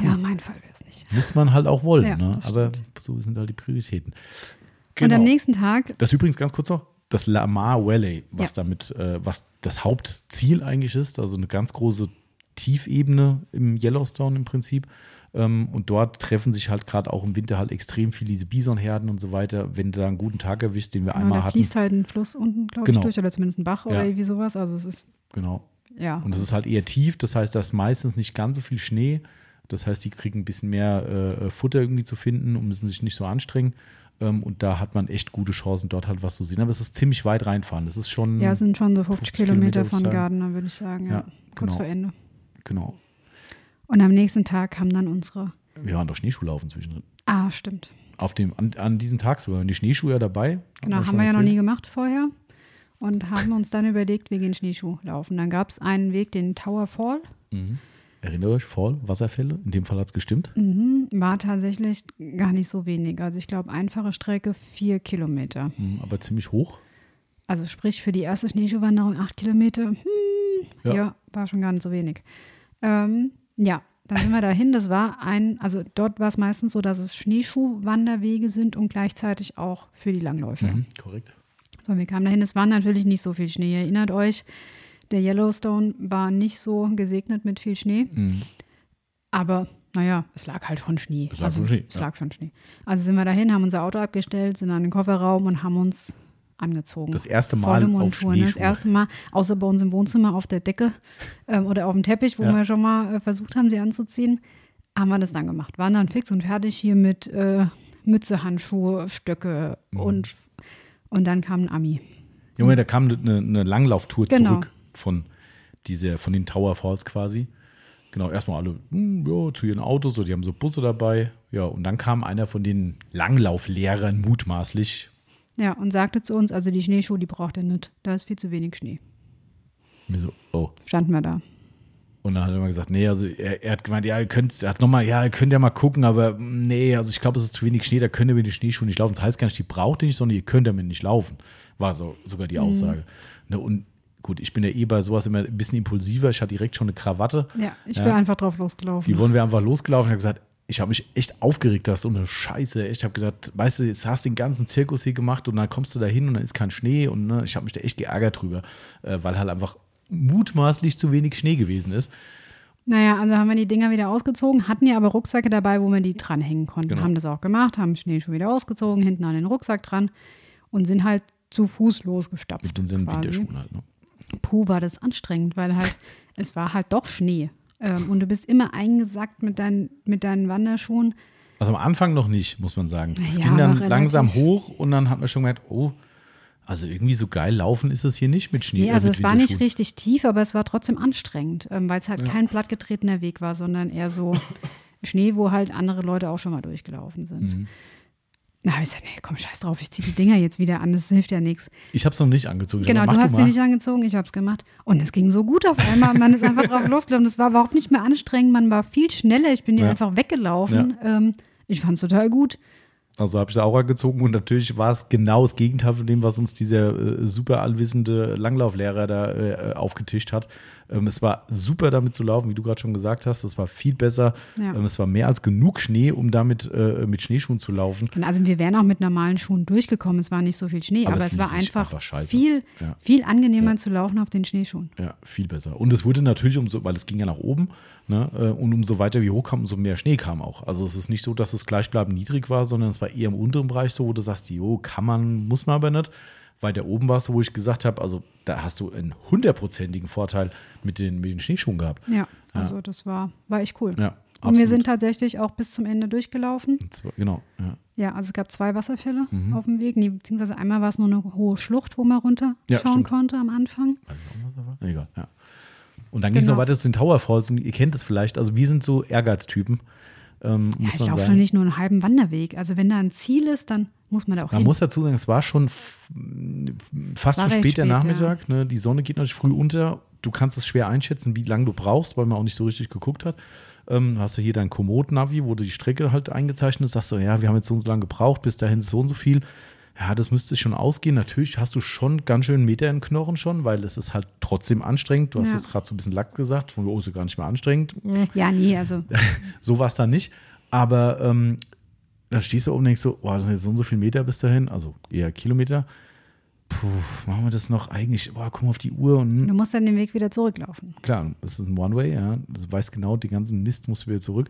Ja, mein Fall wäre es nicht. muss man halt auch wollen. Ja, ne? Aber so sind halt die Prioritäten. Und am Genau. nächsten Tag, Das ist übrigens ganz kurz noch, das Lamar Valley, was Ja. damit, äh, was das Hauptziel eigentlich ist, also eine ganz große Tiefebene im Yellowstone im Prinzip. Ähm, und dort treffen sich halt gerade auch im Winter halt extrem viele diese Bisonherden und so weiter. Wenn du da einen guten Tag erwischst, den wir genau, einmal da hatten. fließt halt ein Fluss unten, glaube Genau. ich, durch oder zumindest ein Bach Ja. oder irgendwie sowas. Also es ist, Genau. ja. Und es ist halt eher tief, das heißt, da ist meistens nicht ganz so viel Schnee. Das heißt, die kriegen ein bisschen mehr äh, Futter irgendwie zu finden und müssen sich nicht so anstrengen. Ähm, und da hat man echt gute Chancen, dort halt was zu sehen. Aber es ist ziemlich weit reinfahren. Das ist schon. Ja, es sind schon so 50, 50 Kilometer, Kilometer, von. Gardner, würde ich sagen. Ja, Ja, kurz genau. vor Ende. Genau. Und am nächsten Tag kam dann unsere. Wir waren doch Schneeschuhlaufen zwischendrin. Ah, stimmt. Auf dem, an, an diesem Tag sogar. Die Schneeschuhe ja dabei. Genau, haben wir ja noch nie gemacht vorher. Und haben uns dann überlegt, wir gehen Schneeschuh laufen. Dann gab es einen Weg, den Tower Fall. Mhm. Erinnert euch, Fall, Wasserfälle. In dem Fall hat es gestimmt. Mhm, war tatsächlich gar nicht so wenig. Also ich glaube, einfache Strecke vier Kilometer. Mhm, aber ziemlich hoch. Also sprich für die erste Schneeschuhwanderung acht Kilometer. Hm, Ja. ja. war schon gar nicht so wenig. Ähm, ja, dann sind wir dahin. Das war ein, also dort war es meistens so, dass es Schneeschuhwanderwege sind und gleichzeitig auch für die Langläufer. Mhm, korrekt. So, wir kamen dahin. Es war natürlich nicht so viel Schnee. Ihr erinnert euch, der Yellowstone war nicht so gesegnet mit viel Schnee. Mhm. Aber naja, es lag halt schon Schnee. Es lag also, schon Schnee, Es ja. lag schon Schnee. Also sind wir dahin, haben unser Auto abgestellt, sind an den Kofferraum und haben uns angezogen. Das erste Volle Mal auf Montur, ne? Das erste Mal, außer bei uns im Wohnzimmer auf der Decke ähm, oder auf dem Teppich, wo Ja. wir schon mal äh, versucht haben, sie anzuziehen, haben wir das dann gemacht. Waren dann fix und fertig hier mit äh, Mütze, Handschuhe, Stöcke Mhm. und, und dann kam ein Ami. Junge, da kam eine, eine Langlauftour Genau. zurück von, dieser, von den Tower Falls quasi. Genau, erstmal alle hm, ja, zu ihren Autos, so, die haben so Busse dabei. Ja, und dann kam einer von den Langlauflehrern mutmaßlich. Ja, und sagte zu uns, also die Schneeschuhe, die braucht er nicht. Da ist viel zu wenig Schnee. Mir so, oh. Standen wir da. Und dann hat er mal gesagt, nee, also er, er hat gemeint, ja, ihr könnt, er hat nochmal, ja, ihr könnt ja mal gucken, aber mm, nee, also ich glaube, es ist zu wenig Schnee, da könnt ihr mit den Schneeschuhen nicht laufen. Das heißt gar nicht, die braucht ihr nicht, sondern ihr könnt damit nicht laufen. War so sogar die Aussage. Ne, und gut, ich bin ja eh bei sowas immer ein bisschen impulsiver. Ich hatte direkt schon eine Krawatte. Ja, ich Ja. bin einfach drauf losgelaufen. Die wurden wir einfach losgelaufen. Ich habe gesagt, ich habe mich echt aufgeregt, das ist so eine Scheiße. Ich habe gedacht, weißt du, jetzt hast du den ganzen Zirkus hier gemacht und dann kommst du da hin und dann ist kein Schnee und ne, ich habe mich da echt geärgert drüber, äh, weil halt einfach mutmaßlich zu wenig Schnee gewesen ist. Naja, also haben wir die Dinger wieder ausgezogen, hatten ja aber Rucksäcke dabei, wo wir die dranhängen konnten. Genau. Haben das auch gemacht, haben Schneeschuhe wieder ausgezogen, hinten an den Rucksack dran und sind halt zu Fuß losgestapft. Mit unseren. Winterschuhen halt. Ne? Puh, war das anstrengend, weil halt, es war halt doch Schnee. Ähm, und du bist immer eingesackt mit deinen, mit deinen Wanderschuhen. Also am Anfang noch nicht, muss man sagen. Es Ja, ging dann langsam hoch und dann hat man schon gemerkt, oh, also irgendwie so geil laufen ist es hier nicht mit Schnee. Nee, äh, also mit es war nicht richtig tief, aber es war trotzdem anstrengend, ähm, weil es halt kein plattgetretener Weg war, sondern eher so Schnee, wo halt andere Leute auch schon mal durchgelaufen sind. Mhm. Da habe ich gesagt, nee, komm, scheiß drauf, ich ziehe die Dinger jetzt wieder an, das hilft ja nichts. Ich habe es noch nicht angezogen. Genau, du hast sie nicht angezogen, ich habe es gemacht. Und es ging so gut auf einmal. Man ist einfach drauf losgelaufen. Das war überhaupt nicht mehr anstrengend. Man war viel schneller. Ich bin hier Ja. einfach weggelaufen. Ähm, ich fand es total gut. Also habe ich es auch angezogen und natürlich war es genau das Gegenteil von dem, was uns dieser äh, super allwissende Langlauflehrer da äh, aufgetischt hat. Ähm, es war super damit zu laufen, wie du gerade schon gesagt hast. Es war viel besser. Ja. Ähm, es war mehr als genug Schnee, um damit äh, mit Schneeschuhen zu laufen. Genau, Also wir wären auch mit normalen Schuhen durchgekommen. Es war nicht so viel Schnee, Aber aber, es es war einfach, einfach viel, Ja. viel angenehmer zu laufen auf den Schneeschuhen. Ja, viel besser. Und es wurde natürlich umso, weil es ging ja nach oben, ne, äh, und umso weiter wir hochkamen, umso mehr Schnee kam auch. Also es ist nicht so, dass es gleichbleibend niedrig war, sondern es war eher im unteren Bereich so, wo du sagst, jo, kann man, muss man aber nicht. Weiter oben war es so, wo ich gesagt habe, also da hast du einen hundertprozentigen Vorteil mit den, mit den Schneeschuhen gehabt. Ja, also das war, war echt cool. Ja, Und wir sind tatsächlich auch bis zum Ende durchgelaufen. Zwar- Genau, ja. Ja, also es gab zwei Wasserfälle Mhm. auf dem Weg. Nee, beziehungsweise einmal war es nur eine hohe Schlucht, wo man runter Ja, konnte am Anfang. War? Egal, ja. Und dann ging es Genau. noch weiter zu den Tower Falls und ihr kennt es vielleicht, also wir sind so Ehrgeiztypen, ähm, Ja, ich laufe doch nicht nur einen halben Wanderweg. Also wenn da ein Ziel ist, dann muss man da auch Man hin. muss dazu sagen, es war schon fast war schon später spät, Nachmittag. Ne? Die Sonne geht natürlich früh unter. Du kannst es schwer einschätzen, wie lange du brauchst, weil man auch nicht so richtig geguckt hat. Ähm, hast du hier dein Komoot-Navi, wo du die Strecke halt eingezeichnet hast. Sagst du, ja, wir haben jetzt so und so lange gebraucht, bis dahin ist so und so viel. Ja, das müsste schon ausgehen. Natürlich hast du schon ganz schön Meter in den Knochen schon, weil es ist halt trotzdem anstrengend. Du hast Ja. es gerade so ein bisschen lax gesagt, von oh, ist ja gar nicht mehr anstrengend. Ja, nee, also So war es dann nicht. Aber ähm, dann stehst du oben und denkst so, oh, das sind jetzt so und so viele Meter bis dahin, also eher Kilometer. Puh, machen wir das noch eigentlich? Guck mal auf die Uhr und du musst dann den Weg wieder zurücklaufen. klar, das ist ein One-Way, ja. Du weißt genau, den ganzen Mist musst du wieder zurück.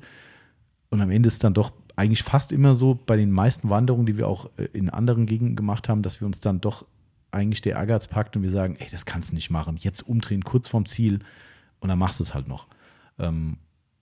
Und am Ende ist dann doch eigentlich fast immer so bei den meisten Wanderungen, die wir auch äh, in anderen Gegenden gemacht haben, dass wir uns dann doch eigentlich der Ehrgeiz packt und wir sagen, ey, das kannst du nicht machen. Jetzt umdrehen, kurz vorm Ziel und dann machst du es halt noch. Ähm,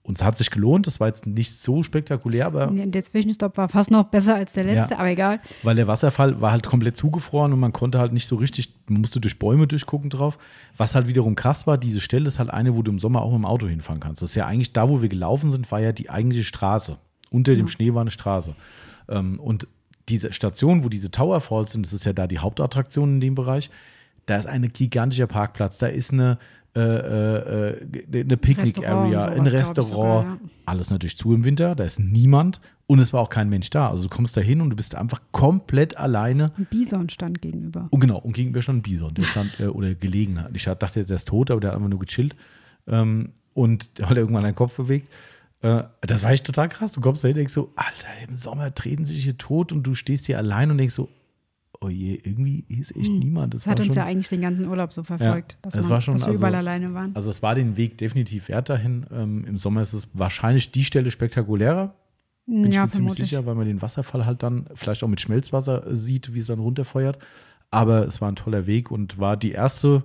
Und es hat sich gelohnt. Das war jetzt nicht so spektakulär, aber. Der Zwischenstopp war fast noch besser als der letzte, ja, aber egal. Weil der Wasserfall war halt komplett zugefroren und man konnte halt nicht so richtig, man musste durch Bäume durchgucken drauf. Was halt wiederum krass war, diese Stelle ist halt eine, wo du im Sommer auch mit dem Auto hinfahren kannst. Das ist ja eigentlich da, wo wir gelaufen sind, war ja die eigentliche Straße. Unter ja. dem Schnee war eine Straße. Ähm, und diese Station, wo diese Tower Falls sind, das ist ja da die Hauptattraktion in dem Bereich, da ist ein gigantischer Parkplatz, da ist eine, äh, äh, äh eine Picknick-Area, ein Restaurant, sogar, ja. alles natürlich zu im Winter, da ist niemand und es war auch kein Mensch da. Also du kommst da hin und du bist einfach komplett alleine. Ein Bison stand gegenüber. Und genau, und gegenüber stand ein Bison, der stand, äh, oder gelegen. Ich dachte, der ist tot, aber der hat einfach nur gechillt ähm, und der hat irgendwann einen Kopf bewegt. Äh, das war echt total krass. Du kommst da hin und denkst so, Alter, im Sommer treten sie sich hier tot und du stehst hier allein und denkst so, oh je, irgendwie ist echt hm. niemand. Das, das hat uns schon, ja eigentlich den ganzen Urlaub so verfolgt, ja, dass, das man, war schon, dass wir also, überall alleine waren. Also es war den Weg definitiv wert dahin. Ähm, Im Sommer ist es wahrscheinlich die Stelle spektakulärer. Bin ja, ich mir ziemlich sicher, weil man den Wasserfall halt dann vielleicht auch mit Schmelzwasser sieht, wie es dann runterfeuert. Aber es war ein toller Weg und war die erste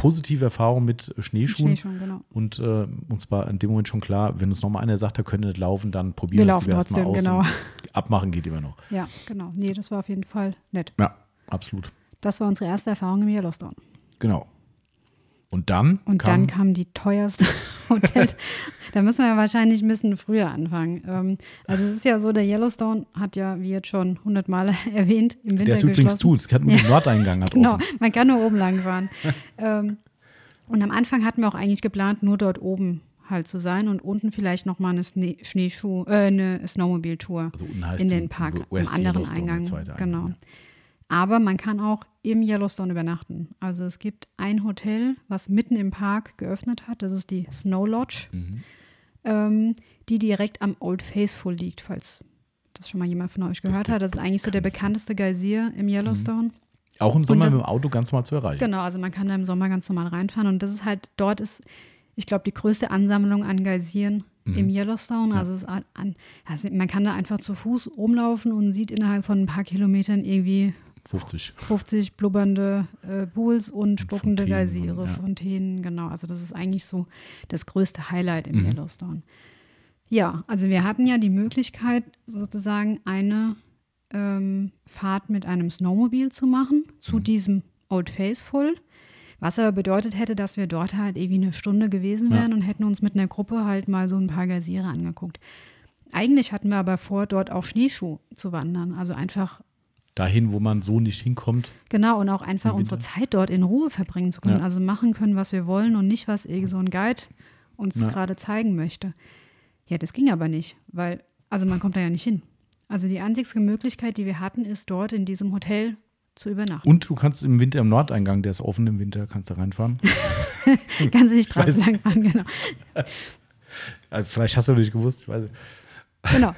positive Erfahrung mit Schneeschuhen. Schneeschuhen genau. Und äh, uns war in dem Moment schon klar, wenn uns nochmal einer sagt, er könnte nicht laufen, dann probieren wir es erstmal aus. Genau. Abmachen geht immer noch. Ja, genau. Nee, das war auf jeden Fall nett. Ja, absolut. Das war unsere erste Erfahrung im Yellowstone. Genau. Und dann Und kam, dann kam die teuerste Hotel. da müssen wir ja wahrscheinlich ein bisschen früher anfangen. Ähm, also es ist ja so, der Yellowstone hat ja, wie jetzt schon hundertmal erwähnt, im Winter Der ist übrigens zu, es hat nur den Nordeingang. Hat genau, offen. man kann nur oben lang fahren. ähm, und am Anfang hatten wir auch eigentlich geplant, nur dort oben halt zu sein und unten vielleicht noch mal eine Schnee Schneeschuh, äh, eine Snowmobile-Tour also in den Park, im anderen Eingang. Genau. Ja. Aber man kann auch im Yellowstone übernachten. Also es gibt ein Hotel, was mitten im Park geöffnet hat. Das ist die Snow Lodge, mhm. ähm, die direkt am Old Faithful liegt, falls das schon mal jemand von euch gehört das hat. Das ist eigentlich so der bekannteste Geysir im Yellowstone. Mhm. Auch im Sommer das, mit dem Auto ganz normal zu erreichen. Genau, also man kann da im Sommer ganz normal reinfahren. Und das ist halt, dort ist, ich glaube, die größte Ansammlung an Geysiren mhm. im Yellowstone. Ja. Also, an, also, man kann da einfach zu Fuß rumlaufen und sieht innerhalb von ein paar Kilometern irgendwie 50. 50 blubbernde äh, Pools und stockende Geysire, ja. Fontänen, genau. Also das ist eigentlich so das größte Highlight im mhm. Yellowstone. Ja, also wir hatten ja die Möglichkeit, sozusagen eine ähm, Fahrt mit einem Snowmobil zu machen, zu mhm. diesem Old Faithful. Was aber bedeutet hätte, dass wir dort halt irgendwie eine Stunde gewesen wären ja. und hätten uns mit einer Gruppe halt mal so ein paar Geysire angeguckt. Eigentlich hatten wir aber vor, dort auch Schneeschuh zu wandern. Also einfach dahin, wo man so nicht hinkommt. Genau, und auch einfach unsere Zeit dort in Ruhe verbringen zu können. Ja. Also machen können, was wir wollen und nicht, was irgend so ein Guide uns ja. gerade zeigen möchte. Ja, das ging aber nicht, weil, also man kommt da ja nicht hin. Also die einzige Möglichkeit, die wir hatten, ist dort in diesem Hotel zu übernachten. Und du kannst im Winter im Nordeingang, der ist offen im Winter, kannst du reinfahren. kannst du nicht draußen lang fahren, genau. Also vielleicht hast du nicht gewusst, ich weiß nicht. Genau.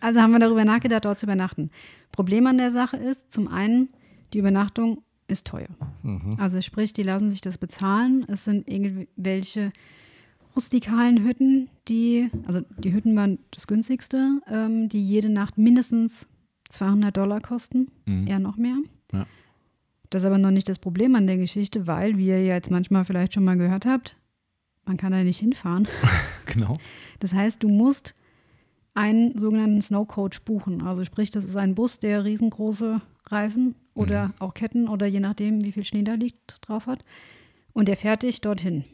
Also haben wir darüber nachgedacht, dort zu übernachten. Problem an der Sache ist, zum einen, die Übernachtung ist teuer. Mhm. Also sprich, die lassen sich das bezahlen. Es sind irgendwelche rustikalen Hütten, die, also die Hütten waren das günstigste, ähm, die jede Nacht mindestens 200 Dollar kosten, mhm. eher noch mehr. Ja. Das ist aber noch nicht das Problem an der Geschichte, weil, wie ihr ja jetzt manchmal vielleicht schon mal gehört habt, man kann da nicht hinfahren. genau. Das heißt, du musst einen sogenannten Snow Coach buchen. Also sprich, das ist ein Bus, der riesengroße Reifen oder mhm. auch Ketten oder je nachdem, wie viel Schnee da liegt, drauf hat. Und der fährt dich dorthin.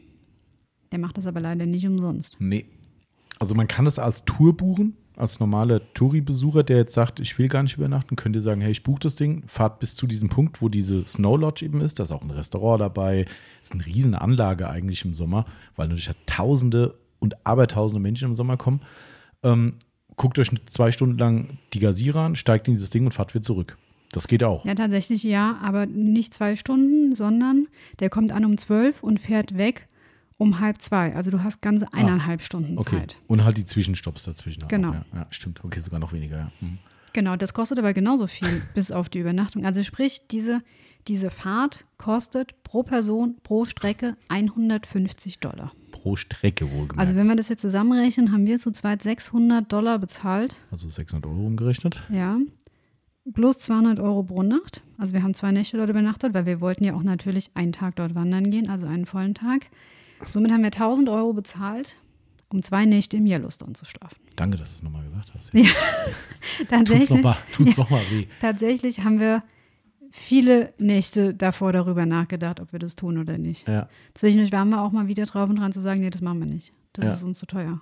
Der macht das aber leider nicht umsonst. Nee. Also man kann es als Tour buchen, als normaler Touri-Besucher, der jetzt sagt, ich will gar nicht übernachten, könnt ihr sagen, hey, ich buche das Ding, fahrt bis zu diesem Punkt, wo diese Snow Lodge eben ist. Da ist auch ein Restaurant dabei. Das ist eine riesen Anlage eigentlich im Sommer, weil natürlich Tausende und Abertausende Menschen im Sommer kommen. Ähm, guckt euch zwei Stunden lang die Gasira an, steigt in dieses Ding und fahrt wieder zurück. Das geht auch. Ja, tatsächlich ja, aber nicht zwei Stunden, sondern der kommt an um zwölf und fährt weg um halb zwei. Also du hast ganze ah, eineinhalb ah, Stunden okay. Zeit. Und halt die Zwischenstopps dazwischen. Genau. Ja, ja, stimmt. Okay, sogar noch weniger. Ja. Mhm. Genau, das kostet aber genauso viel bis auf die Übernachtung. Also sprich, diese, diese Fahrt kostet pro Person, pro Strecke 150 Dollar pro Strecke wohlgemerkt. Also wenn wir das jetzt zusammenrechnen, haben wir zu zweit 600 Dollar bezahlt. Also 600 Euro umgerechnet. Ja. Plus 200 Euro pro Nacht. Also wir haben zwei Nächte dort übernachtet, weil wir wollten ja auch natürlich einen Tag dort wandern gehen, also einen vollen Tag. Somit haben wir 1000 Euro bezahlt um zwei Nächte im Yellowstone zu schlafen. Danke, dass du es nochmal gesagt hast. Ja, Tut's tatsächlich. nochmal tut's ja, noch weh. tatsächlich haben wir viele Nächte davor darüber nachgedacht, ob wir das tun oder nicht. Ja. Zwischendurch waren wir auch mal wieder drauf und dran zu sagen, nee, das machen wir nicht. Das Ja. ist uns zu teuer.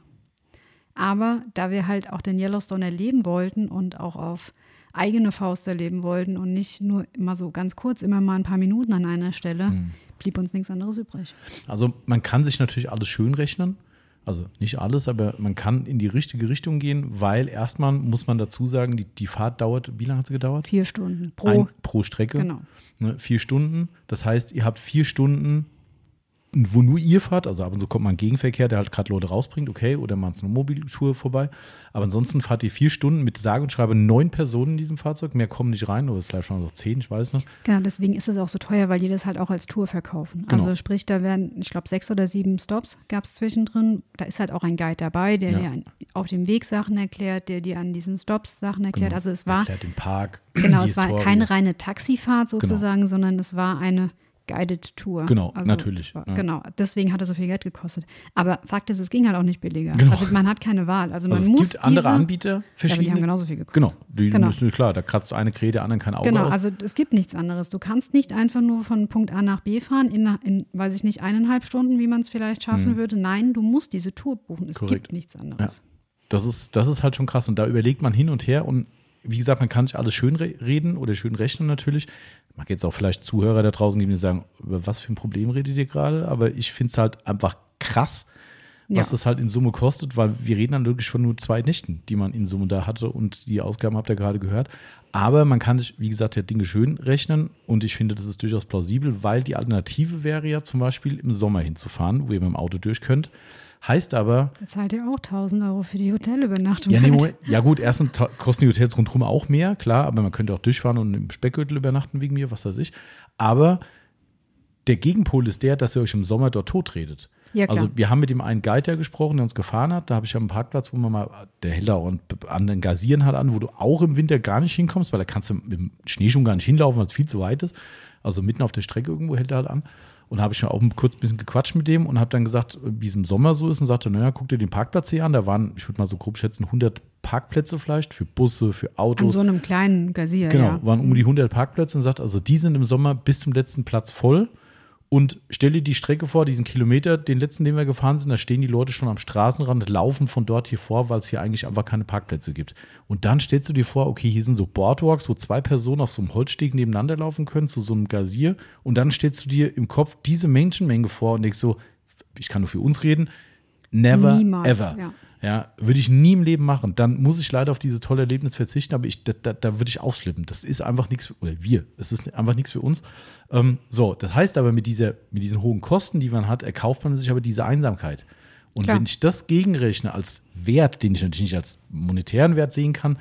Aber da wir halt auch den Yellowstone erleben wollten und auch auf eigene Faust erleben wollten und nicht nur immer so ganz kurz, immer mal ein paar Minuten an einer Stelle, Hm. blieb uns nichts anderes übrig. Also man kann sich natürlich alles schön rechnen. Also nicht alles, aber man kann in die richtige Richtung gehen, weil erstmal muss man dazu sagen, die, die Fahrt dauert, wie lange hat sie gedauert? Vier Stunden pro. Ein, pro Strecke. Genau. Ne, vier Stunden. Das heißt, ihr habt vier Stunden, wo nur ihr fahrt. Also ab und zu kommt mal ein Gegenverkehr, der halt gerade Leute rausbringt, okay, oder mal eine Mobiltour vorbei. Aber ansonsten fahrt ihr vier Stunden mit sage und schreibe neun Personen in diesem Fahrzeug. Mehr kommen nicht rein, oder vielleicht es auch zehn, ich weiß nicht. Genau, deswegen ist es auch so teuer, weil die das halt auch als Tour verkaufen. Genau. Also sprich, da werden, ich glaube, sechs oder sieben Stops gab es zwischendrin. Da ist halt auch ein Guide dabei, der Ja. dir auf dem Weg Sachen erklärt, der dir an diesen Stops Sachen erklärt. Genau. Also es war, Erklärt den Park. genau, es war keine reine Taxifahrt sozusagen, sondern es war eine Guided Tour. Genau, also natürlich, War, ja. Genau, deswegen hat es so viel Geld gekostet. Aber Fakt ist, es ging halt auch nicht billiger. Genau. Also man hat keine Wahl. Also man Also es muss gibt andere diese, Anbieter, Ja, aber die verschiedene. haben genauso viel gekostet. Genau, die Genau. müssen, klar, da kratzt eine Krähe, der anderen kein Auge Genau, aus. also es gibt nichts anderes. Du kannst nicht einfach nur von Punkt A nach B fahren, in, in weiß ich nicht, eineinhalb Stunden, wie man es vielleicht schaffen würde. Nein, du musst diese Tour buchen. Es. Korrekt. gibt nichts anderes. Das ist, das ist halt schon krass. Und da überlegt man hin und her. Und wie gesagt, man kann sich alles schön re reden oder schön rechnen natürlich. Mag jetzt auch vielleicht Zuhörer da draußen geben, die sagen, über was für ein Problem redet ihr gerade? Aber ich finde es halt einfach krass, was Ja. das halt in Summe kostet, weil wir reden dann wirklich von nur zwei Nächten, die man in Summe da hatte und die Ausgaben habt ihr gerade gehört. Aber man kann sich, wie gesagt, ja Dinge schön rechnen und ich finde, das ist durchaus plausibel, weil die Alternative wäre ja zum Beispiel im Sommer hinzufahren, wo ihr mit dem Auto durch könnt. Heißt aber, Da zahlt ihr auch 1000 Euro für die Hotelübernachtung. ja, nee, halt. Ja gut, erstens kosten die Hotels rundherum auch mehr, klar, aber man könnte auch durchfahren und im Speckgürtel übernachten wegen mir, was weiß ich. Aber der Gegenpol ist der, dass ihr euch im Sommer dort totredet. Ja, also wir haben mit dem einen Guide ja gesprochen, der uns gefahren hat. Da habe ich ja einen Parkplatz, wo man mal, der hält da und an den Gazieren hat an, wo du auch im Winter gar nicht hinkommst, weil da kannst du mit dem Schneeschuh gar nicht hinlaufen, weil es viel zu weit ist. Also mitten auf der Strecke irgendwo hält er halt an. Und da habe ich mir auch kurz ein bisschen gequatscht mit dem und habe dann gesagt, wie es im Sommer so ist und sagte, naja, guck dir den Parkplatz hier an. Da waren, ich würde mal so grob schätzen, 100 Parkplätze vielleicht für Busse, für An Autos. so einem kleinen Gazier, Genau, ja. waren um die 100 Parkplätze und sagt, also die sind im Sommer bis zum letzten Platz voll. Und stell dir die Strecke vor, diesen Kilometer, den letzten, den wir gefahren sind, da stehen die Leute schon am Straßenrand, laufen von dort hier vor, weil es hier eigentlich einfach keine Parkplätze gibt. Und dann stellst du dir vor, okay, hier sind so Boardwalks, wo zwei Personen auf so einem Holzsteg nebeneinander laufen können, zu so einem Gazier. Und dann stellst du dir im Kopf diese Menschenmenge vor und denkst so, ich kann nur für uns reden, never Niemals, ever. ja. Ja, würde ich nie im Leben machen. Dann muss ich leider auf dieses tolle Erlebnis verzichten, aber ich, da, da, da würde ich ausflippen. Das ist einfach nichts für, oder wir, es ist einfach nichts für uns. Ähm, so, das heißt aber, mit, dieser, mit diesen hohen Kosten, die man hat, erkauft man sich aber diese Einsamkeit. Und Klar. wenn ich das gegenrechne als Wert, den ich natürlich nicht als monetären Wert sehen kann,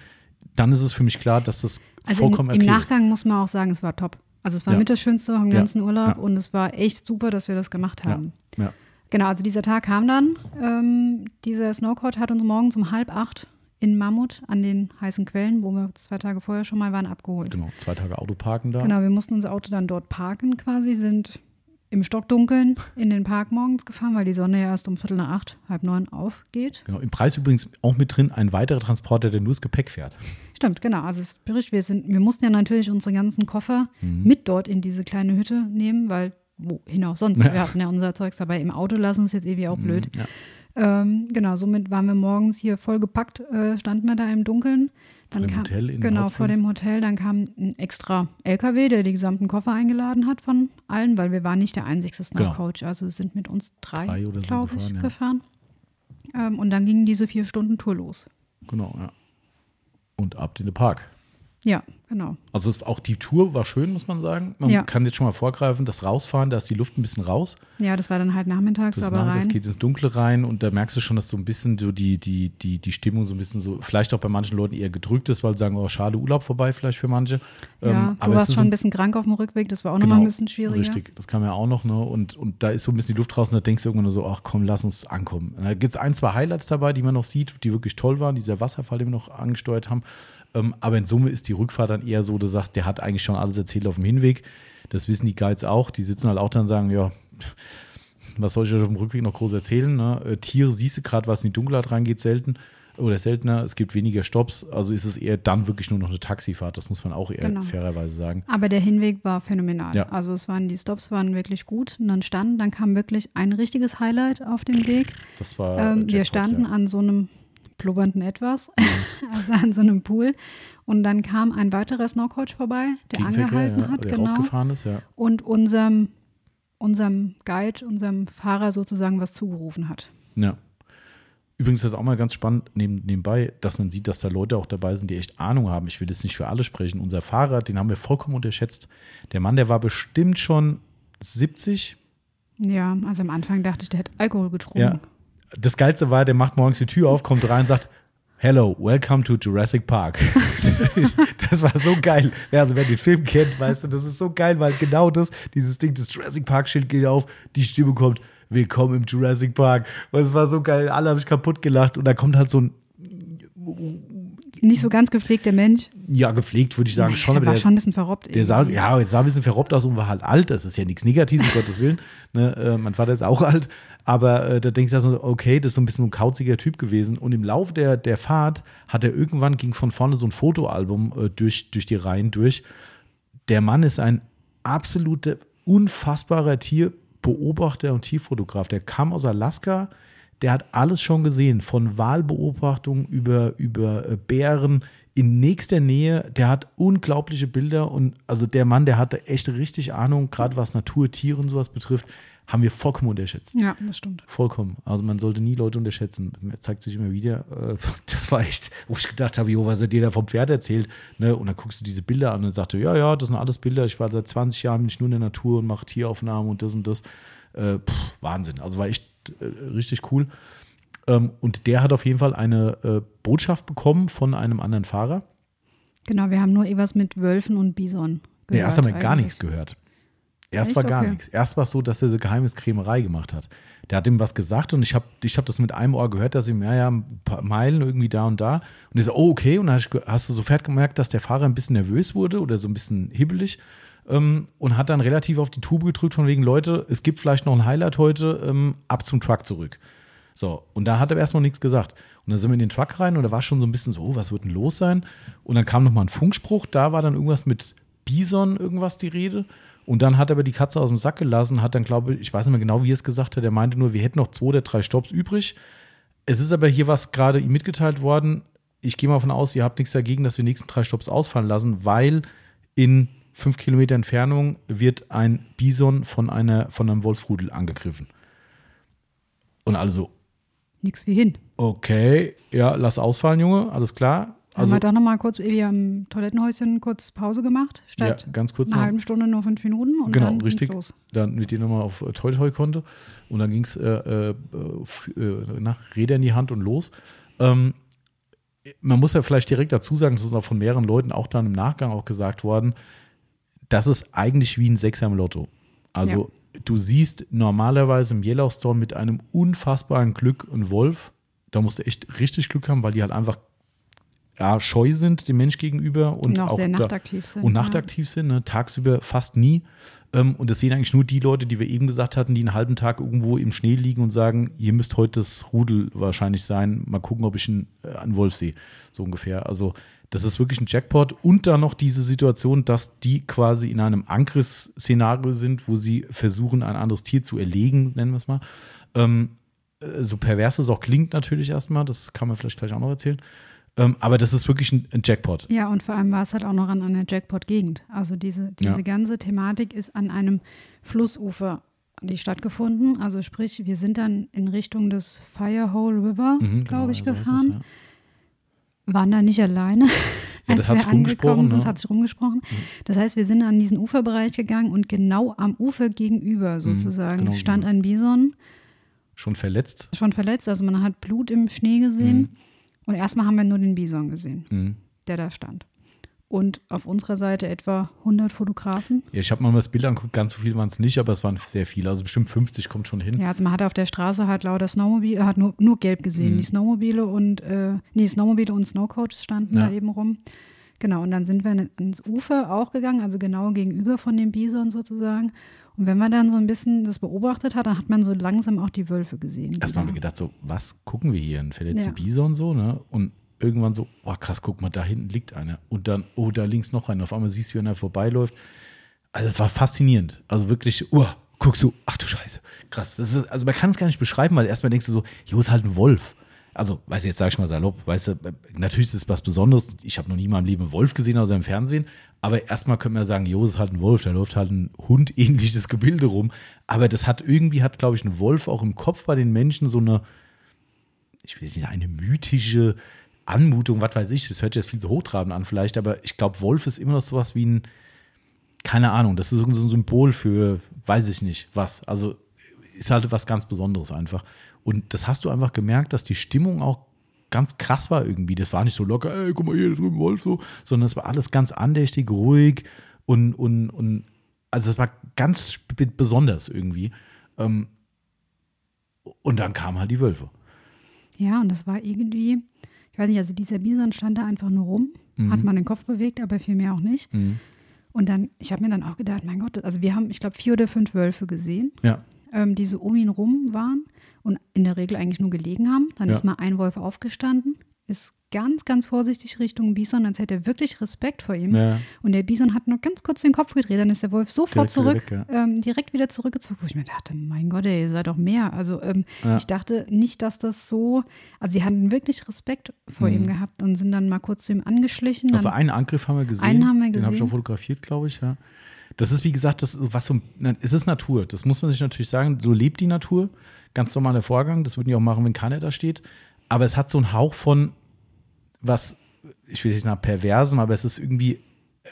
dann ist es für mich klar, dass das Also vollkommen im, im okay ist. Nachgang muss man auch sagen, es war top. Also es war Ja. mit das Schönste Ja. ganzen Urlaub Ja. und es war echt super, dass wir das gemacht haben. Ja, ja. Genau, also dieser Tag kam dann. Ähm, dieser Snowcourt hat uns morgens um halb acht in Mammut an den heißen Quellen, wo wir zwei Tage vorher schon mal waren, abgeholt. Genau, zwei Tage Autoparken da. Genau, wir mussten unser Auto dann dort parken quasi, sind im Stockdunkeln in den Park morgens gefahren, weil die Sonne ja erst um Viertel nach acht, halb neun aufgeht. Genau, im Preis übrigens auch mit drin ein weiterer Transporter, der nur das Gepäck fährt. Stimmt, genau. Also sprich, wir sind, wir mussten ja natürlich unsere ganzen Koffer Mhm. mit dort in diese kleine Hütte nehmen, weil wohin auch sonst. Ja. Wir hatten ja unser Zeugs dabei. Im Auto lassen ist jetzt irgendwie auch blöd. Ja. Ähm, genau, somit waren wir morgens hier voll gepackt, äh, standen wir da im Dunkeln. Dann dem kam, Hotel in genau, vor dem Hotel. Dann kam ein extra LKW, der die gesamten Koffer eingeladen hat von allen, weil wir waren nicht der einzigste Genau. Snow-Coach. Also es sind mit uns drei, Drei oder so glaube ich, gefahren, ja. gefahren. Ähm, und dann ging diese vier Stunden Tour los. Genau, ja. Und ab in den Park. Ja, genau. Also ist auch die Tour war schön, muss man sagen. Man Ja. kann jetzt schon mal vorgreifen, das Rausfahren, da ist die Luft ein bisschen raus. Ja, das war dann halt nachmittags, Das, aber nach, das rein. geht ins Dunkle rein und da merkst du schon, dass so ein bisschen so die, die, die, die Stimmung so ein bisschen so, vielleicht auch bei manchen Leuten eher gedrückt ist, weil sie sagen, oh, schade, Urlaub vorbei, vielleicht für manche. Ja, Ähm, du warst schon so- ein bisschen krank auf dem Rückweg, das war auch nochmal ein bisschen schwieriger. Richtig, das kam ja auch noch, ne? Und, und da ist so ein bisschen die Luft draußen, da denkst du irgendwann nur so, ach komm, lass uns ankommen. Da gibt es ein, zwei Highlights dabei, die man noch sieht, die wirklich toll waren, dieser Wasserfall, den wir noch angesteuert haben. Ähm, aber in Summe ist die Rückfahrt dann eher so, du sagst, der hat eigentlich schon alles erzählt auf dem Hinweg. Das wissen die Guides auch, die sitzen halt auch dann und sagen, ja, was soll ich euch auf dem Rückweg noch groß erzählen? Ne? Äh, Tiere siehst du gerade, was in die Dunkelheit reingeht, selten oder seltener. Es gibt weniger Stops, also ist es eher dann wirklich nur noch eine Taxifahrt. Das muss man auch eher Genau. fairerweise sagen. Aber der Hinweg war phänomenal. Ja. Also es waren, die Stops waren wirklich gut. Und dann standen, dann kam wirklich ein richtiges Highlight auf dem Weg. Das war. Ähm, wir Jackpot, standen ja. an so einem blubbernden Etwas, also an so einem Pool. Und dann kam ein weiterer Snowcoach vorbei, der Gegenverkehr, angehalten ja, hat, der genau. rausgefahren ist, ja. Und unserem, unserem Guide, unserem Fahrer sozusagen was zugerufen hat. Ja. Übrigens ist das auch mal ganz spannend neben, nebenbei, dass man sieht, dass da Leute auch dabei sind, die echt Ahnung haben. Ich will jetzt nicht für alle sprechen. Unser Fahrer, den haben wir vollkommen unterschätzt. Der Mann, der war bestimmt schon 70. Ja, also am Anfang dachte ich, der hätte Alkohol getrunken. Ja. Das Geilste war, der macht morgens die Tür auf, kommt rein und sagt, Hello, welcome to Jurassic Park. das war so geil. Ja, also wer den Film kennt, weißt du, das ist so geil, weil genau das, dieses Ding, das Jurassic Park-Schild geht auf, die Stimme kommt, willkommen im Jurassic Park. Und es war so geil, alle haben sich kaputt gelacht und da kommt halt so ein, Nicht so ganz gepflegter Mensch. ja, gepflegt, würde ich sagen, schon, der aber war der, schon ein bisschen verrobbt. der sah, ja, jetzt sah ein bisschen verrobbt aus und war halt alt. Das ist ja nichts Negatives, um Gottes Willen. Ne, äh, mein Vater ist auch alt. Aber äh, da denkst du also, okay, das ist so ein bisschen so ein kauziger Typ gewesen. Und im Laufe der, der Fahrt hat er irgendwann, ging von vorne so ein Fotoalbum äh, durch, durch die Reihen durch. Der Mann ist ein absoluter, unfassbarer Tierbeobachter und Tierfotograf. Der kam aus Alaska, der hat alles schon gesehen, von Wahlbeobachtung über, über äh, Bären in nächster Nähe. Der hat unglaubliche Bilder und also der Mann, der hatte echt richtig Ahnung, gerade was Natur, Tiere und sowas betrifft, haben wir vollkommen unterschätzt. Ja, das stimmt. Vollkommen. Also man sollte nie Leute unterschätzen. Mir zeigt sich immer wieder. Äh, das war echt, wo ich gedacht habe, jo, was hat dir da vom Pferd erzählt? Ne? Und dann guckst du diese Bilder an und du, ja, ja, das sind alles Bilder. Ich war seit 20 Jahren nicht nur in der Natur und mache Tieraufnahmen und das und das. Äh, pff, Wahnsinn. Also war echt äh, richtig cool. Ähm, und der hat auf jeden Fall eine äh, Botschaft bekommen von einem anderen Fahrer. Genau, wir haben nur irgendwas mit Wölfen und Bison. Nee, erst haben wir gar nichts gehört. Erst Echt? war gar Okay. nichts. Erst war es so, dass er so Geheimniskrämerei gemacht hat. Der hat ihm was gesagt und ich habe ich hab das mit einem Ohr gehört, dass ihm, ja, ja, ein paar Meilen irgendwie da und da. Und ich so, oh, okay. Und dann hast, du- hast du sofort gemerkt, dass der Fahrer ein bisschen nervös wurde oder so ein bisschen hibbelig ähm, und hat dann relativ auf die Tube gedrückt, von wegen, Leute, es gibt vielleicht noch ein Highlight heute, ähm, ab zum Truck zurück. So, und da hat er erstmal nichts gesagt. Und dann sind wir in den Truck rein und da war schon so ein bisschen so, oh, was wird denn los sein? Und dann kam nochmal ein Funkspruch, da war dann irgendwas mit Bison, irgendwas die Rede. Und dann hat er aber die Katze aus dem Sack gelassen, hat dann, glaube ich, ich weiß nicht mehr genau, wie er es gesagt hat, er meinte nur, wir hätten noch zwei oder drei Stops übrig. Es ist aber hier was gerade ihm mitgeteilt worden. Ich gehe mal davon aus, ihr habt nichts dagegen, dass wir die nächsten drei Stops ausfallen lassen, weil in fünf Kilometer Entfernung wird ein Bison von, einer, von einem Wolfsrudel angegriffen. Und alle so, Nix wie hin. okay, ja, lass ausfallen, Junge, alles klar. Haben Also, wir doch nochmal kurz, wie am Toilettenhäuschen kurz Pause gemacht, ja, statt ganz kurz einer halben Stunde nur fünf Minuten und Genau, dann ging's richtig. los. Dann mit dir nochmal auf äh, Toi Toi konnte. Und dann ging es äh, äh, äh, na, Räder in die Hand und los. Ähm, man muss ja vielleicht direkt dazu sagen, das ist auch von mehreren Leuten auch dann im Nachgang auch gesagt worden, das ist eigentlich wie ein Sechser im Lotto. Also du siehst normalerweise im Yellowstone mit einem unfassbaren Glück einen Wolf. Da musst du echt richtig Glück haben, weil die halt einfach ja, scheu sind dem Mensch gegenüber und, Und auch sehr da- nachtaktiv sind, Und ja. nachtaktiv sind, ne? tagsüber fast nie. Ähm, und das sehen eigentlich nur die Leute, die wir eben gesagt hatten, die einen halben Tag irgendwo im Schnee liegen und sagen, hier müsste heute das Rudel wahrscheinlich sein. Mal gucken, ob ich einen, äh, einen Wolf sehe. So ungefähr. Also das ist wirklich ein Jackpot. Und dann noch diese Situation, dass die quasi in einem Angriffsszenario sind, wo sie versuchen, ein anderes Tier zu erlegen, nennen wir es mal. Ähm, äh, so pervers es auch klingt natürlich erstmal, das kann man vielleicht gleich auch noch erzählen. Ähm, aber das ist wirklich ein, ein Jackpot. Ja, und vor allem war es halt auch noch an einer Jackpot-Gegend. Also diese, diese Ja. ganze Thematik ist an einem Flussufer die stattgefunden. Also sprich, wir sind dann in Richtung des Firehole River, Mhm, glaube genau, ich, ja, so ist es, gefahren. ja. Waren da nicht alleine. Ja, als das hat sich rumgesprochen, sind. ne? Das hat sich rumgesprochen. Das heißt, wir sind an diesen Uferbereich gegangen und genau am Ufer gegenüber sozusagen genau stand gegenüber. ein Bison, Schon verletzt. schon verletzt. Also man hat Blut im Schnee gesehen. Und erstmal haben wir nur den Bison gesehen, Mhm. der da stand. Und auf unserer Seite etwa 100 Fotografen. Ja, ich habe mal das Bild angeguckt, ganz so viel waren es nicht, aber es waren sehr viele. Also bestimmt 50 kommt schon hin. Ja, also man hat auf der Straße halt lauter Snowmobile, hat nur, nur gelb gesehen. Mhm. Die Snowmobile und, äh, nee, Snowmobile und Snowcoach standen Ja. da eben rum. Genau, und dann sind wir ans Ufer auch gegangen, also genau gegenüber von dem Bison sozusagen. Und wenn man dann so ein bisschen das beobachtet hat, dann hat man so langsam auch die Wölfe gesehen. Erstmal haben wir gedacht, so, was gucken wir hier? Ein verletzter ja. Bison so, ne? Und irgendwann so, oh krass, guck mal, da hinten liegt einer. Und dann, oh, da links noch einer. Auf einmal siehst du, wie einer vorbeiläuft. Also es war faszinierend. Also wirklich, oh, guckst du, ach du Scheiße, krass. Das ist, also man kann es gar nicht beschreiben, weil erstmal denkst du so, jo, ist halt ein Wolf. Also, weißt du, jetzt sag ich mal salopp, weißt du, natürlich ist es was Besonderes. Ich habe noch nie in meinem Leben einen Wolf gesehen, außer im Fernsehen. Aber erstmal können wir sagen, jo, ist halt ein Wolf, da läuft halt ein hundähnliches Gebilde rum. Aber das hat irgendwie, hat, glaube ich, ein Wolf auch im Kopf bei den Menschen so eine, ich will nicht, eine mythische Anmutung, was weiß ich, das hört jetzt viel zu hochtrabend an vielleicht, aber ich glaube, Wolf ist immer noch sowas wie ein, keine Ahnung, das ist so ein Symbol für, weiß ich nicht, was. Also ist halt was ganz Besonderes einfach. Und das hast du einfach gemerkt, dass die Stimmung auch ganz krass war irgendwie. Das war nicht so locker, ey, guck mal hier, drüben Wolf so, sondern es war alles ganz andächtig, ruhig und, und, und also es war ganz besonders irgendwie. Ähm, und dann kamen halt die Wölfe. Ja, und das war irgendwie, ich weiß nicht, also dieser Bison stand da einfach nur rum, mhm. hat man den Kopf bewegt, aber viel mehr auch nicht. Mhm. Und dann, ich habe mir dann auch gedacht, mein Gott, also wir haben, ich glaube, vier oder fünf Wölfe gesehen, ja. ähm, die so um ihn rum waren und in der Regel eigentlich nur gelegen haben. Dann ja. ist mal ein Wolf aufgestanden, ist ganz, ganz vorsichtig Richtung Bison, als hätte er wirklich Respekt vor ihm. Ja. Und der Bison hat nur ganz kurz den Kopf gedreht, dann ist der Wolf sofort direkt zurück, weg, ja. ähm, direkt wieder zurückgezogen, wo ich mir dachte, mein Gott, ey, ihr seid doch mehr. Also ähm, ja. ich dachte nicht, dass das so, also sie hatten wirklich Respekt vor mhm. ihm gehabt und sind dann mal kurz zu ihm angeschlichen. Also einen Angriff haben wir gesehen. Einen haben wir gesehen. Den habe ich auch fotografiert, glaube ich, ja. Das ist, wie gesagt, das was so, es ist Natur. Das muss man sich natürlich sagen. So lebt die Natur. Ganz normaler Vorgang. Das würden die auch machen, wenn keiner da steht. Aber es hat so einen Hauch von, was ich will nicht sagen perversem, aber es ist irgendwie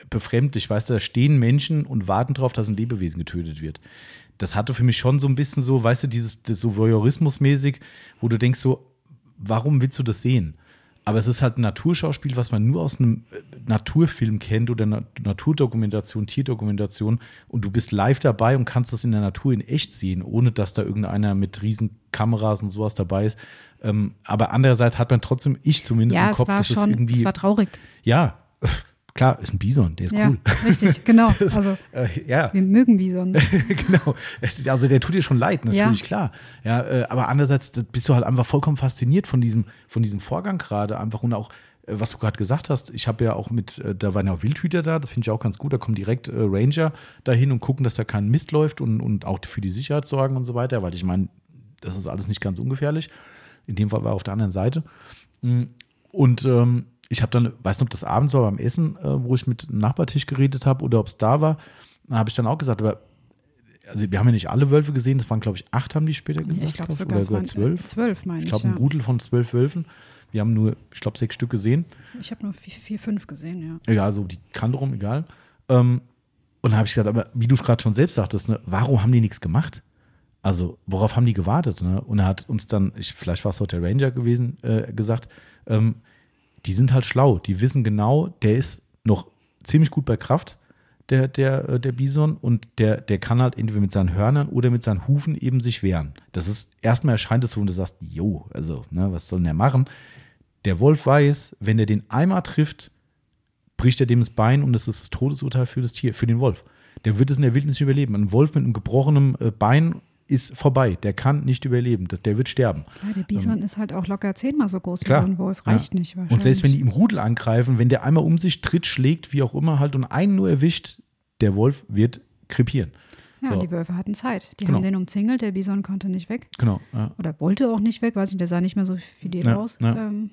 befremdlich. Weißt du, da stehen Menschen und warten darauf, dass ein Lebewesen getötet wird. Das hatte für mich schon so ein bisschen so, weißt du, dieses so Voyeurismus-mäßig, wo du denkst so, warum willst du das sehen? Aber es ist halt ein Naturschauspiel, was man nur aus einem äh, Naturfilm kennt oder Naturdokumentation, Tierdokumentation. Und du bist live dabei und kannst das in der Natur in echt sehen, ohne dass da irgendeiner mit riesen Kameras und sowas dabei ist. Ähm, aber andererseits hat man trotzdem, ich zumindest ja, im Kopf, dass es irgendwie. Es war traurig. Ja, klar, ist ein Bison, der ist ja, cool. Richtig, genau. Also, äh, ja. Wir mögen Bison. genau. Also der tut dir schon leid, natürlich, ja. klar. Ja, äh, aber andererseits bist du halt einfach vollkommen fasziniert von diesem, von diesem Vorgang gerade einfach und auch äh, was du gerade gesagt hast, ich habe ja auch mit, äh, da waren ja auch Wildhüter da, das finde ich auch ganz gut, da kommen direkt äh, Ranger dahin und gucken, dass da kein Mist läuft und, und auch für die Sicherheit sorgen und so weiter, weil ich meine, das ist alles nicht ganz ungefährlich. In dem Fall war er auf der anderen Seite. Mm, und ähm, ich habe dann, weiß nicht, ob das abends war beim Essen, äh, wo ich mit dem Nachbartisch geredet habe oder ob es da war, habe ich dann auch gesagt, aber also wir haben ja nicht alle Wölfe gesehen, das waren, glaube ich, acht, haben die später gesagt. Ich glaube sogar, sogar zwölf. Zwölf, meine ich. Ich glaube, ein Rudel von zwölf Wölfen. Wir haben nur, ich glaube, sechs Stück gesehen. Ich habe nur vier, vier, fünf gesehen, ja. Egal, so die Kante rum, egal. Ähm, und dann habe ich gesagt, aber wie du gerade schon selbst sagtest, ne, warum haben die nichts gemacht? Also, worauf haben die gewartet? Ne? Und er hat uns dann, ich, vielleicht war es auch der Ranger gewesen, äh, gesagt, ähm, die sind halt schlau. Die wissen genau, der ist noch ziemlich gut bei Kraft, der, der, äh, der Bison, und der, der kann halt entweder mit seinen Hörnern oder mit seinen Hufen eben sich wehren. Das ist, erstmal erscheint es so, und du sagst, jo, also, ne, was soll denn der machen? Der Wolf weiß, wenn er den einmal trifft, bricht er dem das Bein und das ist das Todesurteil für das Tier, für den Wolf. Der wird es in der Wildnis überleben. Ein Wolf mit einem gebrochenen äh, Bein ist vorbei. Der kann nicht überleben. Der wird sterben. Ja, der Bison ähm, ist halt auch locker zehnmal so groß klar, wie so ein Wolf. Reicht ja. nicht wahrscheinlich. Und selbst wenn die im Rudel angreifen, wenn der einmal um sich tritt, schlägt, wie auch immer halt und einen nur erwischt, der Wolf wird krepieren. Ja, so. die Wölfe hatten Zeit. Die genau. haben den umzingelt, der Bison konnte nicht weg. Genau. Ja. Oder wollte auch nicht weg, weiß nicht, der sah nicht mehr so fidel ja, aus. Ähm,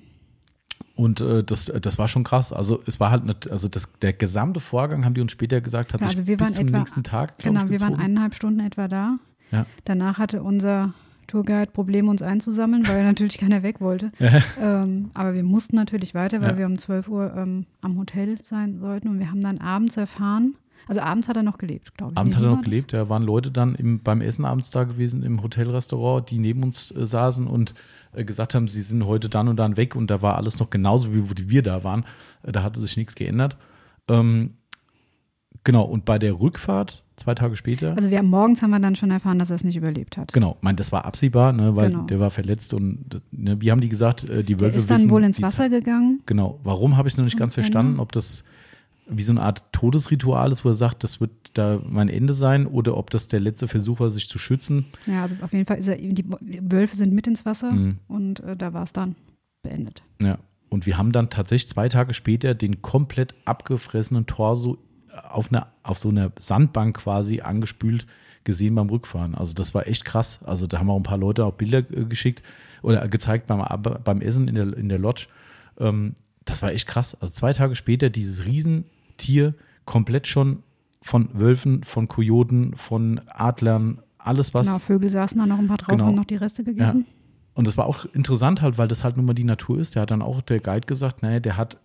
und äh, das, das war schon krass. Also es war halt, nicht, also das, der gesamte Vorgang, haben die uns später gesagt, hat ja, also sich bis zum etwa, nächsten Tag, Genau, ich, wir waren eineinhalb Stunden etwa da. Ja. Danach hatte unser Tourguide Probleme, uns einzusammeln, weil natürlich keiner weg wollte. ähm, aber wir mussten natürlich weiter, weil ja. wir um 12 Uhr ähm, am Hotel sein sollten. Und wir haben dann abends erfahren, also abends hat er noch gelebt, glaube ich. Abends hat er noch gelebt, ja. Waren Leute dann im, beim Essen abends da gewesen im Hotelrestaurant, die neben uns äh, saßen und äh, gesagt haben, sie sind heute dann und dann weg und da war alles noch genauso, wie wir da waren. Äh, da hatte sich nichts geändert. Ähm, genau, und bei der Rückfahrt zwei Tage später. Also wir morgens haben wir dann schon erfahren, dass er es nicht überlebt hat. Genau, mein, das war absehbar, ne, weil genau. der war verletzt und ne, wie haben die gesagt, äh, die Wölfe der ist dann wissen, wohl ins Wasser gegangen. Genau, warum habe ich noch nicht ganz verstanden, ob das wie so eine Art Todesritual ist, wo er sagt, das wird da mein Ende sein oder ob das der letzte Versuch war, sich zu schützen. Ja, also auf jeden Fall ist er, die Wölfe sind mit ins Wasser Mhm. und äh, da war es dann beendet. Ja. Und wir haben dann tatsächlich zwei Tage später den komplett abgefressenen Torso auf, einer, auf so einer Sandbank quasi angespült gesehen beim Rückfahren. Also das war echt krass. Also da haben auch ein paar Leute auch Bilder äh, geschickt oder gezeigt beim, beim Essen in der, in der Lodge. Ähm, das war echt krass. Also zwei Tage später dieses Riesentier komplett schon von Wölfen, von Kojoten, von Adlern, alles was Genau, Vögel saßen da noch ein paar drauf, Genau. haben noch die Reste gegessen. und das war auch interessant halt, weil das halt nun mal die Natur ist. Der hat dann auch der Guide gesagt, naja, der hat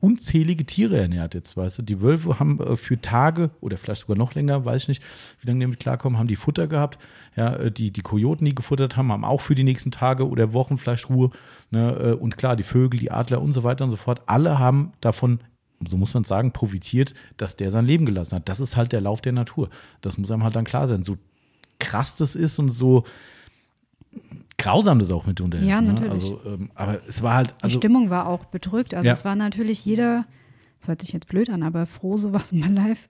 unzählige Tiere ernährt jetzt, weißt du. Die Wölfe haben äh, für Tage oder vielleicht sogar noch länger, weiß ich nicht, wie lange damit klarkommen, haben die Futter gehabt. Ja, äh, die, die Kojoten, die gefuttert haben, haben auch für die nächsten Tage oder Wochen vielleicht Ruhe. Ne? äh, Und klar, die Vögel, die Adler und so weiter und so fort, alle haben davon so muss man sagen, profitiert, dass der sein Leben gelassen hat. Das ist halt der Lauf der Natur. Das muss einem halt dann klar sein. So krass das ist und so grausam das auch mitunter Ja, ist. Ne? natürlich. Also, ähm, aber es war halt, Die also Stimmung war auch bedrückt. Also Ja. es war natürlich jeder, das hört sich jetzt blöd an, aber froh, sowas mal live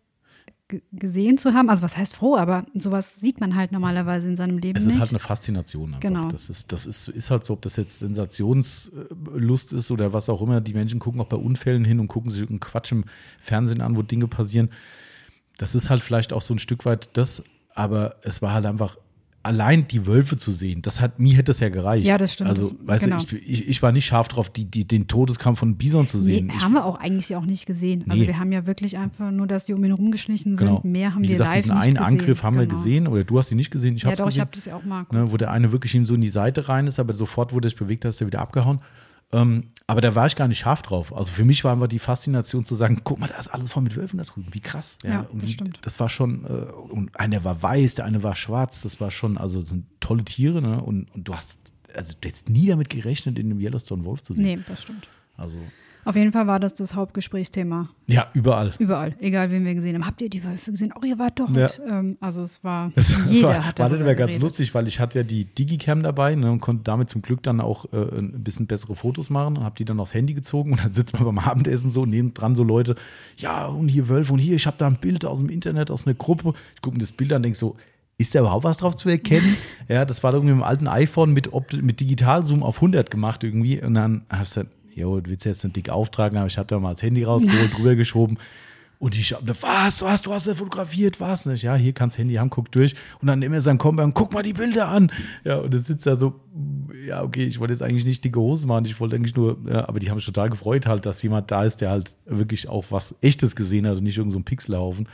ge- gesehen zu haben. Also was heißt froh, aber sowas sieht man halt normalerweise in seinem Leben es nicht. ist halt eine Faszination einfach. Genau. Das, ist, das ist, ist halt so, ob das jetzt Sensationslust ist oder was auch immer. Die Menschen gucken auch bei Unfällen hin und gucken sich irgendeinen Quatsch im Fernsehen an, wo Dinge passieren. Das ist halt vielleicht auch so ein Stück weit das, aber es war halt einfach allein die Wölfe zu sehen, das hat mir hätte es ja gereicht. Ja, das stimmt. Also, Das- weißt genau. du, ich, ich, ich war nicht scharf drauf, die, die, den Todeskampf von Bison zu sehen. Nee, ich, haben wir auch eigentlich auch nicht gesehen. Also Nee. wir haben ja wirklich einfach nur, dass die um ihn rumgeschlichen sind. genau. Mehr haben Wie wir gesagt, live diesen nicht einen gesehen. Angriff haben wir Genau. gesehen oder du hast ihn nicht gesehen, ich Ja doch, ich gesehen. habe das ja auch mal ne, wo der eine wirklich ihm so in die Seite rein ist, aber sofort, wo der sich bewegt hat, ist er wieder abgehauen. Ähm, aber da war ich gar nicht scharf drauf. Also für mich war einfach die Faszination zu sagen, guck mal, da ist alles voll mit Wölfen da drüben. Wie krass. Ja, und das stimmt. Das war schon, äh, und einer war weiß, der eine war schwarz. Das war schon, also das sind tolle Tiere. Ne? Und, und du hast, also du hättest nie damit gerechnet, in einem Yellowstone Wolf zu sehen. nee, das stimmt. Also, Auf jeden Fall war das das Hauptgesprächsthema. ja, überall. Überall, egal wen wir gesehen haben. Habt ihr die Wölfe gesehen? Oh, ihr wart dort. Ja. Ähm, also es war, Das jeder war, hat war das war ganz lustig, weil ich hatte ja die Digicam dabei ne, und konnte damit zum Glück dann auch äh, ein bisschen bessere Fotos machen und habe die dann aufs Handy gezogen und dann sitzt man beim Abendessen so neben dran so Leute, ja und hier Wölfe und hier, ich habe da ein Bild aus dem Internet, aus einer Gruppe. Ich gucke mir das Bild an und denke so, ist da überhaupt was drauf zu erkennen? ja, das war irgendwie mit dem alten iPhone mit, mit Digitalzoom auf 100 gemacht irgendwie und dann habe ich gesagt, jo, du willst jetzt nicht dick auftragen, aber ich habe da mal das Handy rausgeholt, drüber geschoben und ich habe was, was, du hast ja fotografiert, was nicht? Ja, hier kannst Handy haben, guck durch. Und dann immer sein Kommen, guck mal die Bilder an. Ja, und es sitzt da so, ja, okay, ich wollte jetzt eigentlich nicht dicke Hose machen, ich wollte eigentlich nur, ja, aber die haben sich total gefreut halt, dass jemand da ist, der halt wirklich auch was Echtes gesehen hat und nicht irgendein so ein Pixelhaufen.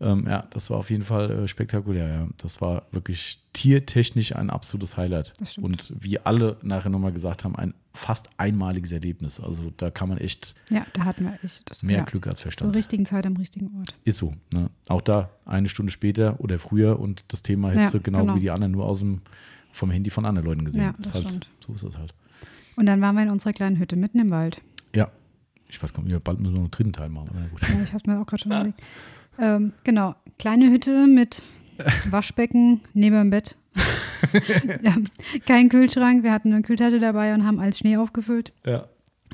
Ähm, ja, das war auf jeden Fall äh, spektakulär, ja. Das war wirklich tiertechnisch ein absolutes Highlight. Und wie alle nachher nochmal gesagt haben, ein fast einmaliges Erlebnis. Also da kann man echt Ja, da hatten wir echt mehr ja, Glück als Zur Verstand. richtigen Zeit am richtigen Ort. Ist so. Ne? Auch da eine Stunde später oder früher und das Thema hättest Ja, du genauso genau. wie die anderen nur aus dem vom Handy von anderen Leuten gesehen. Ja, ist das halt, stimmt. so ist das halt. Und dann waren wir in unserer kleinen Hütte mitten im Wald. Ja. Ich weiß gar nicht, bald müssen wir noch einen dritten Teil machen. Ja, ich habe mir auch gerade schon überlegt. Ähm, genau, kleine Hütte mit Waschbecken neben dem Bett. ja, kein Kühlschrank, wir hatten eine Kühltasche dabei und haben alles Schnee aufgefüllt. Ja.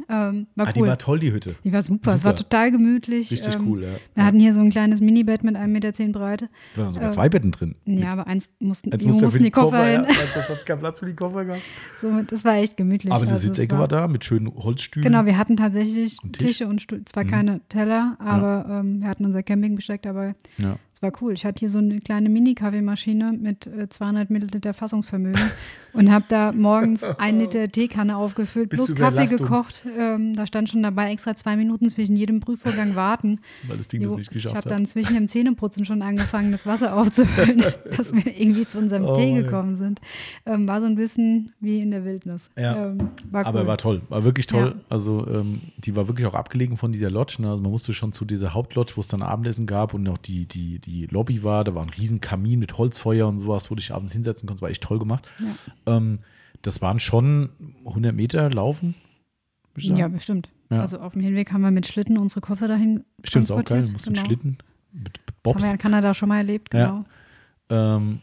Ähm, war Ah, cool. die war toll, die Hütte. Die war super. es war super. total gemütlich. Richtig ähm, cool, ja. Wir hatten hier so ein kleines Minibett mit 1,10 Meter Breite. Da waren sogar ähm, zwei Betten drin. Ja, aber eins mussten, Jetzt die musst du ja mussten die Koffer hin. Ja, jetzt hat keinen Platz für die Koffer gehabt. So, das war echt gemütlich. Aber eine Also, Sitzecke war da mit schönen Holzstühlen. Genau, wir hatten tatsächlich Und Tisch. Mhm. Tische und Stuhl, zwar keine Teller, aber ähm, wir hatten unser Campingbesteck dabei. Ja. Es war cool. Ich hatte hier so eine kleine Mini-Kaffeemaschine mit äh, 200 Milliliter Fassungsvermögen und habe da morgens ein Liter Teekanne aufgefüllt, Bis plus Kaffee Überlastung. gekocht. Ähm, da stand schon dabei, extra zwei Minuten zwischen jedem Prüfvorgang warten. Weil das Ding das Jo, nicht ich geschafft habe hat. dann zwischen dem Zähneputzen schon angefangen, das Wasser aufzufüllen, dass wir irgendwie zu unserem Oh, Tee gekommen sind. Ähm, war so ein bisschen wie in der Wildnis. Ja. Ähm, war cool. Aber war toll, war wirklich toll. Ja. Also ähm, die war wirklich auch abgelegen von dieser Lodge. Ne? Also man musste schon zu dieser Hauptlodge, wo es dann Abendessen gab und noch die, die, die Lobby war. Da war ein riesen Kamin mit Holzfeuer und sowas, wo du dich abends hinsetzen konntest. War echt toll gemacht. Ähm, das waren schon 100 Meter Laufen. Ja, bestimmt. Ja. Also auf dem Hinweg haben wir mit Schlitten unsere Koffer dahin Stimmt, ist auch geil. Du musst mit Genau. Schlitten, mit Das haben Bobs. wir in Kanada schon mal erlebt, Ja. genau. Ähm,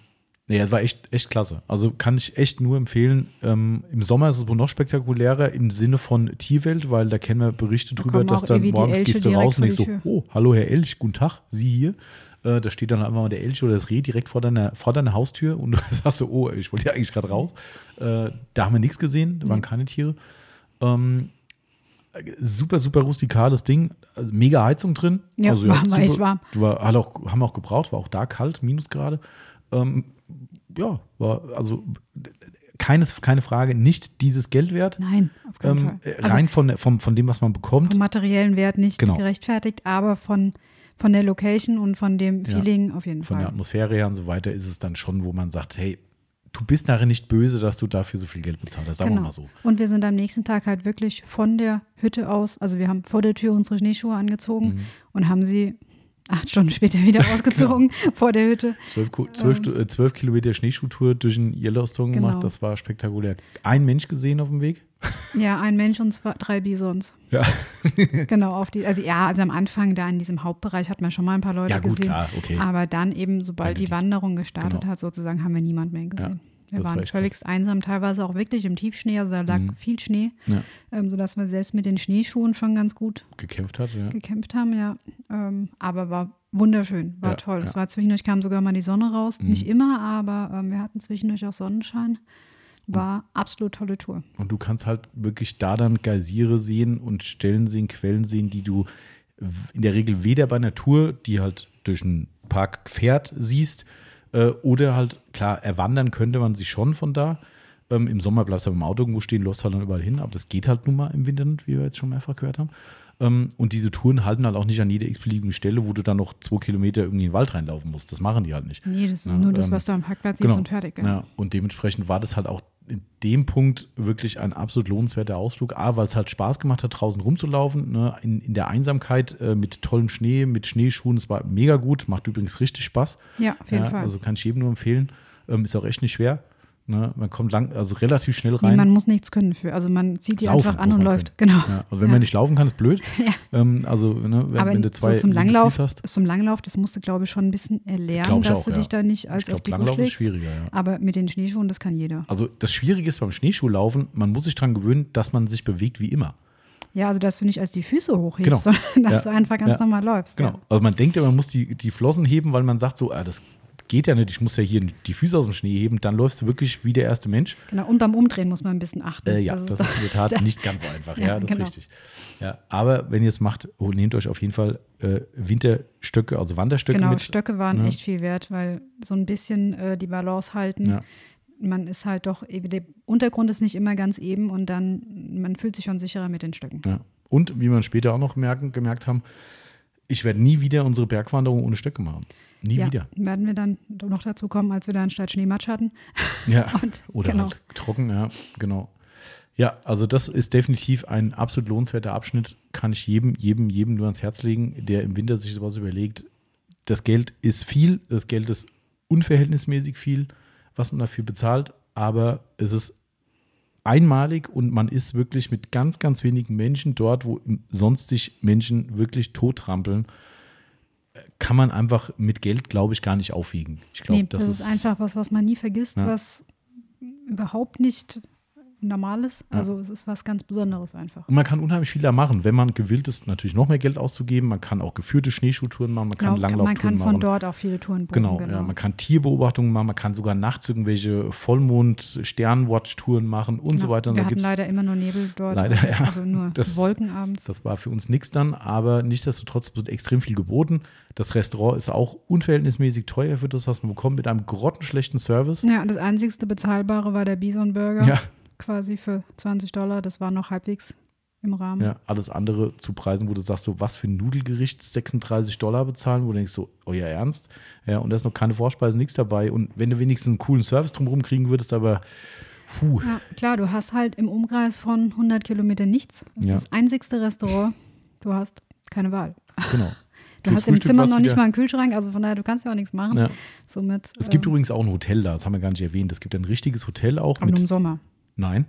Nee, es war echt, echt klasse. Also kann ich echt nur empfehlen. Ähm, Im Sommer ist es wohl noch spektakulärer im Sinne von Tierwelt, weil da kennen wir Berichte Da drüber, dass dann die morgens gehst du raus und denkst die so, oh, hallo Herr Elch, guten Tag, Sie hier. Äh, da steht dann einfach mal der Elch oder das Reh direkt vor deiner, vor deiner Haustür und du sagst so, oh, ich wollte ja eigentlich gerade raus. Äh, da haben wir nichts gesehen, da waren Nee. keine Tiere. Ähm, super, super rustikales Ding. Also mega Heizung drin. Ja, also, war- war echt warm. War, hat auch, haben wir auch gebraucht, war auch da kalt, Minusgrade. Ähm, ja, war also keines, keine Frage, nicht dieses Geld wert. Nein, auf keinen Ähm, Fall. Also rein von, vom, von dem, was man bekommt. vom materiellen Wert nicht Genau. gerechtfertigt, aber von, von der Location und von dem Ja. Feeling auf jeden von der Fall. Atmosphäre her und so weiter ist es dann schon, wo man sagt, hey, du bist nachher nicht böse, dass du dafür so viel Geld bezahlt hast. Sagen wir Genau. mal so. Und wir sind am nächsten Tag halt wirklich von der Hütte aus, also wir haben vor der Tür unsere Schneeschuhe angezogen Mhm. und haben sie acht Stunden später wieder ausgezogen Genau. vor der Hütte. Zwölf, zwölf, Stu- äh, zwölf Kilometer Schneeschuhtour durch den Yellowstone Genau. gemacht, das war spektakulär. Ein Mensch gesehen auf dem Weg. Ja, ein Mensch und zwei, drei Bisons. Ja, Genau, auf die, also ja, also am Anfang da in diesem Hauptbereich hat man schon mal ein paar Leute ja gut, gesehen. klar, okay. Aber dann eben, sobald du die Wanderung gestartet Genau. hat, sozusagen, haben wir niemand mehr gesehen. wir das war waren völlig einsam, teilweise auch wirklich im Tiefschnee, also da lag Mhm. viel Schnee, Ja. ähm, sodass wir selbst mit den Schneeschuhen schon ganz gut Gekämpft hat, ja. gekämpft haben, ja. Ähm, aber war wunderschön, war Ja, toll. ja. Es war zwischendurch kam sogar mal die Sonne raus. Mhm. Nicht immer, aber ähm, wir hatten zwischendurch auch Sonnenschein. War absolut tolle Tour. Und du kannst halt wirklich da dann Geysire sehen und Stellen sehen, Quellen sehen, die du in der Regel weder bei einer Tour, die halt durch einen Park fährt, siehst, äh, oder halt, klar, erwandern könnte man sich schon von da. Ähm, Im Sommer bleibst du aber im Auto irgendwo stehen, läufst halt dann überall hin, aber das geht halt nun mal im Winter nicht, wie wir jetzt schon mehrfach gehört haben. Ähm, und diese Touren halten halt auch nicht an jeder x-beliebigen Stelle, wo du dann noch zwei Kilometer irgendwie in den Wald reinlaufen musst. Das machen die halt nicht. Nee, das ist Ja, nur das, ähm, was du am Parkplatz Genau. siehst und fertig. Ja. Ja, und dementsprechend war das halt auch in dem Punkt wirklich ein absolut lohnenswerter Ausflug. A, weil es halt Spaß gemacht hat, draußen rumzulaufen, ne? in, in der Einsamkeit äh, mit tollem Schnee, mit Schneeschuhen. Es war mega gut, macht übrigens richtig Spaß. Ja, auf jeden ja, Fall. Also kann ich jedem nur empfehlen. Ähm, ist auch echt nicht schwer. Ne? Man kommt lang, also relativ schnell Nee, rein. man muss nichts können für. Also man zieht die Laufen einfach an und läuft. Genau. ja, also wenn Ja. man nicht laufen kann, ist blöd. Ja. Ähm, also ne, wenn, Aber wenn du zwei so zum Langlauf, hast. zum Langlauf, das musst du, glaube ich, schon ein bisschen erlernen, Glaub dass auch, du ja. dich da nicht als Ich auf glaube, die Langlauf ist schwieriger. Aber mit den Schneeschuhen, das kann jeder. Also das Schwierige ist beim Schneeschuhlaufen, man muss sich daran gewöhnen, dass man sich bewegt wie immer. Ja, also dass du nicht als die Füße hochhebst, Genau. sondern dass Ja. du einfach ganz Ja. normal läufst. Genau. Ja. Also man denkt ja, man muss die, die Flossen heben, weil man sagt so, ah, das geht ja nicht, ich muss ja hier die Füße aus dem Schnee heben. Dann läufst du wirklich wie der erste Mensch. genau. Und beim Umdrehen muss man ein bisschen achten. Äh, ja, das, ist in der Tat nicht ganz so einfach. Ja, Ja, das genau. ist richtig. Ja, aber wenn ihr es macht, oh, nehmt euch auf jeden Fall äh, Winterstöcke, also Wanderstöcke Genau, mit. Stöcke waren ne? echt viel wert, weil so ein bisschen äh, die Balance halten. Ja. Man ist halt doch, eben- der Untergrund ist nicht immer ganz eben und dann, man fühlt sich schon sicherer mit den Stöcken. Ja. Und wie wir später auch noch merken, gemerkt haben, ich werde nie wieder unsere Bergwanderung ohne Stöcke machen. Nie ja, wieder. werden wir dann noch dazu kommen, als wir dann statt Schneematsch hatten. Ja. Und, Oder genau. halt trocken, ja, genau. Ja, also das ist definitiv ein absolut lohnenswerter Abschnitt. Kann ich jedem, jedem, jedem nur ans Herz legen, der im Winter sich sowas überlegt. Das Geld ist viel, das Geld ist unverhältnismäßig viel, was man dafür bezahlt, aber es ist einmalig und man ist wirklich mit ganz, ganz wenigen Menschen dort, wo sonst sich Menschen wirklich totrampeln, kann man einfach mit Geld, glaube ich, gar nicht aufwiegen. Ich glaube, Nee, das, ist einfach was, was man nie vergisst, Ja. was überhaupt nicht normal ist. Ja. Also es ist was ganz Besonderes einfach. Und man kann unheimlich viel da machen, wenn man gewillt ist, natürlich noch mehr Geld auszugeben. Man kann auch geführte Schneeschuhtouren machen, man kann Genau, man Langlauftouren kann von machen. dort auch viele Touren buchen. Genau, Ja, man kann Tierbeobachtungen machen, man kann sogar nachts irgendwelche Vollmond-Sternwatch-Touren machen und so Genau. weiter. Und Wir da hatten leider immer nur Nebel dort. Leider, ja. Also nur Das- Wolken abends. das war für uns nichts dann, aber nichtsdestotrotz wird extrem viel geboten. Das Restaurant ist auch unverhältnismäßig teuer für das, was man bekommt, mit einem grottenschlechten Service. Ja, das einzigste bezahlbare war der Bison Burger. Ja, Quasi für 20 Dollar. Das war noch halbwegs im Rahmen. ja, alles andere zu Preisen, wo du sagst, so was für ein Nudelgericht 36 Dollar bezahlen, wo du denkst so, euer Ernst? Ja, und da ist noch keine Vorspeise, nichts dabei. Und wenn du wenigstens einen coolen Service drumherum kriegen würdest, aber puh, Ja, klar, du hast halt im Umkreis von 100 Kilometern nichts. Das ist Ja. das einzigste Restaurant. Du hast keine Wahl. genau. Du hast im Frühstück Zimmer war's noch nicht wieder- mal einen Kühlschrank, also von daher, du kannst ja auch nichts machen. Ja. Somit, Es gibt ähm, übrigens auch ein Hotel da, das haben wir gar nicht erwähnt. Es gibt ein richtiges Hotel auch aber nur im mit. Sommer. Nein.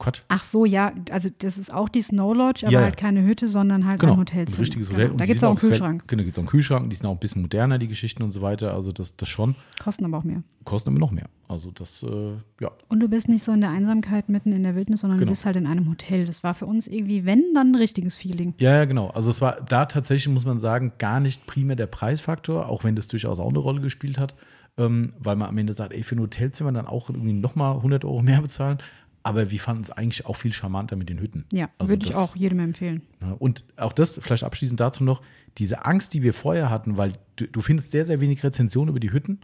Quatsch. Ach so, ja, also das ist auch die Snow Lodge, aber Ja, ja. halt keine Hütte, sondern halt Genau, ein ein Hotelzimmer. richtiges Hotel. Genau. Da gibt es auch einen Kühlschrank. Genau, gibt es auch einen Kühlschrank. Die sind auch ein bisschen moderner, die Geschichten und so weiter. Also das, das schon. Kosten aber auch mehr. Kosten aber noch mehr. Also das, äh, ja. Und du bist nicht so in der Einsamkeit mitten in der Wildnis, sondern Genau. du bist halt in einem Hotel. Das war für uns irgendwie, wenn, dann ein richtiges Feeling. Ja, ja, genau. Also es war da tatsächlich, muss man sagen, gar nicht primär der Preisfaktor, auch wenn das durchaus auch eine Rolle gespielt hat, ähm, weil man am Ende sagt, ey, für ein Hotelzimmer dann auch irgendwie nochmal 100 Euro mehr bezahlen. Aber wir fanden es eigentlich auch viel charmanter mit den Hütten. Ja, Also würde ich das- auch jedem empfehlen. Und auch das, vielleicht abschließend dazu noch, diese Angst, die wir vorher hatten, weil du, du findest sehr, sehr wenig Rezensionen über die Hütten.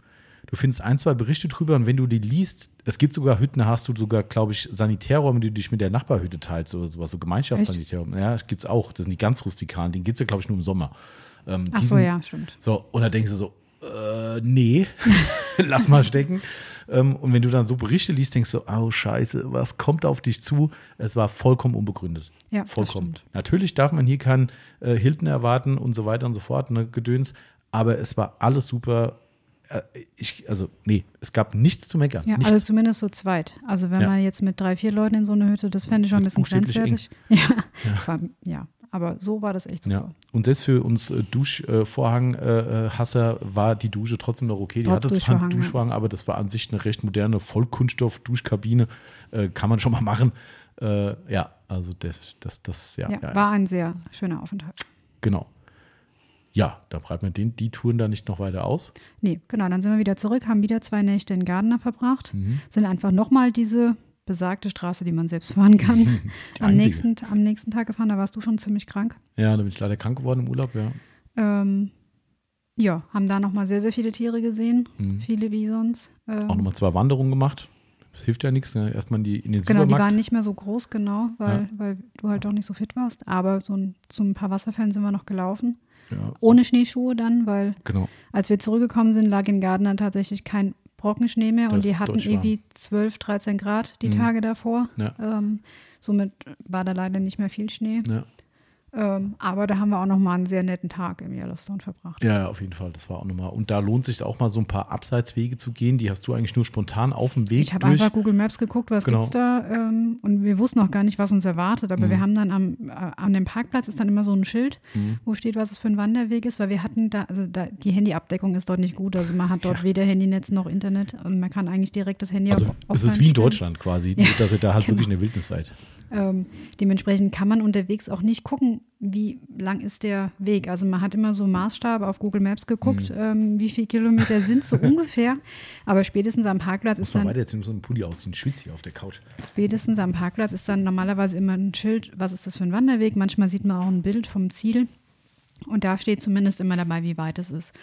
Du findest ein, zwei Berichte drüber und wenn du die liest, es gibt sogar Hütten, da hast du sogar, glaube ich, Sanitärräume, die du dich mit der Nachbarhütte teilst oder sowas, so Gemeinschaftssanitärräume. Ja, gibt es auch. Das sind die ganz rustikalen, den gibt es ja, glaube ich, nur im Sommer. Ähm, Ach so, ja, stimmt. So, und da denkst du so, äh, nee, lass mal stecken. Ähm, und wenn du dann so Berichte liest, denkst du, oh Scheiße, was kommt auf dich zu? Es war vollkommen unbegründet. Ja, vollkommen. Natürlich darf man hier keinen äh, Hilton erwarten und so weiter und so fort, ne, Gedöns, aber es war alles super. Äh, ich, also, nee, es gab nichts zu meckern. Ja, nichts. also zumindest so zweit. Also wenn Ja. man jetzt mit drei, vier Leuten in so eine Hütte, das fände ich schon ein bisschen grenzwertig. Ja, War, ja, aber so war das echt super. Ja. Und selbst für uns äh, Duschvorhang-Hasser war die Dusche trotzdem noch okay. Die Trotz hatte zwar einen Duschvorhang, aber das war an sich eine recht moderne Vollkunststoff-Duschkabine. Äh, kann man schon mal machen. Äh, ja, also das, das, das, ja, Ja, ja, ja. war ein sehr schöner Aufenthalt. genau. Ja, da breitet man den, die Touren da nicht noch weiter aus. Nee, genau, dann sind wir wieder zurück, haben wieder zwei Nächte in Gardner verbracht, Mhm. sind einfach nochmal diese besagte Straße, die man selbst fahren kann, Die am nächsten, am nächsten Tag gefahren. Da warst du schon ziemlich krank. Ja, da bin ich leider krank geworden im Urlaub, ja. Ähm, ja, haben da nochmal sehr, sehr viele Tiere gesehen, Mhm. viele Bisons. Ähm, Auch nochmal zwei Wanderungen gemacht. Das hilft ja nichts. Ne? Erstmal in, die, in den Genau, die Supermarkt. waren nicht mehr so groß, genau, weil, Ja. weil du halt auch nicht so fit warst. Aber so ein, zu ein paar Wasserfällen sind wir noch gelaufen. ja, Ohne Schneeschuhe dann, weil genau. als wir zurückgekommen sind, lag in Gardner tatsächlich kein Das und die hatten irgendwie 12, 13 Grad die Mhm. Tage davor. Ja. Ähm, somit war da leider nicht mehr viel Schnee. Ja. Ähm, aber da haben wir auch noch mal einen sehr netten Tag im Yellowstone verbracht. Ja, ja, auf jeden Fall. Das war auch nochmal. Und da lohnt sich auch mal so ein paar Abseitswege zu gehen. Die hast du eigentlich nur spontan auf dem Weg Ich habe einfach Google Maps geguckt, was Genau. gibt's da ähm, und wir wussten noch gar nicht, was uns erwartet. Aber Mhm. wir haben dann am, äh, an dem Parkplatz ist dann immer so ein Schild, Mhm. wo steht, was es für ein Wanderweg ist, weil wir hatten da, also da, die Handyabdeckung ist dort nicht gut. Also man hat dort Ja. weder Handynetz noch Internet und man kann eigentlich direkt das Handy Also auf, auf es ist wie in. Deutschland quasi, nur dass ihr da halt Genau. wirklich in der Wildnis seid. Ähm, dementsprechend kann man unterwegs auch nicht gucken, wie lang ist der Weg. Also man hat immer so Maßstab auf Google Maps geguckt, Mhm. ähm, wie viele Kilometer sind so ungefähr. Aber spätestens am Parkplatz Muss ist dann weiter jetzt so einen Pulli ausziehen, schwitz hier auf der Couch. spätestens am Parkplatz ist dann normalerweise immer ein Schild, was ist das für ein Wanderweg. Manchmal sieht man auch ein Bild vom Ziel. Und da steht zumindest immer dabei, wie weit es ist.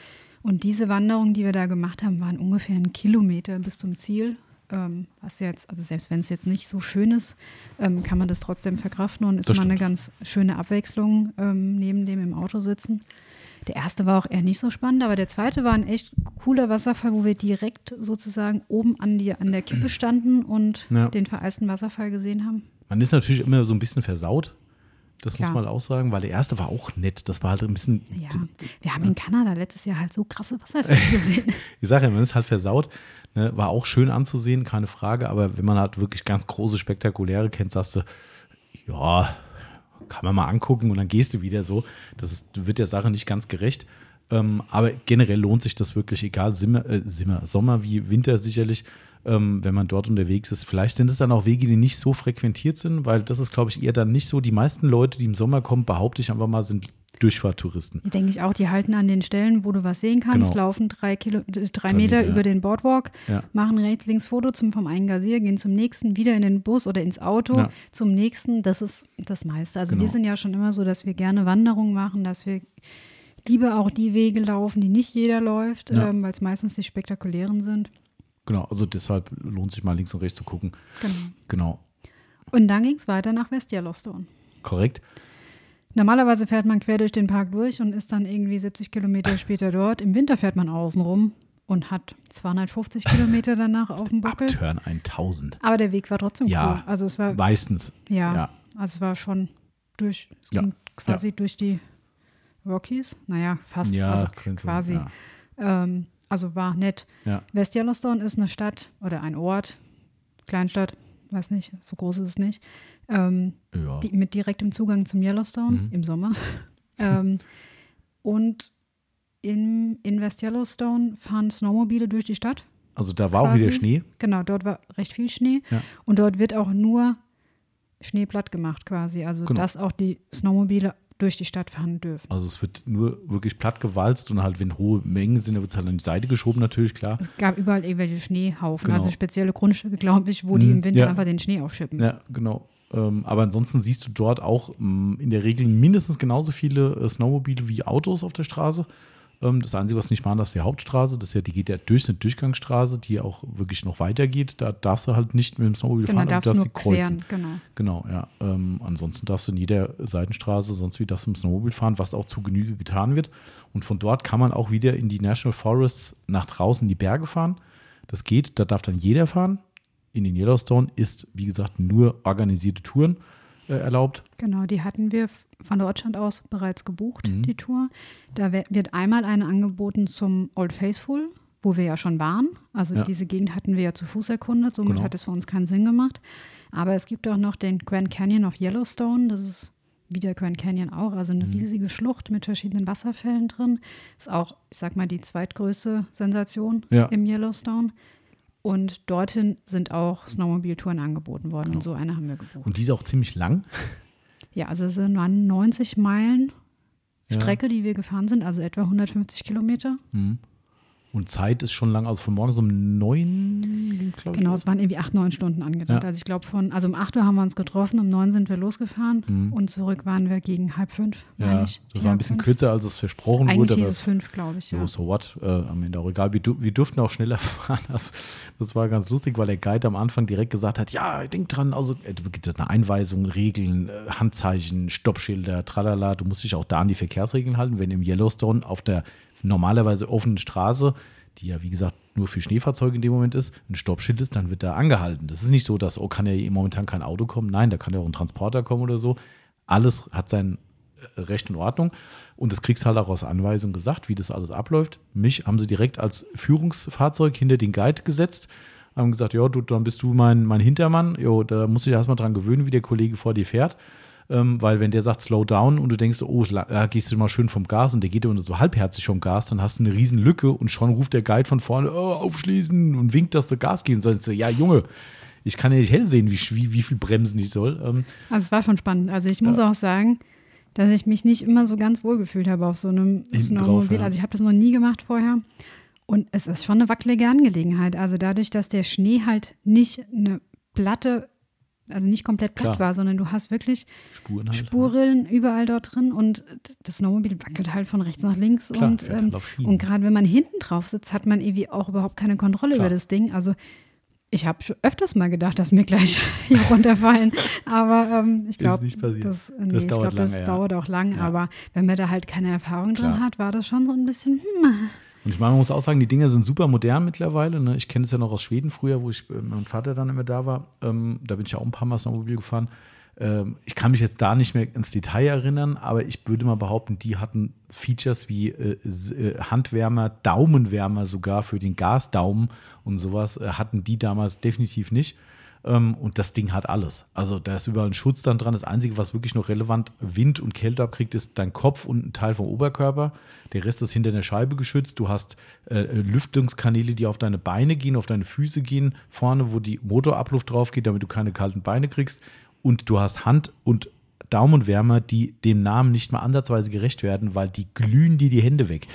Und diese Wanderung, die wir da gemacht haben, waren ungefähr ein Kilometer bis zum Ziel. Ähm, was jetzt, also selbst wenn es jetzt nicht so schön ist, ähm, kann man das trotzdem verkraften und ist Das mal eine ganz schöne Abwechslung ähm, neben dem im Auto sitzen. Der erste war auch eher nicht so spannend, aber der zweite war ein echt cooler Wasserfall, wo wir direkt sozusagen oben an, die, an der Kippe standen und Ja. den vereisten Wasserfall gesehen haben. Man ist natürlich immer so ein bisschen versaut. Das muss Klar. man auch sagen, weil der erste war auch nett. Das war halt ein bisschen. Ja, wir haben in Kanada letztes Jahr halt so krasse Wasserfälle gesehen. Ich sage ja, man ist halt versaut. Ne, war auch schön anzusehen, keine Frage. Aber wenn man halt wirklich ganz große, spektakuläre kennt, sagst du, ja, kann man mal angucken und dann gehst du wieder so. Das ist, wird der Sache nicht ganz gerecht. Ähm, aber generell lohnt sich das wirklich, egal Simmer, äh, Simmer, Sommer wie Winter sicherlich, ähm, wenn man dort unterwegs ist. Vielleicht sind es dann auch Wege, die nicht so frequentiert sind, weil das ist, glaube ich, eher dann nicht so. Die meisten Leute, die im Sommer kommen, behaupte ich einfach mal, sind Durchfahrttouristen. Denke ich auch, die halten an den Stellen, wo du was sehen kannst, Genau. laufen drei, Kilo, drei, Drei Meter, Meter, ja. über den Boardwalk, Ja. machen rechts, links Foto zum, vom einen Gazier, gehen zum nächsten, wieder in den Bus oder ins Auto, Ja. zum nächsten. Das ist das meiste. Also wir Genau. sind ja schon immer so, dass wir gerne Wanderungen machen, dass wir lieber auch die Wege laufen, die nicht jeder läuft, Ja. ähm, weil es meistens die spektakulären sind. Genau, also deshalb lohnt sich mal links und rechts zu gucken. Genau. Genau, Und dann ging es weiter nach West Yellowstone. korrekt. Normalerweise fährt man quer durch den Park durch und ist dann irgendwie 70 Kilometer später dort. Im Winter fährt man außen rum und hat 250 Kilometer danach auf dem Buckel. Abturn 1000. Aber der Weg war trotzdem Ja. cool. Also es war, Meistens. ja, ja. also es war schon durch, es Ja. ging quasi durch die Rockies. Naja, fast. Ja, also quasi. ja. Ähm, also war nett. Ja. West Yellowstone ist eine Stadt oder ein Ort, Kleinstadt, weiß nicht, so groß ist es nicht, ähm, Ja. die, mit direktem Zugang zum Yellowstone Mhm. im Sommer. ähm, und in, West Yellowstone fahren Snowmobile durch die Stadt. Also da war auch wieder quasi. Schnee. Genau, dort war recht viel Schnee. Ja. Und dort wird auch nur Schnee platt gemacht quasi. Also, Genau. dass auch die Snowmobile durch die Stadt fahren dürfen. Also es wird nur wirklich platt gewalzt und halt, wenn hohe Mengen sind, dann wird es halt an die Seite geschoben natürlich, klar. Es gab überall irgendwelche Schneehaufen, Genau. also spezielle Grundstücke, glaube ich, wo die Mhm, im Winter ja. einfach den Schnee aufschippen. Ja, genau. Ähm, aber ansonsten siehst du dort auch mh, in der Regel mindestens genauso viele äh, Snowmobile wie Autos auf der Straße. Ähm, das Einzige, was nicht machen darfst, ist die Hauptstraße. Das ist ja, die geht ja durch eine Durchgangsstraße, die auch wirklich noch weitergeht. Da darfst du halt nicht mit dem Snowmobile Genau, fahren, aber darfst du darfst sie kreuzen. queren, genau. Genau, ja. Ähm, ansonsten darfst du in jeder Seitenstraße sonst wie das mit dem Snowmobile fahren, was auch zu Genüge getan wird. Und von dort kann man auch wieder in die National Forests nach draußen in die Berge fahren. Das geht, da darf dann jeder fahren. In den Yellowstone ist, wie gesagt, nur organisierte Touren äh, erlaubt. Genau, die hatten wir von Deutschland aus bereits gebucht, Mhm. die Tour. Da wird einmal eine angeboten zum Old Faithful, wo wir ja schon waren. Also Ja. diese Gegend hatten wir ja zu Fuß erkundet, somit Genau. hat es für uns keinen Sinn gemacht. Aber es gibt auch noch den Grand Canyon of Yellowstone, das ist wie der Grand Canyon auch, also Mhm. eine riesige Schlucht mit verschiedenen Wasserfällen drin. Ist auch, ich sag mal, die zweitgrößte Sensation Ja. im Yellowstone. Und dorthin sind auch Snowmobile-Touren angeboten worden Genau. und so eine haben wir gebucht. Und die ist auch ziemlich lang. Ja, also es sind- waren 90 Meilen Ja. Strecke, die wir gefahren sind, also etwa 150 Kilometer. Mhm. Und Zeit ist schon lang, also von morgens um neun, glaube ich. Genau, es waren irgendwie acht, neun Stunden angedacht. Ja. Also ich glaube von, also um 8 Uhr haben wir uns getroffen, um 9 sind wir losgefahren Mhm. und zurück waren wir gegen halb fünf. Ja, ich. das war ein bisschen fünf. kürzer, als es versprochen Eigentlich wurde. hieß aber es fünf, glaube ich, So, ja. so what, äh, am Ende auch egal. Wir, wir durften auch schneller fahren. Das, das war ganz lustig, weil der Guide am Anfang direkt gesagt hat, ja, denk dran, also äh, du gibt es eine Einweisung, Regeln, äh, Handzeichen, Stoppschilder, tralala. Du musst dich auch da an die Verkehrsregeln halten. Wenn im Yellowstone auf der normalerweise offenen Straße, die ja wie gesagt nur für Schneefahrzeuge in dem Moment ist, ein Stoppschild ist, dann wird da angehalten. Das ist nicht so, dass, oh, kann ja momentan kein Auto kommen. Nein, da kann ja auch ein Transporter kommen oder so. Alles hat sein äh, Recht und Ordnung. Und das kriegst halt auch aus Anweisung gesagt, wie das alles abläuft. Mich haben sie direkt als Führungsfahrzeug hinter den Guide gesetzt. Haben gesagt, ja, du, dann bist du mein, mein Hintermann. Jo, da musst du dich erstmal dran gewöhnen, wie der Kollege vor dir fährt. Ähm, weil wenn der sagt, slow down und du denkst, oh, ja, gehst du mal schön vom Gas und der geht immer so halbherzig vom Gas, dann hast du eine riesen Lücke und schon ruft der Guide von vorne, oh, aufschließen und winkt, dass du Gas geben sollst. Ja, Junge, ich kann ja nicht hell sehen, wie, wie, wie viel bremsen ich soll. Ähm, Also es war schon spannend. Also ich muss auch sagen, dass ich mich nicht immer so ganz wohl gefühlt habe auf so einem Snowmobil. ja. Also ich habe das noch nie gemacht vorher. Und es ist schon eine wackelige Angelegenheit. Also dadurch, dass der Schnee halt nicht eine platte, also nicht komplett platt Klar. war, sondern du hast wirklich Spuren halt. Spurrillen überall dort drin und das Snowmobil wackelt halt von rechts nach links. Klar, und ähm, und gerade wenn man hinten drauf sitzt, hat man irgendwie auch überhaupt keine Kontrolle Klar. über das Ding. Also ich habe schon öfters mal gedacht, dass mir gleich hier runterfallen. Aber ähm, ich glaube, passiert. das, äh, nee, Das ich dauert glaub, das lange, ja. dauert auch lang. Ja. Aber wenn man da halt keine Erfahrung Klar. drin hat, war das schon so ein bisschen, hm, Und ich meine, man muss auch sagen, die Dinger sind super modern mittlerweile. Ne? Ich kenne es ja noch aus Schweden früher, wo ich äh, meinem Vater dann immer da war. Ähm, da bin ich ja auch ein paar Mal Snowmobil gefahren. Ähm, ich kann mich jetzt da nicht mehr ins Detail erinnern, aber ich würde mal behaupten, die hatten Features wie äh, äh, Handwärmer, Daumenwärmer sogar für den Gasdaumen und sowas äh, hatten die damals definitiv nicht. Ähm, und das Ding hat alles. Also da ist überall ein Schutz dann dran. Das Einzige, was wirklich noch relevant Wind und Kälte abkriegt, ist dein Kopf und ein Teil vom Oberkörper. Der Rest ist hinter der Scheibe geschützt. Du hast äh, Lüftungskanäle, die auf deine Beine gehen, auf deine Füße gehen, vorne, wo die Motorabluft drauf geht, damit du keine kalten Beine kriegst. Und du hast Hand- und Daumenwärmer, die dem Namen nicht mal ansatzweise gerecht werden, weil die glühen dir die Hände weg.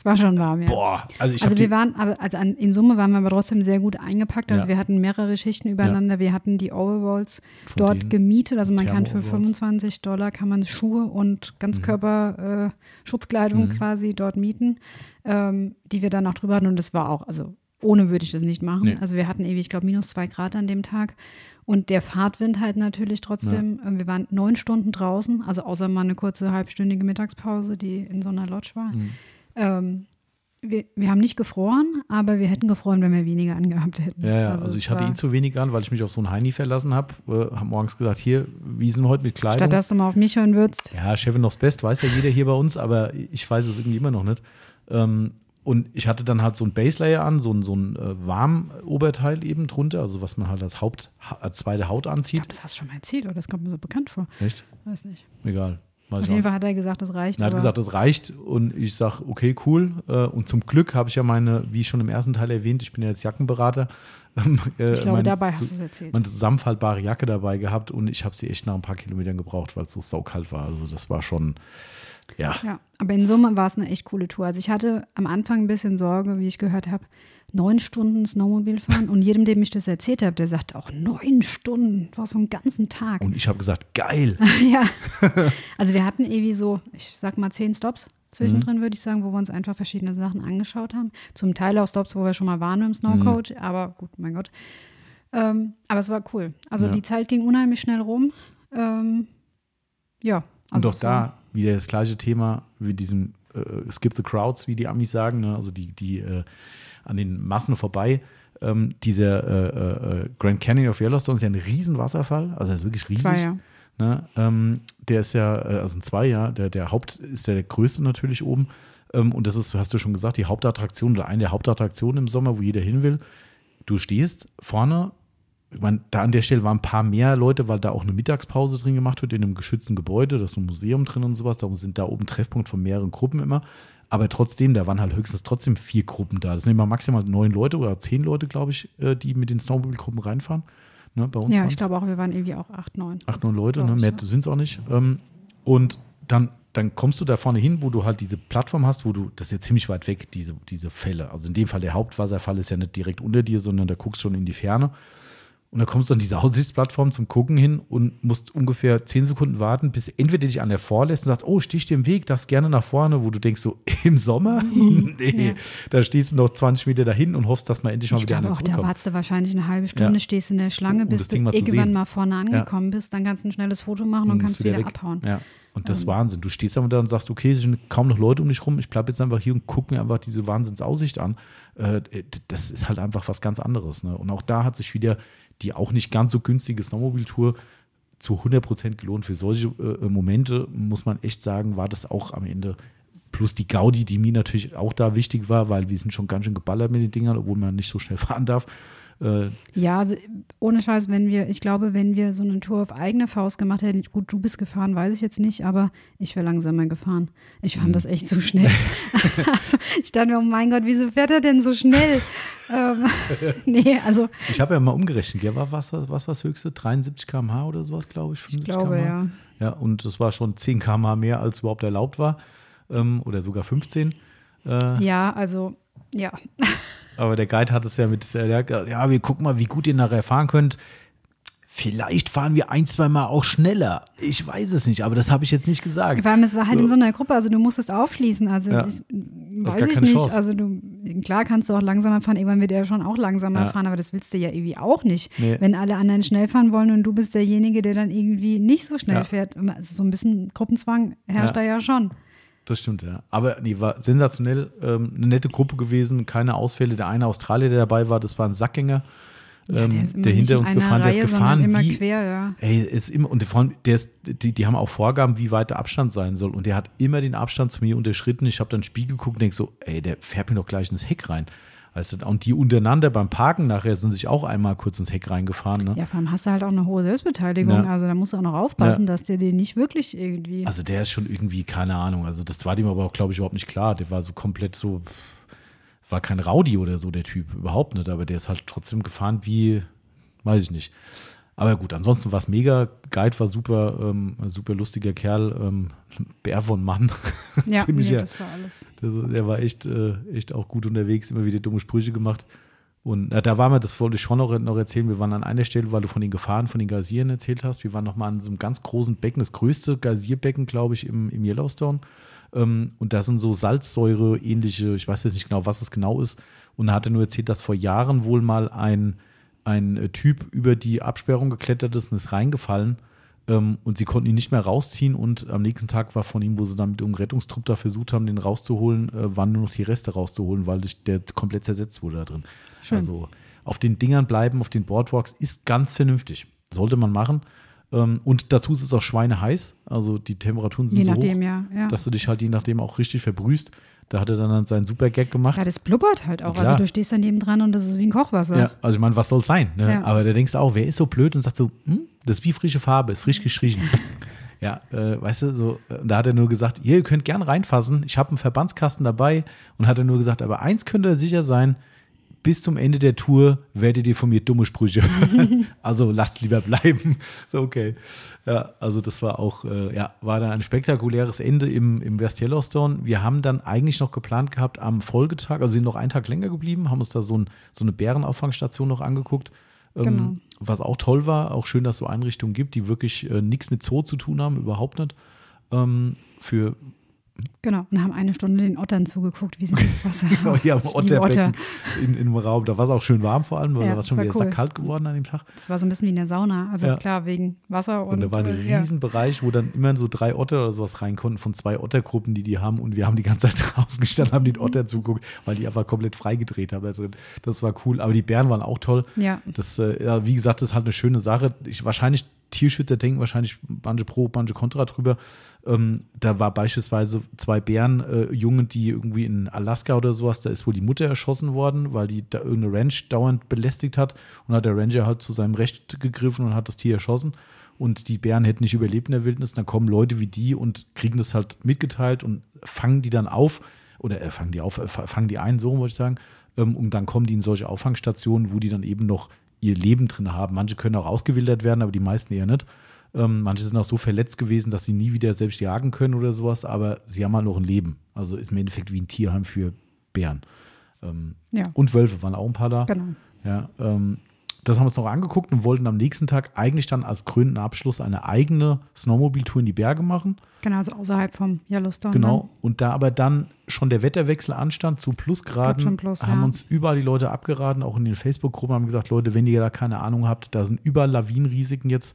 Es war schon warm, ja. Boah, also ich also wir waren, also an, in Summe waren wir aber trotzdem sehr gut eingepackt. Also Ja. wir hatten mehrere Schichten übereinander. Wir hatten die Overalls Von dort gemietet. Also man kann für Thermo-Overalls. 25 Dollar kann man Schuhe und Ganzkörper äh, Schutzkleidung Mhm. quasi dort mieten, ähm, die wir dann noch drüber hatten. Und das war auch, also ohne würde ich das nicht machen. Nee. Also wir hatten ewig, ich glaube, minus zwei Grad an dem Tag. Und der Fahrtwind halt natürlich trotzdem. Ähm, Wir waren neun Stunden draußen, also außer mal eine kurze halbstündige Mittagspause, die in so einer Lodge war. Mhm. Ähm, wir, wir haben nicht gefroren, aber wir hätten gefroren, wenn wir weniger angehabt hätten. Ja, ja, also, es ich hatte eh zu wenig an, weil ich mich auf so einen Heini verlassen habe. Äh, habe morgens gesagt, hier, wie sind wir heute mit Kleidung? Statt dass du mal auf mich hören würdest. Ja, Chefin noch's Best, weiß ja jeder hier bei uns, aber ich weiß es irgendwie immer noch nicht. Ähm, und ich hatte dann halt so ein Base Layer an, so ein, so ein äh, Warmoberteil eben drunter, also was man halt als Haupt, als zweite Haut Ich anzieht. glaube, das hast du schon mal erzählt, oder das kommt mir so bekannt vor. Echt? Weiß nicht. Egal. Auf jeden. Fall hat er gesagt, das reicht. Er hat gesagt, das reicht und ich sage, okay, cool. Äh, Und zum Glück habe ich ja meine, wie schon im ersten Teil erwähnt, ich bin ja jetzt Jackenberater. ähm, äh, ich glaube, dabei hast du es erzählt. meine zusammenfaltbare Jacke dabei gehabt und ich habe sie echt nach ein paar Kilometern gebraucht, weil es so saukalt war. Also das war schon, ja. Ja, aber in Summe war es eine echt coole Tour. Also ich hatte am Anfang ein bisschen Sorge, wie ich gehört habe, neun Stunden Snowmobil fahren und jedem, dem ich das erzählt habe, der sagte auch neun Stunden, war so einen ganzen Tag. Und ich habe gesagt, geil. ja, also wir hatten irgendwie so, ich sag mal zehn Stops zwischendrin, Mhm. würde ich sagen, wo wir uns einfach verschiedene Sachen angeschaut haben. Zum Teil auch Stops, wo wir schon mal waren mit dem Snowcoach, aber gut, mein Gott. Ähm, aber es war cool. Also Ja. die Zeit ging unheimlich schnell rum. Ähm, ja. Und also auch so- da wieder das gleiche Thema wie diesem äh, Skip the Crowds, wie die Amis sagen, ne? also die, die äh, an den Massen vorbei. Ähm, dieser äh, äh, Grand Canyon of Yellowstone ist ja ein Riesenwasserfall, also er ist wirklich riesig. Zwei, ja. Ne? Ähm, der ist ja, äh, also ein zwei, ja, der, der Haupt ist ja der größte natürlich oben. Ähm, und das ist, hast du schon gesagt, die Hauptattraktion oder eine der Hauptattraktionen im Sommer, wo jeder hin will. Du stehst vorne, ich meine, da an der Stelle waren ein paar mehr Leute, weil da auch eine Mittagspause drin gemacht wird in einem geschützten Gebäude, da ist ein Museum drin und sowas, darum sind da oben Treffpunkt von mehreren Gruppen immer. Aber trotzdem, da waren halt höchstens trotzdem vier Gruppen da. Das sind immer maximal neun Leute oder zehn Leute, glaube ich, äh, die mit den Snowmobile-Gruppen reinfahren. Ne, bei uns Ja, waren's ich glaube auch, wir waren irgendwie auch acht, neun. acht, neun Leute, ne? Mehr ja. sind es auch nicht. Ähm, und dann, dann kommst du da vorne hin, wo du halt diese Plattform hast, wo du, das ist ja ziemlich weit weg, diese, diese Fälle. Also in dem Fall der Hauptwasserfall ist ja nicht direkt unter dir, sondern da guckst du schon in die Ferne. Und dann kommst du an diese Aussichtsplattform zum Gucken hin und musst ungefähr zehn Sekunden warten, bis entweder dich an der vorlässt und sagst, oh, stich dir im Weg, darfst gerne nach vorne, wo du denkst so, im Sommer? nee, Ja. da stehst du noch 20 Meter dahin und hoffst, dass man endlich mal Ich wieder einer auch, da zurückkommt. wartest du wahrscheinlich eine halbe Stunde, Ja. stehst in der Schlange, bis du mal irgendwann sehen. mal vorne angekommen bist, dann kannst du ein schnelles Foto machen und, Und kannst wieder, weg. abhauen. Ja. Und das ist Ähm. Wahnsinn. Du stehst aber da und sagst, okay, es sind kaum noch Leute um dich rum. Ich bleibe jetzt einfach hier und gucke mir einfach diese Wahnsinnsaussicht an. Äh, das ist halt einfach was ganz anderes. Ne? Und auch da hat sich wieder die auch nicht ganz so günstige Snowmobil-Tour zu 100 Prozent gelohnt. Für solche äh, Momente muss man echt sagen, war das auch am Ende. Plus die Gaudi, die mir natürlich auch da wichtig war, weil wir sind schon ganz schön geballert mit den Dingern, obwohl man nicht so schnell fahren darf. Äh, Ja, also ohne Scheiß, wenn wir, ich glaube, wenn wir so eine Tour auf eigene Faust gemacht hätten, gut, du bist gefahren, weiß ich jetzt nicht, aber ich wäre langsamer gefahren. Ich fand Mhm. das echt zu schnell. also ich dachte mir, oh mein Gott, wieso fährt er denn so schnell? ähm, nee, also Ich habe ja mal umgerechnet, ja, war was, was, was war das höchste? 73 km/h oder sowas, glaube ich. ich 75 glaube, km/h? ja. Ja, und das war schon 10 km/h mehr, als überhaupt erlaubt war. Ähm, oder sogar 15. Äh, Ja, also, ja. aber der Guide hat es ja mit, äh, der hat gesagt, ja, wir gucken mal, wie gut ihr nachher fahren könnt. Vielleicht fahren wir ein, zwei Mal auch schneller. Ich weiß es nicht, aber das habe ich jetzt nicht gesagt. Vor allem, es war halt in so einer Gruppe, also du musstest aufschließen. Also Ja. ich, weiß ich nicht. Chance. Also du, klar kannst du auch langsamer fahren, irgendwann wird er schon auch langsamer Ja. fahren, aber das willst du ja irgendwie auch nicht. Nee. Wenn alle anderen schnell fahren wollen und du bist derjenige, der dann irgendwie nicht so schnell Ja. fährt. Also so ein bisschen Gruppenzwang herrscht da ja schon. Das stimmt, ja. Aber nee, war sensationell. Ähm, eine nette Gruppe gewesen, keine Ausfälle. Der eine Australier, der dabei war, das war ein Sackgänger. Ja, ähm, ist immer der hinter in uns gefahren, der ist Reihe, gefahren immer wie, quer, ja. Ey, ist immer, und vor allem, der ist, die, die haben auch Vorgaben, wie weit der Abstand sein soll. Und der hat immer den Abstand zu mir unterschritten. Ich habe dann Spiel geguckt und denke so, ey, der fährt mir doch gleich ins Heck rein. Weißt du, und die untereinander beim Parken nachher sind sich auch einmal kurz ins Heck reingefahren. Ne? Ja, vor allem hast du halt auch eine hohe Selbstbeteiligung. Ja. Also da musst du auch noch aufpassen, Ja. dass der den nicht wirklich irgendwie. Also der ist schon irgendwie, keine Ahnung. Also das war dem aber auch, glaube ich, überhaupt nicht klar. Der war so komplett so, war kein Rowdy oder so, der Typ. Überhaupt nicht. Aber der ist halt trotzdem gefahren wie, weiß ich nicht. Aber gut, ansonsten war es mega. Guide war super, ähm, super lustiger Kerl. Ähm, Bär von Mann. ja, ziemlich, nee, das war alles. Der, der war echt, äh, echt auch gut unterwegs, immer wieder dumme Sprüche gemacht. Und äh, da waren wir, das wollte ich schon noch, noch erzählen, wir waren an einer Stelle, weil du von den Gefahren von den Geysiren erzählt hast. Wir waren nochmal an so einem ganz großen Becken, das größte Geysirbecken, glaube ich, im, im Yellowstone. Ähm, und da sind so Salzsäure ähnliche, ich weiß jetzt nicht genau, was es genau ist. Und da hat er nur erzählt, dass vor Jahren wohl mal ein, ein äh, Typ über die Absperrung geklettert ist und ist reingefallen. Ähm, und sie konnten ihn nicht mehr rausziehen. Und am nächsten Tag war von ihm, wo sie dann mit dem Rettungstrupp da versucht haben, den rauszuholen, äh, waren nur noch die Reste rauszuholen, weil sich der komplett zersetzt wurde da drin. Schön. Also auf den Dingern bleiben, auf den Boardwalks ist ganz vernünftig. Sollte man machen. Ähm, und dazu ist es auch schweineheiß. Also die Temperaturen sind Je so nachdem, hoch, ja. ja. dass du dich halt je nachdem auch richtig verbrühst. Da hat er dann seinen super Gag gemacht. ja, das blubbert halt auch. Klar. Also du stehst daneben dran und das ist wie ein Kochwasser. Ja, also ich meine, was soll sein? Ne? Ja. Aber da denkst du auch, wer ist so blöd und sagt so, hm, das ist wie frische Farbe, ist frisch gestrichen. Ja, äh, weißt du, so, äh, da hat er nur gesagt, ihr könnt gern reinfassen, ich habe einen Verbandskasten dabei und hat er nur gesagt, aber eins könnt ihr sicher sein, bis zum Ende der Tour werdet ihr von mir dumme Sprüche. also lasst lieber bleiben. So, okay. Ja, also das war auch, äh, ja, war dann ein spektakuläres Ende im, im West Yellowstone. Wir haben dann eigentlich noch geplant gehabt am Folgetag, also sind noch einen Tag länger geblieben, haben uns da so, ein, so eine Bärenauffangstation noch angeguckt. Ähm, Genau. Was auch toll war, auch schön, dass es so Einrichtungen gibt, die wirklich äh, nichts mit Zoo zu tun haben, überhaupt nicht. Ähm, für Genau. Und haben eine Stunde den Ottern zugeguckt, wie sie durchs Wasser Genau, hier am Otterbecken in, in dem Raum. Da war es auch schön warm vor allem, weil Ja, da war es schon wieder cool. kalt geworden an dem Tag. Das war so ein bisschen wie in der Sauna. Also Ja. klar, wegen Wasser und. Und, da war ein äh, ja. riesen Bereich, wo dann immer so drei Otter oder sowas rein konnten, von zwei Ottergruppen, die die haben. Und wir haben die ganze Zeit draußen gestanden, haben den Otter zuguckt, weil die einfach komplett freigedreht haben. Also das war cool. Aber die Bären waren auch toll. Ja. Das, äh, ja, wie gesagt, das ist halt eine schöne Sache. Ich, wahrscheinlich, Tierschützer denken wahrscheinlich manche pro, manche kontra drüber. Ähm, da war beispielsweise zwei Bären, äh, die irgendwie in Alaska oder sowas, da ist wohl die Mutter erschossen worden, weil die da irgendeine Ranch dauernd belästigt hat. Und hat der Ranger halt zu seinem Recht gegriffen und hat das Tier erschossen. Und die Bären hätten nicht überlebt in der Wildnis. Dann kommen Leute wie die und kriegen das halt mitgeteilt und fangen die dann auf. Oder äh, fangen die auf, äh, fa- fangen die ein, so wollte ich sagen. Ähm, und dann kommen die in solche Auffangstationen, wo die dann eben noch ihr Leben drin haben. Manche können auch ausgewildert werden, aber die meisten eher nicht. Ähm, manche sind auch so verletzt gewesen, dass sie nie wieder selbst jagen können oder sowas, aber sie haben halt noch ein Leben. Also ist im Endeffekt wie ein Tierheim für Bären. Ähm, Ja. Und Wölfe waren auch ein paar da. Genau. Ja, ähm, das haben wir uns noch angeguckt und wollten am nächsten Tag eigentlich dann als krönenden Abschluss eine eigene Snowmobil-Tour in die Berge machen. Genau, also außerhalb vom Yellowstone. Genau. Und da aber dann schon der Wetterwechsel anstand zu Plusgraden, Plus, haben ja. uns überall die Leute abgeraten, auch in den Facebook-Gruppen haben gesagt, Leute, wenn ihr da keine Ahnung habt, da sind überall Lawinenrisiken jetzt.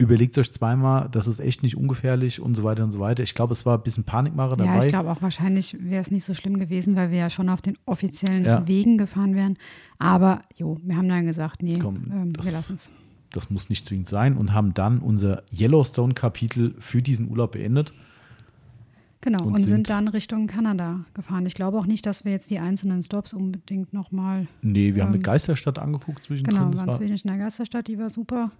Überlegt euch zweimal, das ist echt nicht ungefährlich und so weiter und so weiter. Ich glaube, es war ein bisschen Panikmache Dann. Ja, dabei. ich glaube auch wahrscheinlich wäre es nicht so schlimm gewesen, weil wir ja schon auf den offiziellen Ja. Wegen gefahren wären. Aber jo, wir haben dann gesagt, nee, Komm, ähm, das- wir lassen es. das muss nicht zwingend sein und haben dann unser Yellowstone-Kapitel für diesen Urlaub beendet. Genau, und und, sind- sind dann Richtung Kanada gefahren. Ich glaube auch nicht, dass wir jetzt die einzelnen Stops unbedingt nochmal. Nee, wir haben eine Ähm, Geisterstadt angeguckt zwischendrin. Genau, das waren war zwischen in der Geisterstadt, die war super.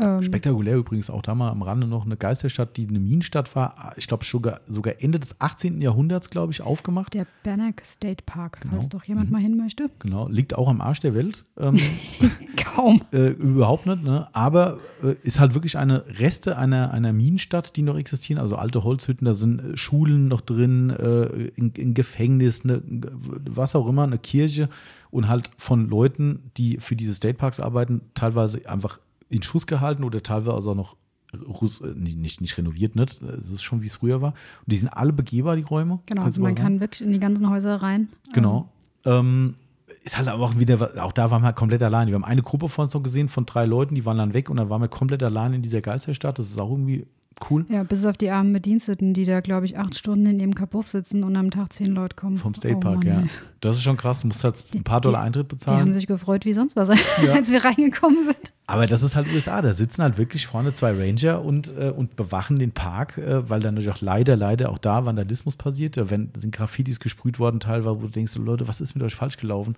Ähm, spektakulär übrigens auch da mal am Rande noch eine Geisterstadt, die eine Minenstadt war. Ich glaube sogar, sogar Ende des 18. Jahrhunderts, glaube ich, aufgemacht. der Bannack State Park, Genau. falls doch jemand mal hin möchte. Genau, liegt auch am Arsch der Welt. Ähm, Kaum. äh, überhaupt nicht, ne? aber äh, ist halt wirklich eine Reste einer, einer Minenstadt, die noch existieren. Also alte Holzhütten, da sind äh, Schulen noch drin, äh, ein, ein Gefängnis, ne, was auch immer, eine Kirche und halt von Leuten, die für diese State Parks arbeiten, teilweise einfach in Schuss gehalten oder teilweise auch noch Russ, äh, nicht, nicht, nicht renoviert, nicht. Es ist schon wie es früher war. Und die sind alle begehbar, die Räume. Genau, Kannst also man kann wirklich in die ganzen Häuser rein. Genau. Ähm, ist halt aber auch wieder, auch da waren wir halt komplett alleine. Wir haben eine Gruppe von uns noch gesehen von drei Leuten, die waren dann weg und dann waren wir komplett alleine in dieser Geisterstadt. Das ist auch irgendwie cool. Ja, bis auf die armen Bediensteten, die da, glaube ich, acht Stunden in ihrem Kapuff sitzen und am Tag zehn Leute kommen. Vom State Oh Park, Mann, ja. Das ist schon krass. Du musst halt ein paar Dollar Eintritt Die haben bezahlen. sich gefreut wie sonst was, Ja. als wir reingekommen sind. Aber das ist halt USA. Da sitzen halt wirklich vorne zwei Ranger und, äh, und bewachen den Park, äh, weil dann natürlich auch leider, leider auch da Vandalismus passiert. Da sind Graffitis gesprüht worden, teilweise, wo du denkst, Leute, was ist mit euch falsch gelaufen?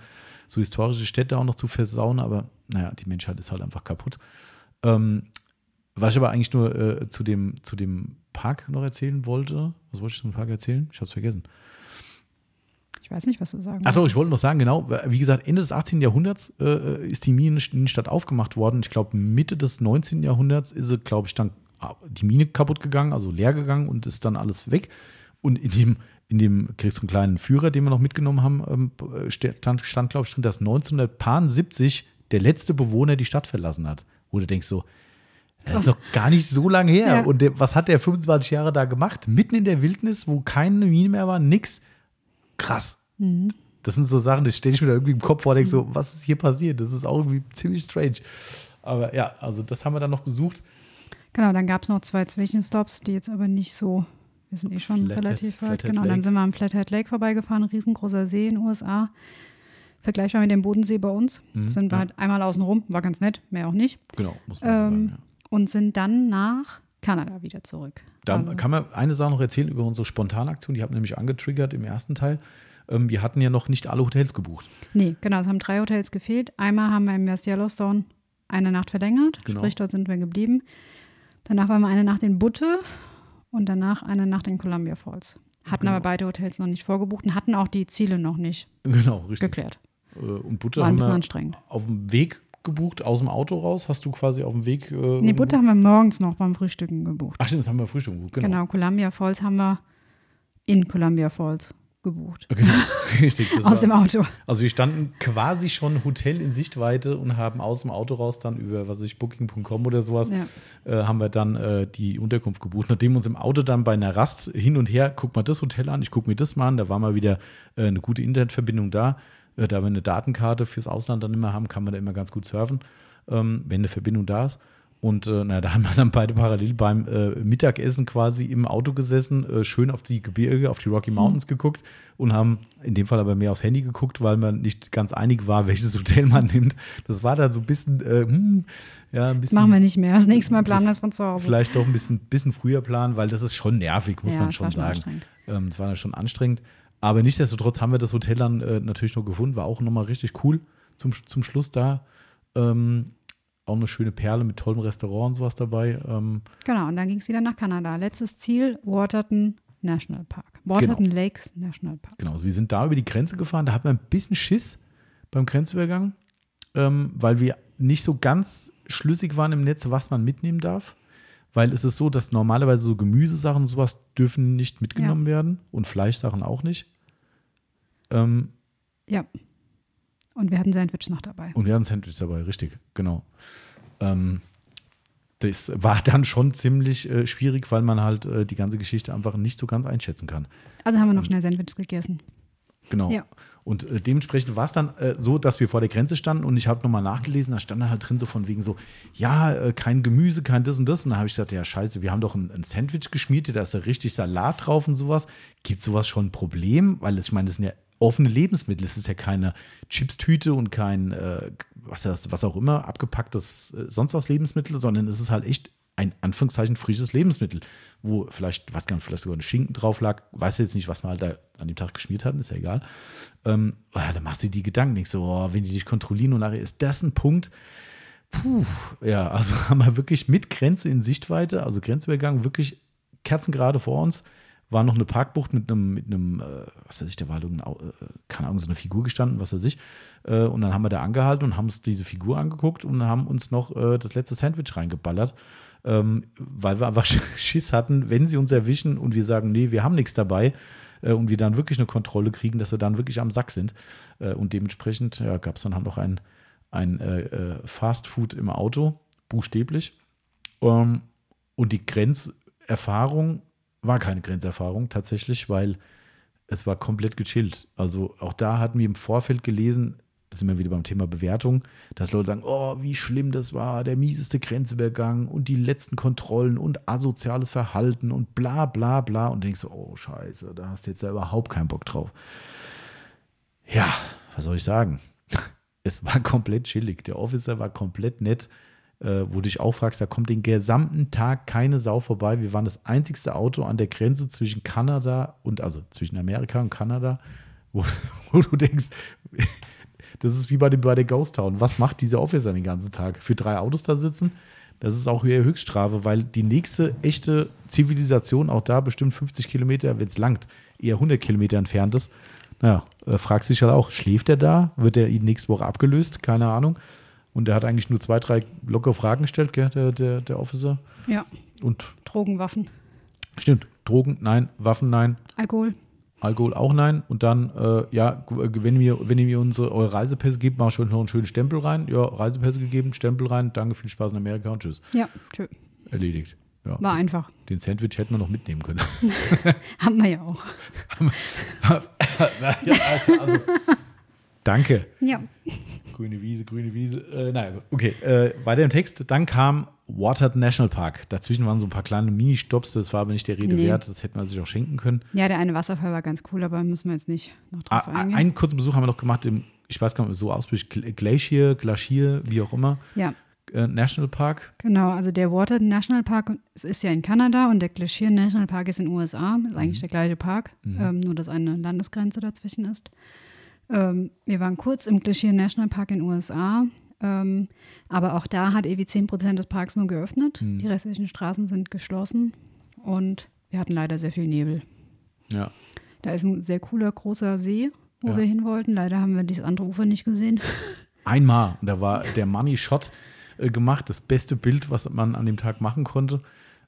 So historische Städte auch noch zu versauen, aber naja, die Menschheit ist halt einfach kaputt. Ähm, was ich aber eigentlich nur äh, zu, dem, zu dem Park noch erzählen wollte, was wollte ich zum Park erzählen? Ich habe es vergessen. Ich weiß nicht, was du sagen Achso, ich wolltest. wollte noch sagen, genau, wie gesagt, Ende des 18. Jahrhunderts äh, ist die Minenstadt aufgemacht worden. Ich glaube, Mitte des 19. Jahrhunderts ist glaube ich, dann ah, die Mine kaputt gegangen, also leer gegangen und ist dann alles weg. Und in dem, in dem kriegst du einen kleinen Führer, den wir noch mitgenommen haben, ähm, stand, stand glaube ich, drin, dass 1970 der letzte Bewohner die Stadt verlassen hat. Wo du denkst so, das ist doch gar nicht so lange her. Ja. Und der, was hat der 25 Jahre da gemacht? Mitten in der Wildnis, wo keine Mine mehr war, nix. Krass. Mhm. Das sind so Sachen, das stelle ich mir da irgendwie im Kopf vor, denke so, was ist hier passiert? Das ist auch irgendwie ziemlich strange. Aber ja, also das haben wir dann noch besucht. Genau, dann gab es noch zwei Zwischenstops, die jetzt aber nicht so, wir sind eh schon Flathead- relativ weit. Flathead Genau, Lake. dann sind wir am Flathead Lake vorbeigefahren, riesengroßer See in den USA. Vergleichbar mit dem Bodensee bei uns. Mhm, sind wir ja. halt einmal außen rum, war ganz nett, mehr auch nicht. Genau, muss man Ähm, sagen. Und sind dann nach Kanada wieder zurück. Da Also- kann man eine Sache noch erzählen über unsere Spontanaktion. Die haben nämlich angetriggert im ersten Teil. Ähm, wir hatten ja noch nicht alle Hotels gebucht. Nee, genau, es haben drei Hotels gefehlt. Einmal haben wir im West Yellowstone eine Nacht verlängert, Genau. sprich, dort sind wir geblieben. Danach waren wir eine Nacht in Butte und danach eine Nacht in Columbia Falls. Hatten Genau. aber beide Hotels noch nicht vorgebucht und hatten auch die Ziele noch nicht Genau, richtig. geklärt. Äh, Und Butte War ein haben bisschen wir anstrengend. auf dem Weg gebucht, aus dem Auto raus. Hast du quasi auf dem Weg. Äh, Nee, Butte haben wir morgens noch beim Frühstücken gebucht. Ach stimmt, das haben wir Frühstück gebucht. Genau. Genau, Columbia Falls haben wir in Columbia Falls gebucht. Genau, richtig. Aus war- dem Auto. Also wir standen quasi schon Hotel in Sichtweite und haben aus dem Auto raus dann über, was weiß ich, Booking.com oder sowas, Ja. äh, haben wir dann äh, die Unterkunft gebucht. Nachdem uns im Auto dann bei einer Rast hin und her, guck mal das Hotel an, ich guck mir das mal an, da war mal wieder äh, eine gute Internetverbindung da. Äh, da wir eine Datenkarte fürs Ausland dann immer haben, kann man da immer ganz gut surfen, ähm, wenn eine Verbindung da ist. Und äh, na, da haben wir dann beide parallel beim äh, Mittagessen quasi im Auto gesessen, äh, schön auf die Gebirge, auf die Rocky Mountains geguckt und haben in dem Fall aber mehr aufs Handy geguckt, weil man nicht ganz einig war, welches Hotel man nimmt. Das war dann so ein bisschen, äh, hm, ja, ein bisschen. Machen wir nicht mehr. Das nächste Mal planen wir es von zu Hause. Vielleicht doch ein bisschen, bisschen früher planen, weil das ist schon nervig, muss Ja, man schon sagen. Ähm, das war dann schon anstrengend. Aber nichtsdestotrotz haben wir das Hotel dann äh, natürlich noch gefunden. War auch nochmal richtig cool zum, zum Schluss da. Ähm, auch eine schöne Perle mit tollem Restaurant und sowas dabei. Ähm, Genau, und dann ging es wieder nach Kanada. Letztes Ziel, Waterton National Park. Waterton Lakes National Park. Genau, also wir sind da über die Grenze gefahren. Da hatten wir ein bisschen Schiss beim Grenzübergang, ähm, weil wir nicht so ganz schlüssig waren im Netz, was man mitnehmen darf. Weil es ist so, dass normalerweise so Gemüsesachen und sowas dürfen nicht mitgenommen werden und Fleischsachen auch nicht. Ähm, Ja. Und wir hatten Sandwich noch dabei. und wir hatten Sandwich dabei, richtig, genau. Ähm, das war dann schon ziemlich äh, schwierig, weil man halt äh, die ganze Geschichte einfach nicht so ganz einschätzen kann. Also haben wir noch schnell Sandwich gegessen. Genau. Ja. Und äh, dementsprechend war es dann äh, so, dass wir vor der Grenze standen und ich habe nochmal nachgelesen, da stand dann halt drin so von wegen so, ja, äh, kein Gemüse, kein das und das. Und da habe ich gesagt, ja, scheiße, wir haben doch ein, ein Sandwich geschmiert, da ist ja richtig Salat drauf und sowas. Gibt sowas schon ein Problem? Weil es, ich meine, das sind ja offene Lebensmittel. Es ist ja keine Chipstüte und kein, äh, was, das- was auch immer, abgepacktes äh, sonst was Lebensmittel, sondern es ist halt echt ein Anführungszeichen frisches Lebensmittel, wo vielleicht, was nicht, vielleicht sogar ein Schinken drauf lag, weiß jetzt nicht, was man halt da an dem Tag geschmiert hatten, ist ja egal. Ähm, ah, da machst du die Gedanken nicht so, oh, wenn die dich kontrollieren und nachher ist das ein Punkt. Puh, ja, also haben wir wirklich mit Grenze in Sichtweite, also Grenzübergang, wirklich kerzengerade vor uns, war noch eine Parkbucht mit einem, mit einem, äh, was weiß ich, da war irgendein, Au- äh, keine Ahnung, so eine Figur gestanden, was weiß ich. Äh, und dann haben wir da angehalten und haben uns diese Figur angeguckt und haben uns noch äh, das letzte Sandwich reingeballert, ähm, weil wir einfach Schiss hatten, wenn sie uns erwischen und wir sagen, nee, wir haben nichts dabei äh, und wir dann wirklich eine Kontrolle kriegen, dass wir dann wirklich am Sack sind. Äh, und dementsprechend ja, gab es dann halt noch ein, ein äh, äh, Fast Food im Auto, buchstäblich. Ähm, und die Grenzerfahrung war keine Grenzerfahrung tatsächlich, weil es war komplett gechillt. Also auch da hatten wir im Vorfeld gelesen, da sind wir wieder beim Thema Bewertung, dass Leute sagen, oh, wie schlimm das war, der mieseste Grenzübergang und die letzten Kontrollen und asoziales Verhalten und bla bla bla. Und du denkst so, oh scheiße, da hast du jetzt ja überhaupt keinen Bock drauf. Ja, was soll ich sagen? Es war komplett chillig. Der Officer war komplett nett, äh, wo du dich auch fragst, da kommt den gesamten Tag keine Sau vorbei. Wir waren das einzigste Auto an der Grenze zwischen Kanada und, also zwischen Amerika und Kanada, wo, wo du denkst, das ist wie bei, dem, bei der Ghost Town. Was macht dieser Officer den ganzen Tag? Für drei Autos da sitzen? Das ist auch eher Höchststrafe, weil die nächste echte Zivilisation auch da bestimmt 50 Kilometer, wenn es langt, eher 100 Kilometer entfernt ist. Naja, äh, fragst dich halt auch, schläft er da? Wird er nächste Woche abgelöst? Keine Ahnung. Und er hat eigentlich nur zwei, drei lockere Fragen gestellt, gell, der, der, der Officer. Ja, Und Drogen, Waffen, stimmt, Drogen, nein, Waffen, nein, Alkohol. Alkohol auch nein. Und dann, äh, ja, g- wenn ihr, wenn ihr mir unsere, eure Reisepässe gebt, mach schon noch einen schönen Stempel rein. Ja, Reisepässe gegeben, Stempel rein. Danke, viel Spaß in Amerika und tschüss. Ja, tschö. Erledigt. Ja. War einfach. Den Sandwich hätten wir noch mitnehmen können. Haben wir ja auch. ja, also, also, danke. Ja. Grüne Wiese, grüne Wiese. Äh, naja, okay. Äh, weiter im Text. Dann kam Watered National Park. Dazwischen waren so ein paar kleine Mini-Stops. Das war aber nicht der Rede Nee. wert. Das hätte man sich auch schenken können. Ja, der eine Wasserfall war ganz cool, aber müssen wir jetzt nicht noch Ah, drauf ah, eingehen. einen kurzen Besuch haben wir noch gemacht im, ich weiß gar nicht, ob es so ausspricht, Gl- Glacier, Glacier, wie auch immer. ja, äh, National Park. Genau, also der Waterton National Park ist ja in Kanada und der Glacier National Park ist in den USA. Ist eigentlich mhm. der gleiche Park, mhm. ähm, nur dass eine Landesgrenze dazwischen ist. Ähm, wir waren kurz im Glacier National Park in den USA, ähm, aber auch da hat EW 10 Prozent des Parks nur geöffnet. Mhm. Die restlichen Straßen sind geschlossen und wir hatten leider sehr viel Nebel. Ja. Da ist ein sehr cooler, großer See, wo ja. wir hin wollten. Leider haben wir dieses andere Ufer nicht gesehen. Einmal. Und da war der Money Shot äh, gemacht, das beste Bild, was man an dem Tag machen konnte.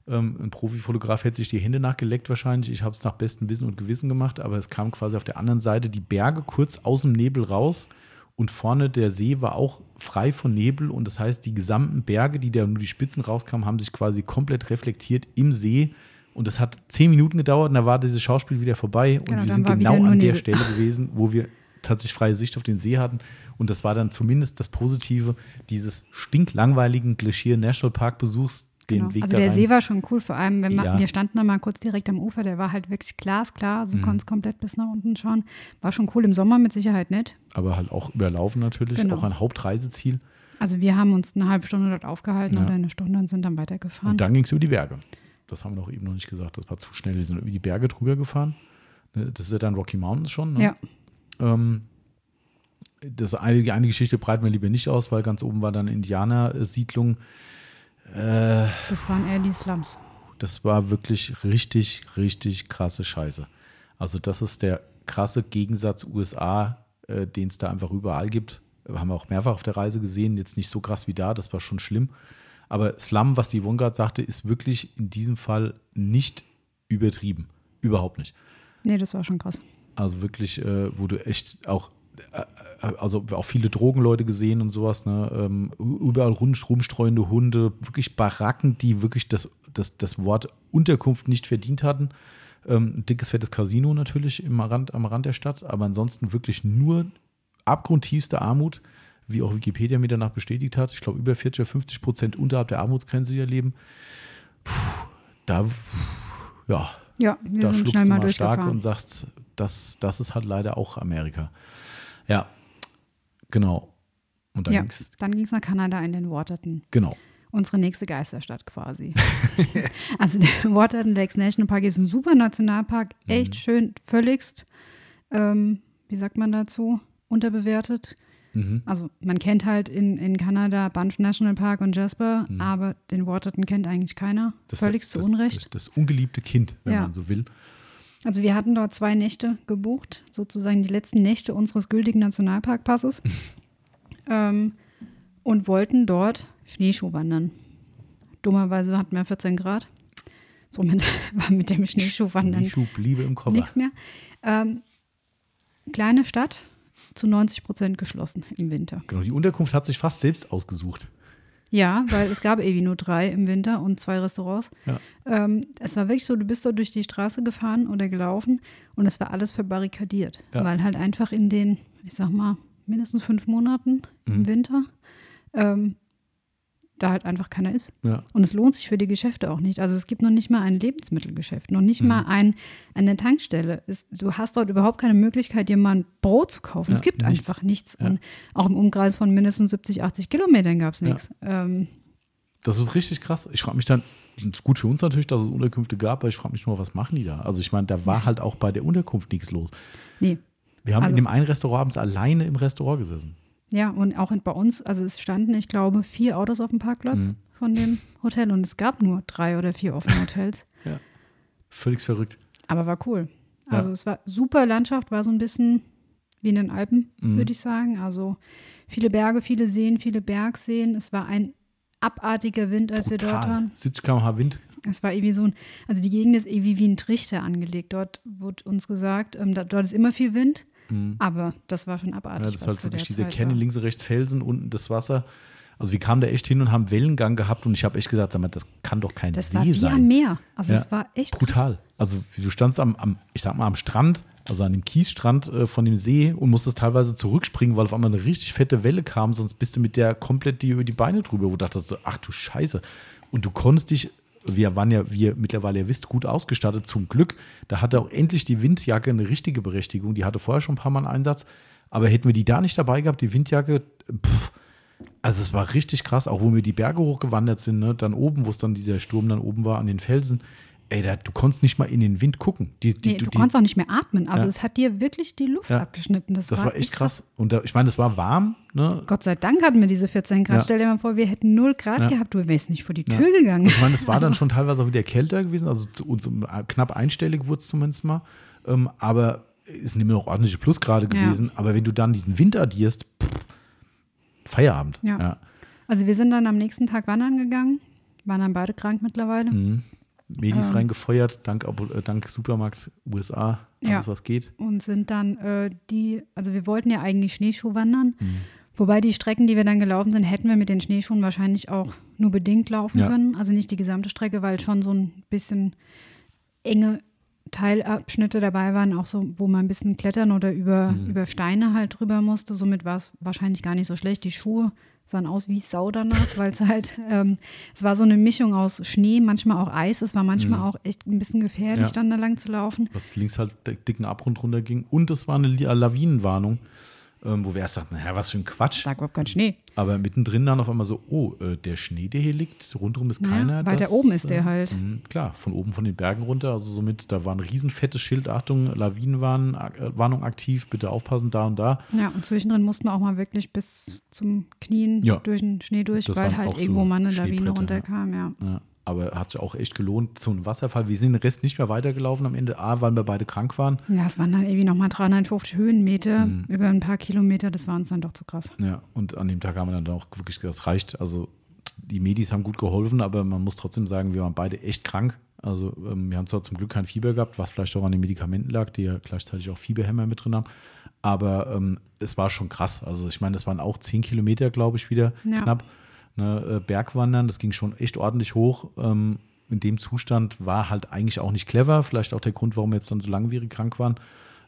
Ähm, ein Profifotograf hätte sich die Hände nachgeleckt wahrscheinlich. Ich habe es nach bestem Wissen und Gewissen gemacht, aber es kam quasi auf der anderen Seite die Berge kurz aus dem Nebel raus und vorne der See war auch frei von Nebel. Und das heißt, die gesamten Berge, die da nur die Spitzen rauskamen, haben sich quasi komplett reflektiert im See. Und es hat zehn Minuten gedauert. Und da war dieses Schauspiel wieder vorbei. Und genau, wir sind genau an der Nebel. Stelle gewesen, wo wir tatsächlich freie Sicht auf den See hatten. Und das war dann zumindest das Positive dieses stinklangweiligen Glacier National Park Besuchs den genau. Weg Also der See war schon cool, vor allem, wenn man, ja. wir standen da mal kurz direkt am Ufer, der war halt wirklich glasklar, also mhm. konntest komplett bis nach unten schauen. War schon cool im Sommer mit Sicherheit nett. Aber halt auch überlaufen natürlich, genau. auch ein Hauptreiseziel. Also wir haben uns eine halbe Stunde dort aufgehalten ja. oder eine Stunde und sind dann weitergefahren. Und dann ging es über die Berge. Das haben wir doch eben noch nicht gesagt, das war zu schnell. Wir sind über die Berge drüber gefahren. Ne, das ist ja dann Rocky Mountains schon. Ne? Ja. Ähm, das eine, die eine Geschichte breiten wir lieber nicht aus, weil ganz oben war dann Indianersiedlung. Äh, das waren eher die Slums. Das war wirklich richtig, richtig krasse Scheiße. Also das ist der krasse Gegensatz USA, äh, den es da einfach überall gibt. Haben wir auch mehrfach auf der Reise gesehen. Jetzt nicht so krass wie da, das war schon schlimm. Aber Slum, was die Wongard sagte, ist wirklich in diesem Fall nicht übertrieben. Überhaupt nicht. Nee, das war schon krass. Also wirklich, äh, wo du echt auch also auch viele Drogenleute gesehen und sowas, ne? Ähm, überall rumstreuende Hunde, wirklich Baracken, die wirklich das, das, das Wort Unterkunft nicht verdient hatten. Ähm, ein dickes, fettes Casino natürlich im Rand, am Rand der Stadt, aber ansonsten wirklich nur abgrundtiefste Armut, wie auch Wikipedia mir danach bestätigt hat. Ich glaube, über 40 oder 50 Prozent unterhalb der Armutsgrenze hier leben. Puh, da, ja, ja da schluckst du mal stark und sagst, das, das ist halt leider auch Amerika. Ja, genau. Und dann ja, ging's, dann ging es nach Kanada in den Waterton. Genau. Unsere nächste Geisterstadt quasi. also der Waterton Lakes National Park ist ein super Nationalpark, echt mhm. schön, völligst, ähm, wie sagt man dazu, unterbewertet. Mhm. Also man kennt halt in, in Kanada Banff National Park und Jasper, mhm. aber den Waterton kennt eigentlich keiner. Das, völlig zu Unrecht. Das, das, ungeliebte Kind, wenn ja. man so will. Also wir hatten dort zwei Nächte gebucht, sozusagen die letzten Nächte unseres gültigen Nationalparkpasses ähm, und wollten dort Schneeschuh wandern. Dummerweise hatten wir 14 Grad. Somit war mit dem Schneeschuhwandern Schneeschuh bliebe im Koffer. nichts mehr. Ähm, kleine Stadt, zu 90 Prozent geschlossen im Winter. Genau, die Unterkunft hat sich fast selbst ausgesucht. Ja, weil es gab irgendwie nur drei im Winter und zwei Restaurants. Ja. Ähm, es war wirklich so, du bist dort durch die Straße gefahren oder gelaufen und es war alles verbarrikadiert, ja. weil halt einfach in den, ich sag mal, mindestens fünf Monaten mhm. im Winter ähm, da halt einfach keiner ist. Ja. Und es lohnt sich für die Geschäfte auch nicht. Also es gibt noch nicht mal ein Lebensmittelgeschäft, noch nicht mhm. mal ein, eine Tankstelle. Es, du hast dort überhaupt keine Möglichkeit, dir mal ein Brot zu kaufen. Ja, es gibt nichts. einfach nichts. Ja. Und auch im Umkreis von mindestens 70, 80 Kilometern gab es nichts. Ähm, das ist richtig krass. Ich frage mich dann, es ist gut für uns natürlich, dass es Unterkünfte gab, aber ich frage mich nur, was machen die da? Also ich meine, da war halt auch bei der Unterkunft nichts los. Nee. Wir haben also, in dem einen Restaurant abends alleine im Restaurant gesessen. Ja, und auch bei uns, also es standen, ich glaube, vier Autos auf dem Parkplatz mhm. von dem Hotel und es gab nur drei oder vier offene Hotels. ja. Völlig verrückt. Aber war cool. Also ja. es war super Landschaft, war so ein bisschen wie in den Alpen, mhm. würde ich sagen. Also viele Berge, viele Seen, viele Bergseen. Es war ein abartiger Wind, als Total. wir dort waren. 70 km/h Wind. Es war irgendwie so ein, also die Gegend ist irgendwie wie ein Trichter angelegt. Dort wurde uns gesagt, ähm, da, dort ist immer viel Wind. Mhm. Aber das war schon abartig. Ja, das ist halt wirklich diese Canyon, links und rechts Felsen, unten das Wasser. Also wir kamen da echt hin und haben Wellengang gehabt und ich habe echt gesagt, sag mal, das kann doch kein das See war wie sein. am Meer. Also es war echt brutal. Krass. Also du standst am, am, ich sag mal, am Strand, also an dem Kiesstrand äh, von dem See und musstest teilweise zurückspringen, weil auf einmal eine richtig fette Welle kam, sonst bist du mit der komplett die, über die Beine drüber, wo du dachtest, ach du Scheiße. Und du konntest dich wir waren ja, wie ihr mittlerweile ja wisst, gut ausgestattet, zum Glück. Da hatte auch endlich die Windjacke eine richtige Berechtigung. Die hatte vorher schon ein paar Mal einen Einsatz. Aber hätten wir die da nicht dabei gehabt, die Windjacke, pff, Also es war richtig krass, auch wo wir die Berge hochgewandert sind, ne? dann oben, wo es dann dieser Sturm dann oben war an den Felsen. Ey, da, du konntest nicht mal in den Wind gucken. Die, die, Nee, du, die, konntest auch nicht mehr atmen. Also Ja. es hat dir wirklich die Luft Ja. abgeschnitten. Das, das war echt krass. Und da, ich meine, das war warm, ne? Gott sei Dank hatten wir diese 14 Grad. Ja. Stell dir mal vor, wir hätten 0 Grad gehabt, du wärst nicht vor die. Tür gegangen. Ich meine, das war dann schon teilweise auch wieder kälter gewesen, also zu uns äh, knapp einstellig wurde es zumindest mal. Ähm, aber es sind immer noch ordentliche Plusgrade gewesen. Aber wenn du dann diesen Wind addierst, pff, Feierabend. Ja. ja. Also wir sind dann am nächsten Tag wandern gegangen, waren dann beide krank mittlerweile. Mhm. Medis Ähm. reingefeuert, dank, äh, dank Supermarkt USA, alles Ja. was geht. Und sind dann äh, die, also wir wollten ja eigentlich Schneeschuh wandern. Mhm. Wobei die Strecken, die wir dann gelaufen sind, hätten wir mit den Schneeschuhen wahrscheinlich auch nur bedingt laufen Ja. können. Also nicht die gesamte Strecke, weil schon so ein bisschen enge Teilabschnitte dabei waren, auch so, wo man ein bisschen klettern oder über, Mhm. über Steine halt drüber musste. Somit war es wahrscheinlich gar nicht so schlecht. Die Schuhe sahen aus wie Sau danach, weil es halt, ähm, es war so eine Mischung aus Schnee, manchmal auch Eis. Es war manchmal auch echt ein bisschen gefährlich, Ja. dann da lang zu laufen. Was links halt der dicken Abgrund runterging. Und es war eine Li- Lawinenwarnung, ähm, wo wir erst dachten, naja, was für ein Quatsch. Da überhaupt kein Schnee. Aber mittendrin dann auf einmal so, oh, äh, der Schnee, der hier liegt, rundherum ist Ja, keiner. weiter oben ist der halt. mh, klar, von oben von den Bergen runter. Also somit, da war ein riesenfettes Schild, Achtung, Lawinenwarnung äh, Warnung aktiv, bitte aufpassen, da und da. Ja, und zwischendrin mussten wir auch mal wirklich bis zum Knien Ja. durch den Schnee durch, Das weil halt auch so irgendwo mal eine Lawine runterkam, ja. Ja, aber hat sich auch echt gelohnt. So ein Wasserfall. Wir sind den Rest nicht mehr weitergelaufen am Ende. A, weil wir beide krank waren. Ja, es waren dann irgendwie nochmal 350 Höhenmeter Mhm. über ein paar Kilometer. Das war uns dann doch zu krass. Ja, und an dem Tag haben wir dann auch wirklich, gesagt, das reicht. Also die Medis haben gut geholfen, aber man muss trotzdem sagen, wir waren beide echt krank. Also ähm, wir haben zwar zum Glück kein Fieber gehabt, was vielleicht auch an den Medikamenten lag, die ja gleichzeitig auch Fieberhämmer mit drin haben. Aber ähm, es war schon krass. Also ich meine, das waren auch zehn Kilometer, glaube ich, wieder Ja. knapp. Ne, äh, Bergwandern, das ging schon echt ordentlich hoch. Ähm, in dem Zustand war halt eigentlich auch nicht clever. Vielleicht auch der Grund, warum wir jetzt dann so langwierig krank waren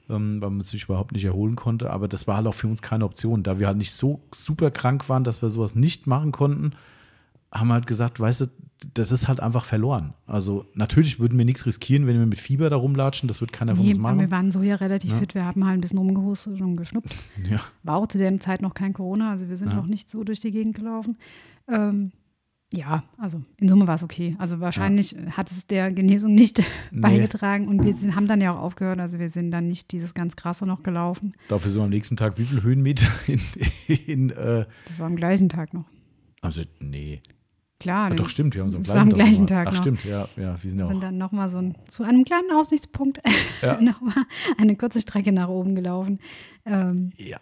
ähm, weil man sich überhaupt nicht erholen konnte. Aber das war halt auch für uns keine Option. Da wir halt nicht so super krank waren, dass wir sowas nicht machen konnten, haben halt gesagt, weißt du, das ist halt einfach verloren. Also natürlich würden wir nichts riskieren, wenn wir mit Fieber da rumlatschen. Das wird keiner von Nee, uns aber wir machen. waren so ja relativ Ja. fit. Wir haben halt ein bisschen rumgehustet und geschnupft. Ja, War auch zu der Zeit noch kein Corona, also wir sind Ja. noch nicht so durch die Gegend gelaufen. Ähm, ja, also in Summe war es okay. Also wahrscheinlich hat es der Genesung nicht Nee. beigetragen und wir sind, haben dann ja auch aufgehört. Also wir sind dann nicht dieses ganz krasse noch gelaufen. dafür sind wir am nächsten Tag wie viel Höhenmeter in, in äh, Das war am gleichen Tag noch. also nee. Klar, den- doch, stimmt, wir haben so gleichen, war am gleichen Tag. Ach, noch. stimmt, ja, ja, wir sind ja sind auch. dann nochmal so ein, zu einem kleinen Aussichtspunkt Ja. nochmal eine kurze Strecke nach oben gelaufen. Ähm, Ja,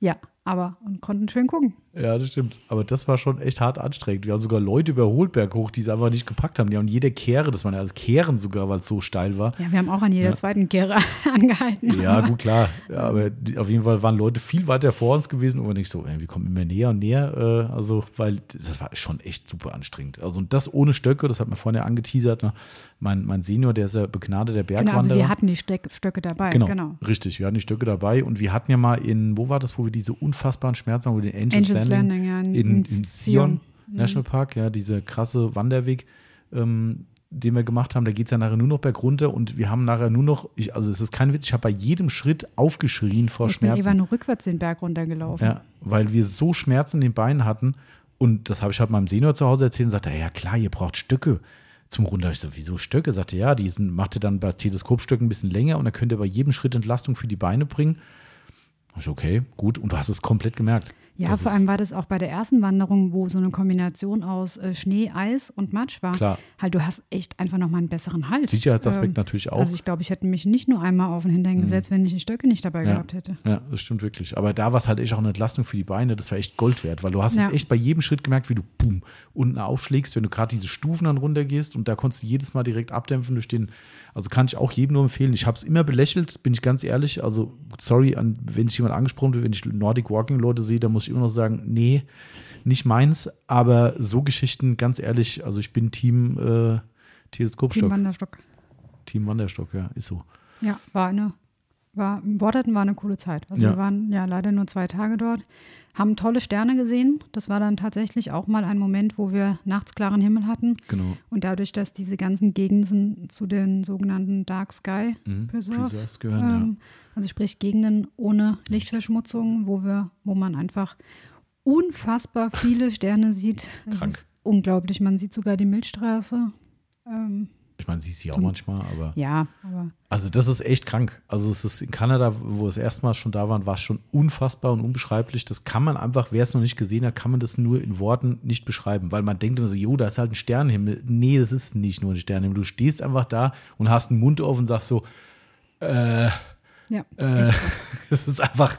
ja, aber und konnten schön gucken. Ja, das stimmt. Aber das war schon echt hart anstrengend. Wir haben sogar Leute überholt berghoch, die es einfach nicht gepackt haben. Die haben jede Kehre, das waren ja alles Kehren sogar, weil es so steil war. Ja, wir haben auch an jeder Ja. zweiten Kehre angehalten. Ja, gut, klar. Ja, aber auf jeden Fall waren Leute viel weiter vor uns gewesen und nicht so, ey, wir kommen immer näher und näher. Äh, also, weil das war schon echt super anstrengend. Also, und das ohne Stöcke, das hat man vorhin ja angeteasert. Ne? Mein, mein Senior, der ist ja begnadeter Genau, also Bergwanderer. wir hatten die Steck, Stöcke dabei. Genau, genau. richtig. Wir hatten die Stöcke dabei und wir hatten ja mal in, wo war das, wo wir diese unfassbaren Schmerzen haben, wo wir den Angels, Angels Landing, Landing, ja, in, in, in Zion. Sion National Park, ja, dieser krasse Wanderweg, ähm, den wir gemacht haben, da geht es ja nachher nur noch bergunter und wir haben nachher nur noch, ich, also es ist kein Witz, ich habe bei jedem Schritt aufgeschrien vor Ich bin Schmerzen. eben nur rückwärts den Berg runtergelaufen. Ja, weil wir so Schmerzen in den Beinen hatten und das habe ich halt meinem Senior zu Hause erzählt und sagte, ja klar, ihr braucht Stöcke zum Runter. Ich so, wieso Stöcke? Sagte, ja, die sind, macht ihr dann bei Teleskopstöcken ein bisschen länger und dann könnt ihr bei jedem Schritt Entlastung für die Beine bringen. Ich so, okay, gut. Und du hast es komplett gemerkt. Ja, Das vor allem war das auch bei der ersten Wanderung, wo so eine Kombination aus äh, Schnee, Eis und Matsch war. Klar. Halt, du hast echt einfach nochmal einen besseren Halt. Sicherheitsaspekt Ähm, natürlich auch. Mhm. Also ich glaube, ich hätte mich nicht nur einmal auf den Hintern gesetzt, wenn ich die Stöcke nicht dabei Ja. gehabt hätte. Ja, das stimmt wirklich. Aber da war es halt echt auch eine Entlastung für die Beine. Das war echt Gold wert, weil du hast Ja. es echt bei jedem Schritt gemerkt, wie du boom, unten aufschlägst, wenn du gerade diese Stufen dann runtergehst und da konntest du jedes Mal direkt abdämpfen durch den. Also kann ich auch jedem nur empfehlen. Ich habe es immer belächelt, bin ich ganz ehrlich. Also sorry, an, wenn ich jemand angesprochen wird, wenn ich Nordic Walking Leute sehe, dann muss ich immer noch sagen, nee, nicht meins. Aber so Geschichten, ganz ehrlich, also ich bin Team äh, Teleskopstock, Team Team, Wanderstock. Wanderstock, ja, ist so. Ja, war eine, war, Worterten war eine coole Zeit. Also Ja. wir waren ja leider nur zwei Tage dort, haben tolle Sterne gesehen. Das war dann tatsächlich auch mal ein Moment, wo wir nachts klaren Himmel hatten. Genau. Und dadurch, dass diese ganzen Gegenden zu den sogenannten Dark Sky Mhm. Preserve, Preserves gehören, ähm, also sprich Gegenden ohne Lichtverschmutzung, wo wir, wo man einfach unfassbar viele Sterne sieht. Es ist unglaublich. Man sieht sogar die Milchstraße. Ähm, Ich meine, siehst sie auch manchmal, aber. ja, aber Also das ist echt krank. Also es ist in Kanada, wo es erstmals schon da waren, war es schon unfassbar und unbeschreiblich. Das kann man einfach, wer es noch nicht gesehen hat, kann man das nur in Worten nicht beschreiben, weil man denkt immer so, jo, da ist halt ein Sternenhimmel. Nee, das ist nicht nur ein Sternenhimmel. Du stehst einfach da und hast einen Mund auf und sagst so, äh, ja. äh, das ist einfach,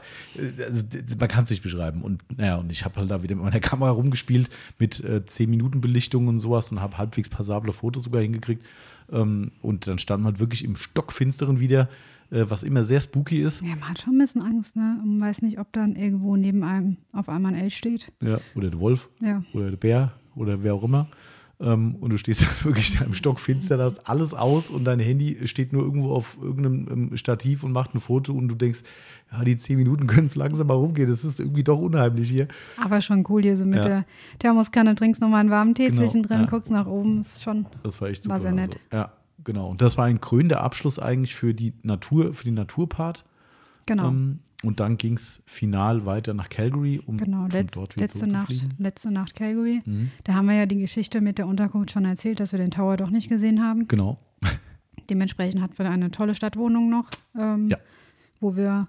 also, man kann es nicht beschreiben. Und naja, und ich habe halt da wieder mit meiner Kamera rumgespielt mit äh, 10 Minuten Belichtung und sowas und habe halbwegs passable Fotos sogar hingekriegt. Ähm, und dann stand man halt wirklich im Stockfinsteren wieder, äh, was immer sehr spooky ist. ja, man hat schon ein bisschen Angst, ne? Und weiß nicht, ob dann irgendwo neben einem auf einmal ein Elch steht. Ja, oder der Wolf Ja. oder der Bär oder wer auch immer. Ähm, und du stehst wirklich da im Stockfinster, da hast alles aus und dein Handy steht nur irgendwo auf irgendeinem ähm, Stativ und macht ein Foto und du denkst, ja, die 10 Minuten können es langsam mal rumgehen. Das ist irgendwie doch unheimlich hier. Aber schon cool hier so mit Ja. der Thermoskanne, trinkst nochmal einen warmen Tee Genau, zwischendrin, ja. guckst nach oben, ist schon. Das war echt super. War sehr nett. Also, ja, genau. Und das war ein krönender Abschluss eigentlich für die Natur, für den Naturpart. Genau. Ähm, und dann ging es final weiter nach Calgary, um Genau, von letz, dort wieder letzte, Nacht, letzte Nacht Calgary. Mhm. Da haben wir ja die Geschichte mit der Unterkunft schon erzählt, dass wir den Tower doch nicht gesehen haben. Genau. Dementsprechend hatten wir eine tolle Stadtwohnung noch, ähm, Ja. wo wir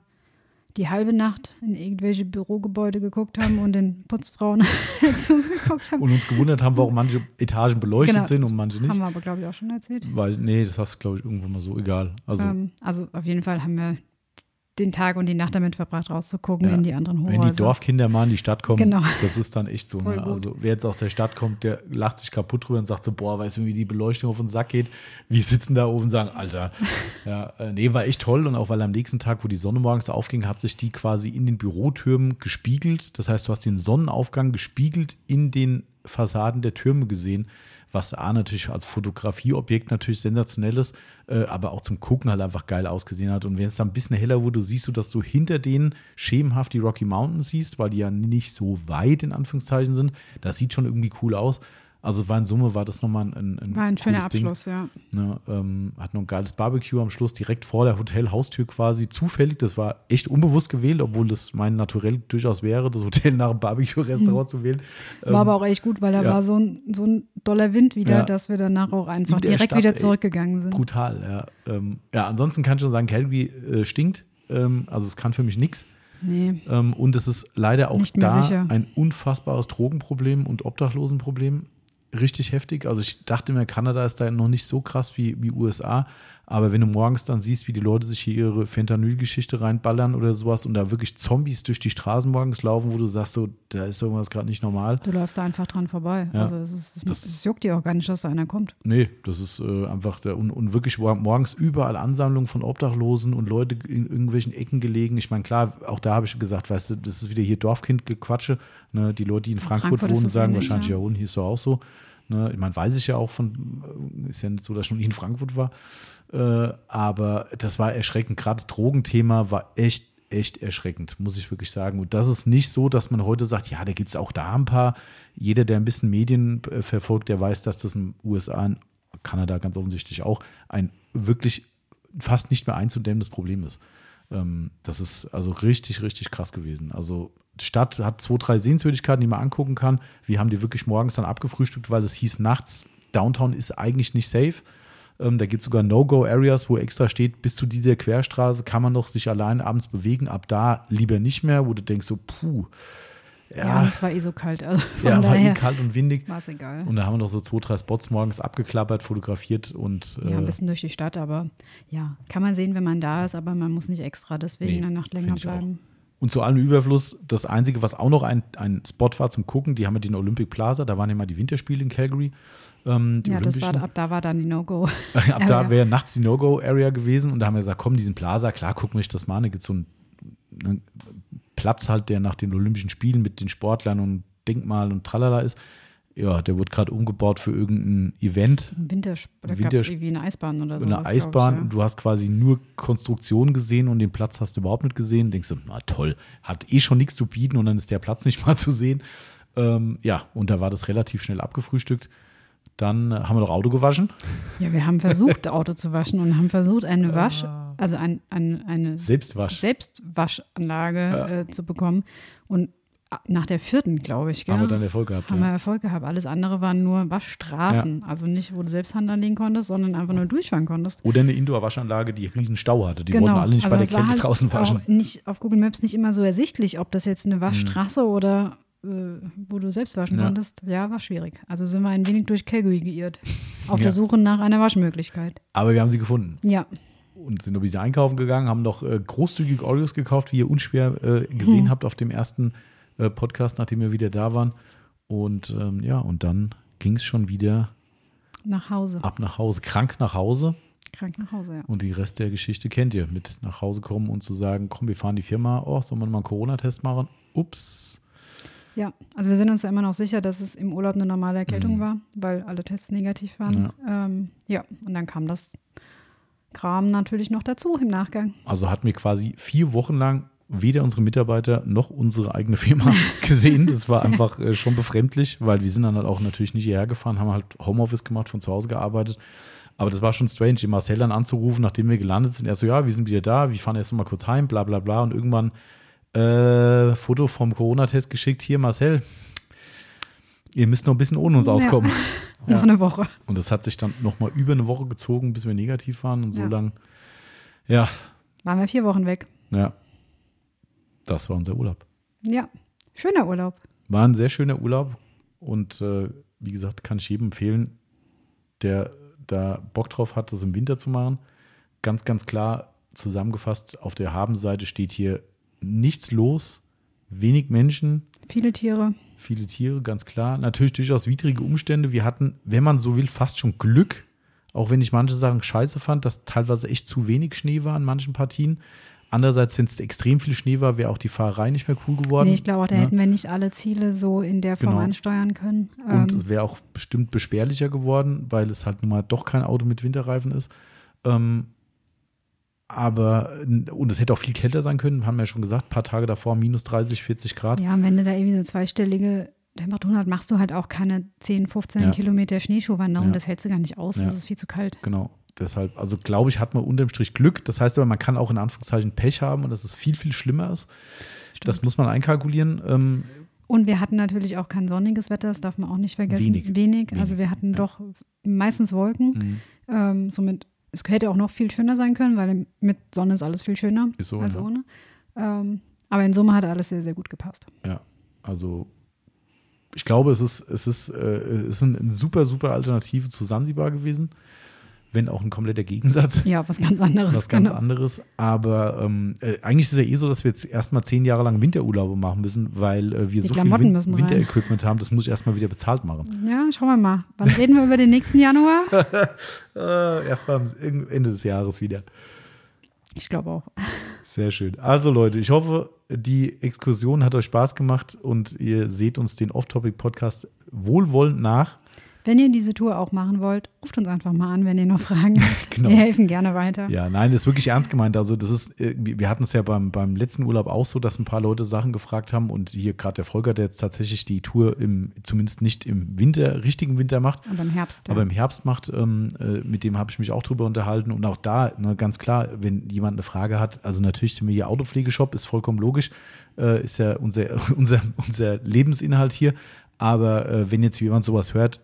die halbe Nacht in irgendwelche Bürogebäude geguckt haben und den Putzfrauen zugeguckt haben. Und uns gewundert haben, warum manche Etagen beleuchtet Genau, sind und manche nicht. Haben wir aber, glaube ich, auch schon erzählt. Weil, nee, das hast du, glaube ich, irgendwo mal so egal. Also, ähm, also auf jeden Fall haben wir den Tag und die Nacht damit verbracht, rauszugucken Ja. in die anderen wenn Hochhäuser. die Dorfkinder mal in die Stadt kommen, Genau. das ist dann echt so. Ne? Also, wer jetzt aus der Stadt kommt, der lacht sich kaputt drüber und sagt so: Boah, weißt du, wie die Beleuchtung auf den Sack geht? Wir sitzen da oben und sagen: Alter, ja, äh, nee, war echt toll. Und auch weil am nächsten Tag, wo die Sonne morgens aufging, hat sich die quasi in den Bürotürmen gespiegelt. Das heißt, du hast den Sonnenaufgang gespiegelt in den Fassaden der Türme gesehen. Was A natürlich als Fotografieobjekt natürlich sensationell ist, äh, aber auch zum Gucken halt einfach geil ausgesehen hat. Und wenn es dann ein bisschen heller wurde, siehst du, dass du hinter denen schemenhaft die Rocky Mountains siehst, weil die ja nicht so weit in Anführungszeichen sind. Das sieht schon irgendwie cool aus. Also war in Summe war das nochmal ein, ein, War ein schöner cooles Ding. Abschluss, ja. Ne, ähm, hat noch ein geiles Barbecue am Schluss, direkt vor der Hotelhaustür quasi zufällig. Das war echt unbewusst gewählt, obwohl das mein Naturell durchaus wäre, das Hotel nach einem Barbecue-Restaurant zu wählen. War aber auch echt gut, weil da Ähm, ja. war so ein, so ein doller Wind wieder, Ja. dass wir danach auch einfach direkt Stadt, wieder zurückgegangen sind. Brutal, ja. Ähm, ja, ansonsten kann ich schon sagen, Calgary äh, stinkt. Ähm, also es kann für mich nichts. Nee, Ähm, und es ist leider auch da sicher. ein unfassbares Drogenproblem und Obdachlosenproblem. Richtig heftig. Also ich dachte mir, Kanada ist da noch nicht so krass wie, wie USA. Aber wenn du morgens dann siehst, wie die Leute sich hier ihre Fentanyl-Geschichte reinballern oder sowas und da wirklich Zombies durch die Straßen morgens laufen, wo du sagst, so, da ist irgendwas gerade nicht normal. du läufst da einfach dran vorbei. Ja. Also es, ist, es, Das- es juckt dir auch gar nicht, dass da einer kommt. Nee, das ist äh, einfach der, und, und wirklich mor- morgens überall Ansammlungen von Obdachlosen und Leute in irgendwelchen Ecken gelegen. Ich meine, klar, auch da habe ich gesagt, weißt du, das ist wieder hier Dorfkind-Gequatsche. Ne? Die Leute, die in Frankfurt, Frankfurt wohnen, das sagen ähnlich, wahrscheinlich, ja. ja, und hier ist doch auch so. Ne? Ich meine, weiß ich ja auch von, äh, ist ja nicht so, dass ich noch nie in Frankfurt war. Äh, aber das war erschreckend. Gerade das Drogenthema war echt, echt erschreckend, muss ich wirklich sagen. Und das ist nicht so, dass man heute sagt, ja, da gibt es auch da ein paar. Jeder, der ein bisschen Medien äh, verfolgt, der weiß, dass das in den USA, in Kanada ganz offensichtlich auch, ein wirklich fast nicht mehr einzudämmendes Problem ist. Ähm, das ist also richtig, richtig krass gewesen. Also die Stadt hat zwei, drei Sehenswürdigkeiten, die man angucken kann. Wir haben die wirklich morgens dann abgefrühstückt, weil es hieß nachts, Downtown ist eigentlich nicht safe. Ähm, da gibt es sogar No-Go-Areas, wo extra steht, bis zu dieser Querstraße kann man noch sich allein abends bewegen. Ab da lieber nicht mehr, wo du denkst so, puh. Ja, Ja, es war eh so kalt. Also ja war eh kalt und windig. war es egal. Und da haben wir noch so zwei, drei Spots morgens abgeklappert, fotografiert und ja, ein äh, bisschen durch die Stadt, aber ja, kann man sehen, wenn man da ist, aber man muss nicht extra deswegen Nee, eine Nacht länger ich auch. bleiben. Und zu allem Überfluss, das Einzige, was auch noch ein, ein Spot war zum Gucken, die haben ja den Olympic Plaza, da waren ja mal die Winterspiele in Calgary. Ähm, Ja, das war, ab da war dann die No-Go. Ab da wäre nachts die No-Go-Area gewesen und da haben wir gesagt, komm, diesen Plaza, klar, gucken wir euch das mal an. Da gibt es so einen, einen Platz halt, der nach den Olympischen Spielen mit den Sportlern und Denkmal und tralala ist. Ja, der wird gerade umgebaut für irgendein Event, Ein Wintersp oder Winter- wie eine Eisbahn oder so. eine Eisbahn und du hast quasi nur Konstruktion gesehen und den Platz hast du überhaupt nicht gesehen. Denkst du, na toll, hat eh schon nichts zu bieten und dann ist der Platz nicht mal zu sehen. Ähm, ja, und da war das relativ schnell abgefrühstückt. Dann haben wir noch Auto gewaschen. Ja, wir haben versucht, Auto zu waschen und haben versucht, eine Wasch, also ein, ein, eine Selbstwasch. Selbstwaschanlage äh, zu bekommen. Und nach der vierten, glaube ich. Gell? Haben wir dann Erfolg gehabt. Haben wir Ja. Erfolg gehabt. Alles andere waren nur Waschstraßen. Also nicht, wo du selbst Hand anlegen konntest, sondern einfach nur durchfahren konntest. Oder eine Indoor-Waschanlage, die riesen Stau hatte. Die genau. wollten alle nicht also bei der Kälte halt draußen waschen. Auch nicht auf Google Maps nicht immer so ersichtlich, ob das jetzt eine Waschstraße oder äh, wo du selbst waschen Ja. konntest. Ja, war schwierig. Also sind wir ein wenig durch Calgary geirrt. Auf Ja. der Suche nach einer Waschmöglichkeit. Aber wir haben sie gefunden. Ja, und sind noch ein bisschen einkaufen gegangen, haben noch äh, großzügig Oreos gekauft, wie ihr unschwer äh, gesehen Hm. habt auf dem ersten äh, Podcast, nachdem wir wieder da waren. Und ähm, ja, und dann ging es schon wieder nach Hause. ab nach Hause, krank nach Hause. Krank nach Hause, ja. Und die Rest der Geschichte kennt ihr. Mit nach Hause kommen und zu sagen, komm, wir fahren die Firma, oh, sollen wir mal einen Corona-Test machen? Ups. Ja, also wir sind uns ja immer noch sicher, dass es im Urlaub eine normale Erkältung Mhm. war, weil alle Tests negativ waren. Ja. Ähm, ja, und dann kam das Kram natürlich noch dazu im Nachgang. Also hatten wir quasi vier Wochen lang weder unsere Mitarbeiter noch unsere eigene Firma gesehen. Das war einfach äh, schon befremdlich, weil wir sind dann halt auch natürlich nicht hierher gefahren, haben halt Homeoffice gemacht, von zu Hause gearbeitet. Aber das war schon strange, den Marcel dann anzurufen, nachdem wir gelandet sind. Er so, ja, wir sind wieder da, wir fahren erst mal kurz heim, bla bla bla. Und irgendwann äh, Foto vom Corona-Test geschickt. Hier, Marcel, ihr müsst noch ein bisschen ohne uns Ja. auskommen. Noch eine Woche. Und das hat sich dann noch mal über eine Woche gezogen, bis wir negativ waren. Und so Ja. lang, ja, Waren wir vier Wochen weg. ja, das war unser Urlaub. Ja, schöner Urlaub. War ein sehr schöner Urlaub und äh, wie gesagt, kann ich jedem empfehlen, der da Bock drauf hat, das im Winter zu machen. Ganz, ganz klar zusammengefasst, auf der Habenseite steht hier nichts los, wenig Menschen, Viele Tiere. viele Tiere, ganz klar. Natürlich durchaus widrige Umstände. Wir hatten, wenn man so will, fast schon Glück, auch wenn ich manche Sachen scheiße fand, dass teilweise echt zu wenig Schnee war in manchen Partien. Andererseits, wenn es extrem viel Schnee war, wäre auch die Fahrerei nicht mehr cool geworden. Nee, ich glaube auch, da ne? hätten wir nicht alle Ziele so in der Form Genau. ansteuern können. Und Ähm, es wäre auch bestimmt beschwerlicher geworden, weil es halt nun mal doch kein Auto mit Winterreifen ist. Ähm, aber, und es hätte auch viel kälter sein können, haben wir ja schon gesagt, ein paar Tage davor minus 30, 40 Grad. ja, und wenn du da irgendwie so zweistellige Temperaturen hast, machst du halt auch keine 10, 15 Ja. Kilometer Schneeschuhwanderung. Ja. Das hältst du gar nicht aus. Ja. Das ist viel zu kalt. Genau. Deshalb, also glaube ich, hat man unterm Strich Glück. Das heißt aber, man kann auch in Anführungszeichen Pech haben und dass es viel, viel schlimmer ist. Das muss man einkalkulieren. Ähm, Und wir hatten natürlich auch kein sonniges Wetter, das darf man auch nicht vergessen. Wenig. Wenig. Wenig, Also wir hatten doch meistens Wolken. Mhm. Ähm, somit, es hätte auch noch viel schöner sein können, weil mit Sonne ist alles viel schöner Ist so, als ja. ohne. Ähm, aber in Summe hat alles sehr, sehr gut gepasst. ja, also ich glaube, es ist, es ist, äh, es ist eine super, super Alternative zu Sansibar gewesen. Wenn auch ein kompletter Gegensatz. Ja, was ganz anderes. was ganz genau. anderes. Aber ähm, äh, eigentlich ist es ja eh so, dass wir jetzt erstmal zehn Jahre lang Winterurlaube machen müssen, weil äh, wir Die so Klamotten viel rein. Winterequipment haben, das muss ich erstmal wieder bezahlt machen. Ja, schauen wir mal. Wann reden wir über den nächsten Januar? Äh, erstmal am Ende des Jahres wieder. Ich glaube auch. Sehr schön. Also Leute, ich hoffe, die Exkursion hat euch Spaß gemacht und ihr seht uns den Off-Topic-Podcast wohlwollend nach. Wenn ihr diese Tour auch machen wollt, ruft uns einfach mal an, wenn ihr noch Fragen habt. Genau. Wir helfen gerne weiter. Ja, nein, das ist wirklich ernst gemeint. Also, das ist, äh, wir hatten es ja beim, beim letzten Urlaub auch so, dass ein paar Leute Sachen gefragt haben und hier gerade der Volker, der jetzt tatsächlich die Tour im, zumindest nicht im Winter, richtigen Winter macht, Aber im Herbst. aber ja. im Herbst macht, ähm, äh, mit dem habe ich mich auch drüber unterhalten. Und auch da, ne, ganz klar, wenn jemand eine Frage hat, also natürlich sind wir hier Autopflegeshop, ist vollkommen logisch, äh, ist ja unser, unser, unser Lebensinhalt hier. Aber äh, wenn jetzt jemand sowas hört,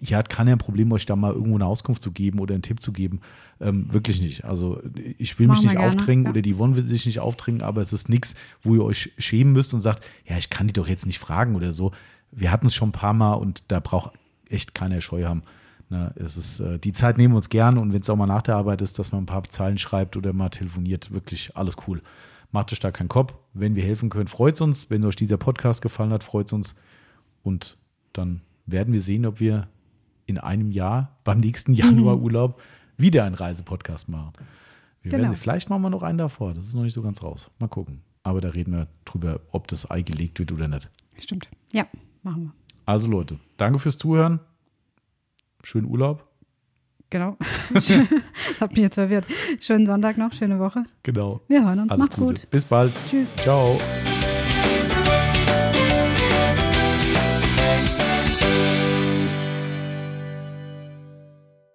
ich hat keiner ein Problem, euch da mal irgendwo eine Auskunft zu geben oder einen Tipp zu geben. Ähm, wirklich nicht. Also ich will mich Machen nicht gerne, aufdrängen ja. oder die will sich nicht aufdrängen, aber es ist nichts, wo ihr euch schämen müsst und sagt, ja, ich kann die doch jetzt nicht fragen oder so. Wir hatten es schon ein paar Mal und da braucht echt keiner Scheu haben. Ne, es ist, äh, die Zeit nehmen wir uns gern und wenn es auch mal nach der Arbeit ist, dass man ein paar Zeilen schreibt oder mal telefoniert, wirklich alles cool. Macht euch da keinen Kopf. Wenn wir helfen können, freut es uns. Wenn euch dieser Podcast gefallen hat, freut es uns. Und dann werden wir sehen, ob wir in einem Jahr beim nächsten Januarurlaub wieder einen Reisepodcast machen. Wir Genau. werden, vielleicht machen wir noch einen davor. Das ist noch nicht so ganz raus. Mal gucken. Aber da reden wir drüber, ob das Ei gelegt wird oder nicht. Stimmt. Ja, machen wir. Also Leute, danke fürs Zuhören. Schönen Urlaub. Genau. Hab mich jetzt verwirrt. Schönen Sonntag noch, schöne Woche. Genau. Wir hören uns. Alles Macht's Gute. gut. Bis bald. Tschüss. Ciao.